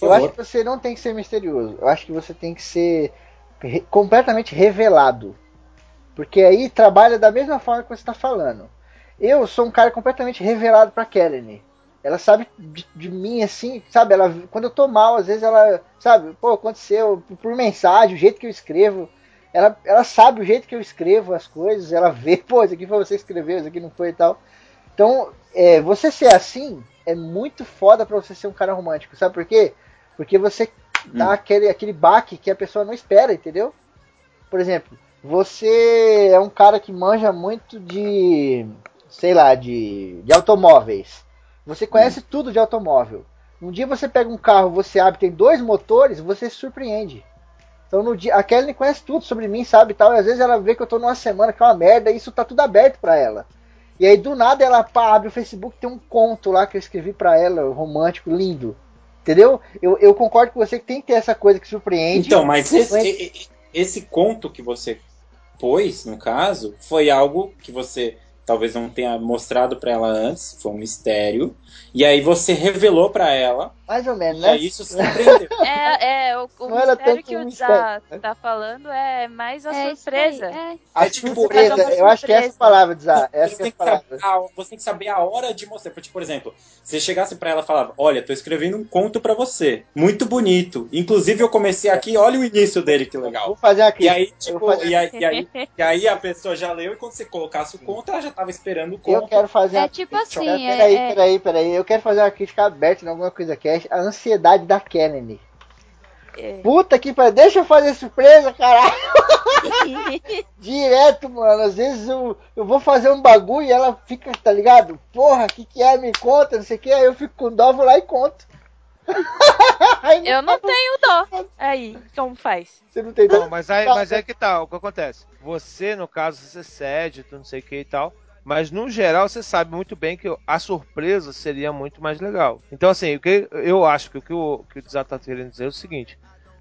Eu acho que você não tem que ser misterioso. Eu acho que você tem que ser re- completamente revelado. Porque aí trabalha da mesma forma que você está falando. Eu sou um cara completamente revelado pra Kelly. Ela sabe de, de mim assim, sabe? Ela, quando eu tô mal, às vezes ela, sabe? Pô, aconteceu por, por mensagem, o jeito que eu escrevo. Ela, ela sabe o jeito que eu escrevo as coisas, ela vê, pô, isso aqui foi você que escreveu, isso aqui não foi e tal. Então, é, você ser assim é muito foda pra você ser um cara romântico, sabe por quê? Porque você dá aquele, aquele baque que a pessoa não espera, entendeu? Por exemplo, você é um cara que manja muito de, sei lá, de, de automóveis. Você conhece tudo de automóvel. Um dia você pega um carro, você abre, tem dois motores, você se surpreende. Então no dia, a Kelly conhece tudo sobre mim, sabe tal. E às vezes ela vê que eu tô numa semana que é uma merda, e isso tá tudo aberto para ela. E aí do nada ela pá, abre o Facebook, tem um conto lá que eu escrevi para ela, romântico, lindo. Entendeu? Eu, eu concordo com você que tem que ter essa coisa que surpreende. Então, mas esse, esse conto que você pôs, no caso, foi algo que você talvez não tenha mostrado para ela antes, foi um mistério. E aí você revelou para ela. Mais ou menos, né? E isso surpreendeu. É, é o, o mistério que o Zá né? tá falando é mais a é surpresa. É. A é, tipo, surpresa, eu acho que é essa palavra de Zá. Essa você, tem que saber a, você tem que saber a hora de mostrar. Tipo, por exemplo, se chegasse para ela e falava: Olha, tô escrevendo um conto para você. Muito bonito. Inclusive, eu comecei aqui, olha o início dele, que legal. Vou fazer aqui. E aí, tipo, e aí, e, aí, e aí a pessoa já leu, e quando você colocasse o conto, ela já tava esperando o conto. Eu quero fazer. É tipo assim. Peraí, peraí, peraí. Eu quero fazer uma crítica aberta em alguma coisa que a ansiedade da Kennedy. É. Puta que pariu, deixa eu fazer surpresa, caralho. Direto, mano. Às vezes eu, eu vou fazer um bagulho e ela fica, tá ligado? Porra, o que, que é? Me conta, não sei o que. Aí eu fico com dó, vou lá e conto. eu não tenho dó. Aí, como faz? Você não tem dó? Não, mas, aí, mas é que tal, tá, o que acontece? Você, no caso, você cede, tu não sei o que e tal. Mas no geral você sabe muito bem que a surpresa seria muito mais legal. Então, assim, o que eu acho que o que o, que o está querendo dizer é o seguinte: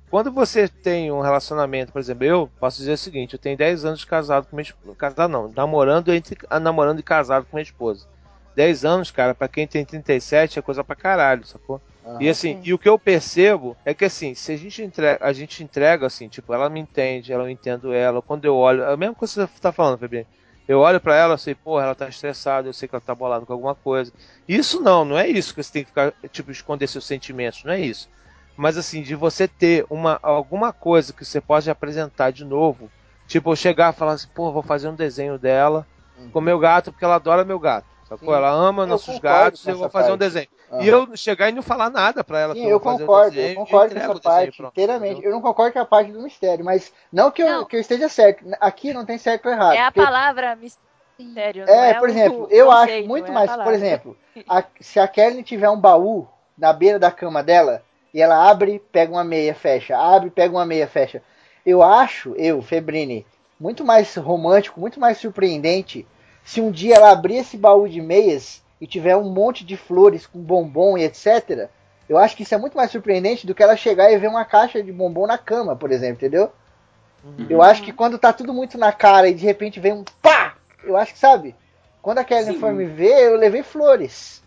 quando você tem um relacionamento, por exemplo, eu posso dizer o seguinte: eu tenho 10 anos de casado com minha esposa. Casado não, namorando, entre, namorando e casado com minha esposa. 10 anos, cara, para quem tem 37 é coisa pra caralho, sacou? Uhum. E assim, e o que eu percebo é que assim, se a gente entrega, a gente entrega assim, tipo, ela me entende, ela eu entendo ela, quando eu olho, é a mesma coisa que você tá falando, Febrinho. Eu olho para ela e sei, porra, ela tá estressada, eu sei que ela tá bolada com alguma coisa. Isso não, não é isso que você tem que ficar, tipo, esconder seus sentimentos, não é isso. Mas assim, de você ter uma, alguma coisa que você pode apresentar de novo. Tipo, eu chegar e falar assim, pô, vou fazer um desenho dela uhum. com meu gato, porque ela adora meu gato. Sacou? Ela ama eu nossos gatos e eu vou fazer parte. um desenho. Uhum. E eu chegar e não falar nada pra ela. Sim, eu, eu concordo, desenho, eu concordo com essa parte desenho, inteiramente. Entendeu? Eu não concordo com a parte do mistério, mas não que, não. Eu, que eu esteja certo. Aqui não tem certo ou errado. É a porque... palavra mistério. É, é, por exemplo, eu conceito, acho muito é mais. Por exemplo, a, se a Kelly tiver um baú na beira da cama dela e ela abre, pega uma meia, fecha, abre, pega uma meia, fecha. Eu acho, eu, Febrini, muito mais romântico, muito mais surpreendente se um dia ela abrir esse baú de meias e tiver um monte de flores com bombom e etc. Eu acho que isso é muito mais surpreendente do que ela chegar e ver uma caixa de bombom na cama, por exemplo, entendeu? Uhum. Eu acho que quando tá tudo muito na cara e de repente vem um pá, eu acho que sabe. Quando a Kelly foi me ver, eu levei flores.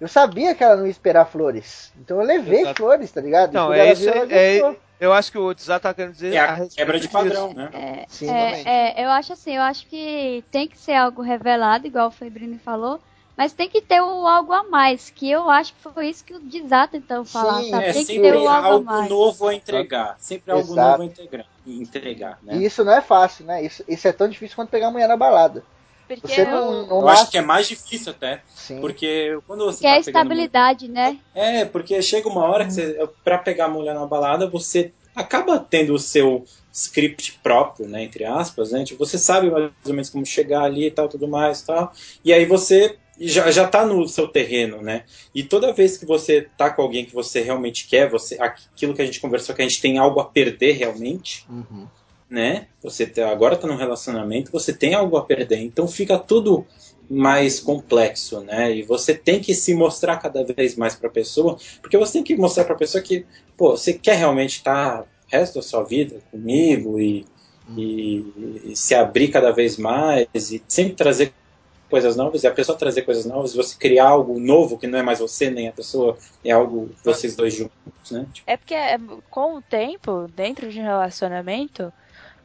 Eu sabia que ela não ia esperar flores. Então eu levei Exato. flores, tá ligado? Não, é isso. É, é, eu acho que o Desat tá querendo dizer. É a, a quebra de padrão, né? É, Sim, é, é, eu acho assim, eu acho que tem que ser algo revelado, igual o Febrino falou. Mas tem que ter um algo a mais, que eu acho que foi isso que o Desat então falar, Sim, sabe? É, tem que ter um algo, algo novo a entregar. Sempre algo Exato. novo a entregar. entregar né? E isso não é fácil, né? Isso, isso é tão difícil quanto pegar a mulher na balada. Porque você não, não eu acho que é mais difícil até. Sim. Porque quando você. Que tá é a estabilidade, né? É, porque chega uma hora que você, pra pegar a mulher na balada, você acaba tendo o seu script próprio, né, entre aspas, né? Tipo, você sabe mais ou menos como chegar ali e tal, tudo mais, tal. E aí você já, já tá no seu terreno, né? E toda vez que você tá com alguém que você realmente quer, você aquilo que a gente conversou que a gente tem algo a perder realmente, uhum. né? Você tá, agora tá num relacionamento, você tem algo a perder, então fica tudo mais complexo, né? E você tem que se mostrar cada vez mais para a pessoa, porque você tem que mostrar para a pessoa que, pô, você quer realmente estar tá o resto da sua vida comigo e, e, e se abrir cada vez mais e sempre trazer coisas novas e a pessoa trazer coisas novas, você criar algo novo que não é mais você nem a pessoa, é algo vocês dois juntos, né? É porque é, com o tempo, dentro de um relacionamento,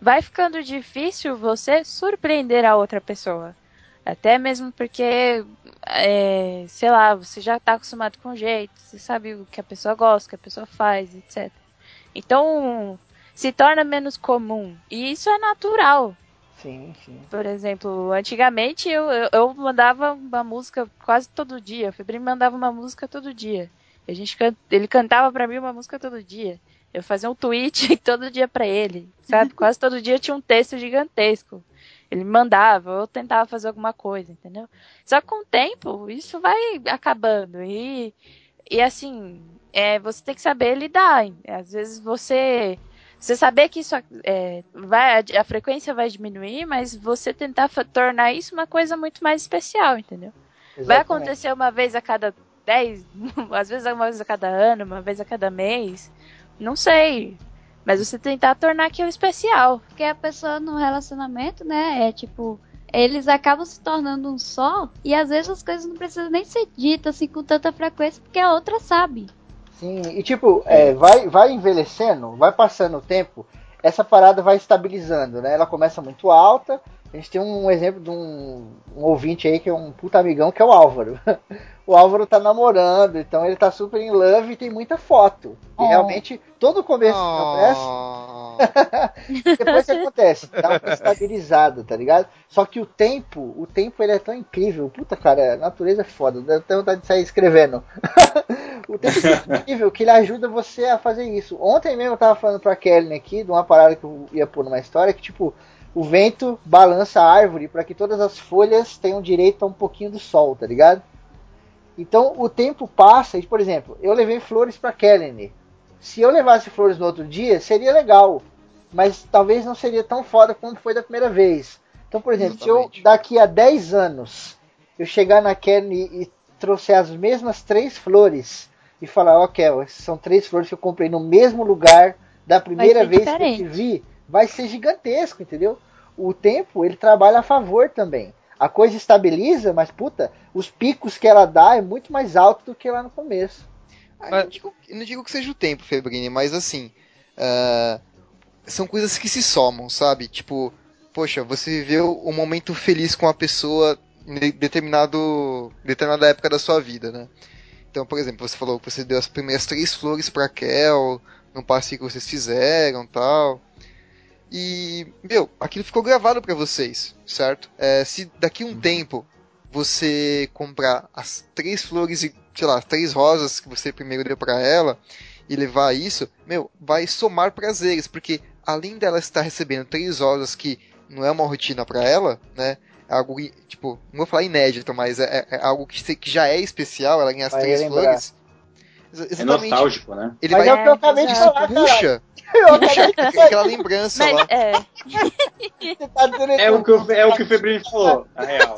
vai ficando difícil você surpreender a outra pessoa. Até mesmo porque, é, sei lá, você já está acostumado com o jeito, você sabe o que a pessoa gosta, o que a pessoa faz, etc. Então, se torna menos comum. E isso é natural. Sim, sim. Por exemplo, antigamente eu, eu, mandava uma música quase todo dia. O Febrinho mandava uma música todo dia. A gente can... Ele cantava pra mim uma música todo dia. Eu fazia um tweet todo dia pra ele, sabe? Quase todo dia tinha um texto gigantesco. Ele mandava, eu tentava fazer alguma coisa, entendeu? Só que com o tempo, isso vai acabando. E, e assim, é, você tem que saber lidar. Às vezes você. Você saber que isso é, vai, a frequência vai diminuir, mas você tentar tornar isso uma coisa muito mais especial, entendeu? Exatamente. Vai acontecer uma vez a cada 10, às vezes uma vez a cada ano, uma vez a cada mês. Não sei. Mas você tentar tornar aquilo especial. Porque a pessoa no relacionamento, né, é tipo, eles acabam se tornando um só, e às vezes as coisas não precisam nem ser ditas assim com tanta frequência, porque a outra sabe. Sim, e tipo, é, vai, vai envelhecendo, vai passando o tempo, essa parada vai estabilizando, né? Ela começa muito alta. A gente tem um exemplo de um, um ouvinte aí que é um puta amigão, que é o Álvaro. o Álvaro tá namorando, então ele tá super em love e tem muita foto. E oh. realmente, todo o começo oh. Depois que acontece, dá uma estabilizada, tá ligado? Só que o tempo, o tempo ele é tão incrível. Puta, cara, a natureza é foda. Dá até vontade de sair escrevendo. o tempo é incrível que ele ajuda você a fazer isso. Ontem mesmo eu tava falando pra Kelly aqui de uma parada que eu ia pôr numa história que, tipo, o vento balança a árvore para que todas as folhas tenham direito a um pouquinho do sol, tá ligado? Então o tempo passa e, por exemplo, eu levei flores para Kelly. Se eu levasse flores no outro dia, seria legal, mas talvez não seria tão foda como foi da primeira vez. Então, por exemplo, Exatamente. se eu daqui a 10 anos eu chegar na Kelly e trouxer as mesmas três flores e falar, ok, são três flores que eu comprei no mesmo lugar da primeira vez diferente. que eu te vi, vai ser gigantesco, entendeu? O tempo ele trabalha a favor também a coisa estabiliza, mas puta, os picos que ela dá é muito mais alto do que lá no começo. Ah, não digo, não digo, que seja o tempo, Febrini, mas assim. Uh, são coisas que se somam, sabe? Tipo, poxa, você viveu um momento feliz com a pessoa em determinado, determinada época da sua vida, né? Então, por exemplo, você falou que você deu as primeiras três flores para Kel, num passeio que vocês fizeram tal. E, meu, aquilo ficou gravado para vocês, certo? É, se daqui um uhum. tempo você comprar as três flores e, sei lá, três rosas que você primeiro deu para ela e levar isso, meu, vai somar prazeres, porque além dela estar recebendo três rosas que não é uma rotina para ela, né? É algo, tipo, não vou falar inédito, mas é, é algo que, que, já é especial, ela ganha as vai três lembrar. flores. Exatamente. É nostálgico, né? Ele Mas vai, é o que eu acabei de falar, puxa, puxa aquela lembrança Mas, lá. É. Tá é, o que o, é o que o Febrini falou, na real.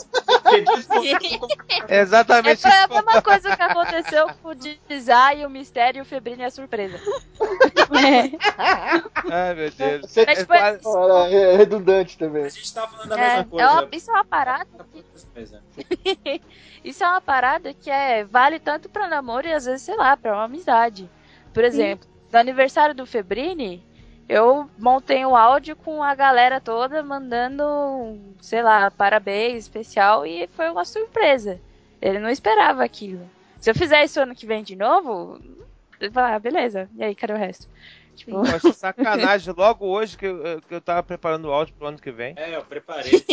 é exatamente é a mesma coisa que aconteceu com o e o Mistério e o Febrini é a surpresa. é. Ai, meu Deus. Você, Mas, é, é, redundante também. A gente tava falando da mesma é, coisa. É uma, isso é uma parada. Que... isso é uma parada que é, vale tanto pra namoro e às vezes, sei lá, pra uma amizade. Por exemplo, Sim. no aniversário do Febrini, eu montei um áudio com a galera toda mandando, sei lá, parabéns especial e foi uma surpresa. Ele não esperava aquilo. Se eu fizer isso ano que vem de novo, ele vai, ah, beleza. E aí, cadê o resto? Tipo... Eu acho sacanagem logo hoje que eu, que eu tava preparando o áudio pro ano que vem. É, eu preparei.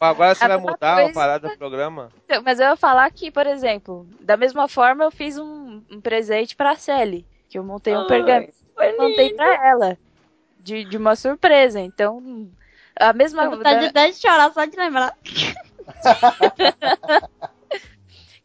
Agora você a vai mudar coisa... a parada do programa? Então, mas eu ia falar que, por exemplo, da mesma forma eu fiz um, um presente pra Sally. Que eu montei um pergaminho e montei pra ela. De, de uma surpresa. Então, a mesma. Eu vontade da... de chorar só de lembrar.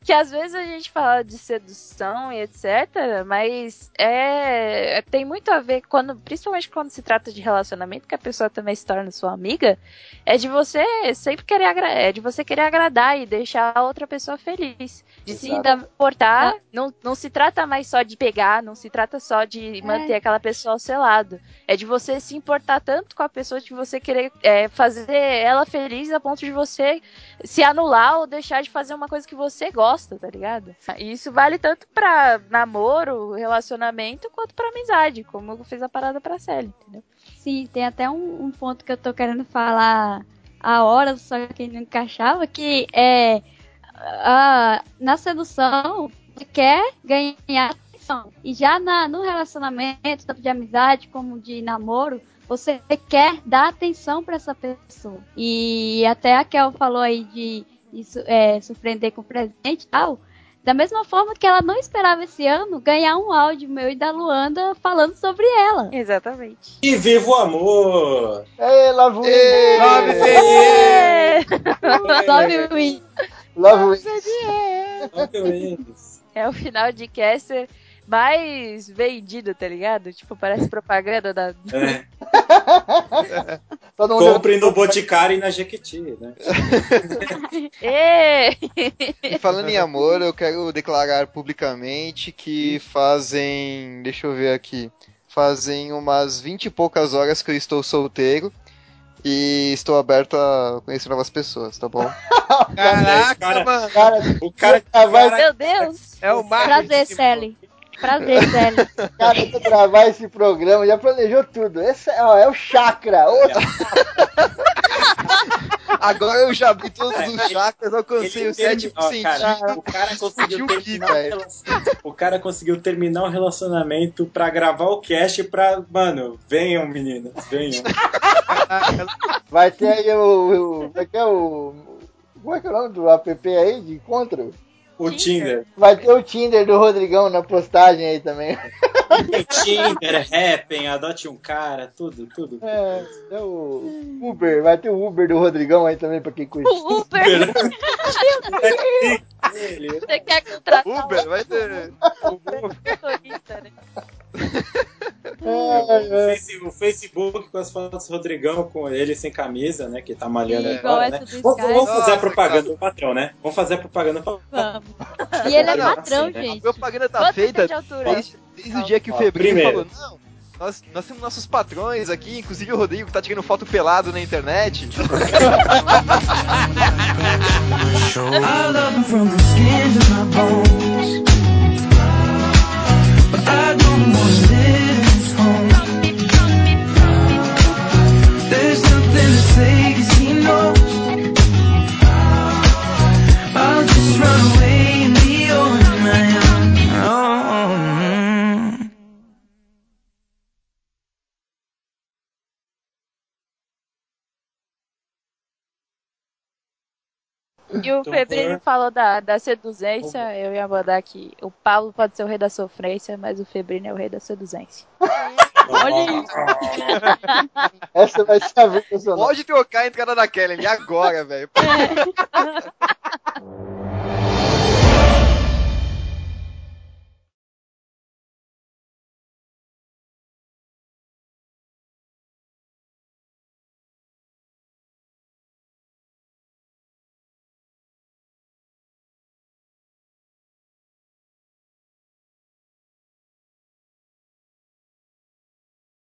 que às vezes a gente fala de sedução e etc, mas é tem muito a ver quando, principalmente quando se trata de relacionamento, que a pessoa também se torna sua amiga, é de você sempre querer é de você querer agradar e deixar a outra pessoa feliz, de Exato. se importar, não, não se trata mais só de pegar, não se trata só de é. manter aquela pessoa ao seu lado, é de você se importar tanto com a pessoa de você querer é, fazer ela feliz a ponto de você se anular ou deixar de fazer uma coisa que você gosta tá ligado? E isso vale tanto pra namoro, relacionamento, quanto pra amizade, como eu fiz a parada pra Sally, entendeu? Sim, tem até um, um ponto que eu tô querendo falar a hora, só que não encaixava, que é a, na sedução você quer ganhar atenção. E já na, no relacionamento, tanto de amizade como de namoro, você quer dar atenção para essa pessoa. E até a Kel falou aí de isso, é, surpreender com presente e tal, Da mesma forma que ela não esperava esse ano ganhar um áudio meu e da Luanda falando sobre ela. Exatamente. E viva o amor! Ei, Love Win! Ê! Love É, Love. Love é o final de caster mais vendido, tá ligado? Tipo, parece propaganda da. É. Todo mundo Compre no Boticário e na Jequiti, né? Ê! E falando em amor, eu quero declarar publicamente que fazem. Deixa eu ver aqui. Fazem umas 20 e poucas horas que eu estou solteiro. E estou aberto a conhecer novas pessoas, tá bom? Caraca, Cara, mano. Cara, O cara, vai- cara- Meu Deus! É o Marcos. Prazer, Sally. Prazer, Sally. cara pra gravar esse programa, já planejou tudo. Esse é, ó, é o chakra. Outro Agora eu já abri todos os chakras, alcancei Ele o sétimo termi- ó, cara, sentido. o cara conseguiu terminar o velho. relacionamento. O cara conseguiu terminar o relacionamento pra gravar o cast pra. Mano, venham, meninas, venham. Vai ter aí o. o vai ter o. Como é que é o nome do app aí de encontro? O Tinder. Vai ter o Tinder do Rodrigão na postagem aí também. Tinder, Happn, adote um cara, tudo, tudo. É, é o Uber, vai ter o Uber do Rodrigão aí também pra quem curte. O Uber! Ele- Você quer contratar Uber, vai ter. motorista, né? O ai. Face- O Facebook com as fotos do Rodrigão com ele sem camisa, né? Que tá malhando Sim, agora, né? do Vamos, vamos fazer a Nossa, propaganda do patrão, né? Vamos fazer a propaganda pra... Vamos. E ele é patrão, Assim, né? A gente. propaganda tá Quanto feita desde, desde o dia que o Febrinho falou, não, nós, nós temos nossos patrões aqui, inclusive o Rodrigo que tá tirando foto pelado na internet. I love him from the skin to my bones. But I don't wanna live in his home. There's nothing to say 'cause he knows. E o Então, Febrino por- falou da, da seduzência, eu ia mandar aqui. O Paulo pode ser o rei da sofrência, mas o Febrino é o rei da seduzência. Olha isso. Essa vai ser a sonora. Pode trocar a entrada da Kelly ali agora, velho.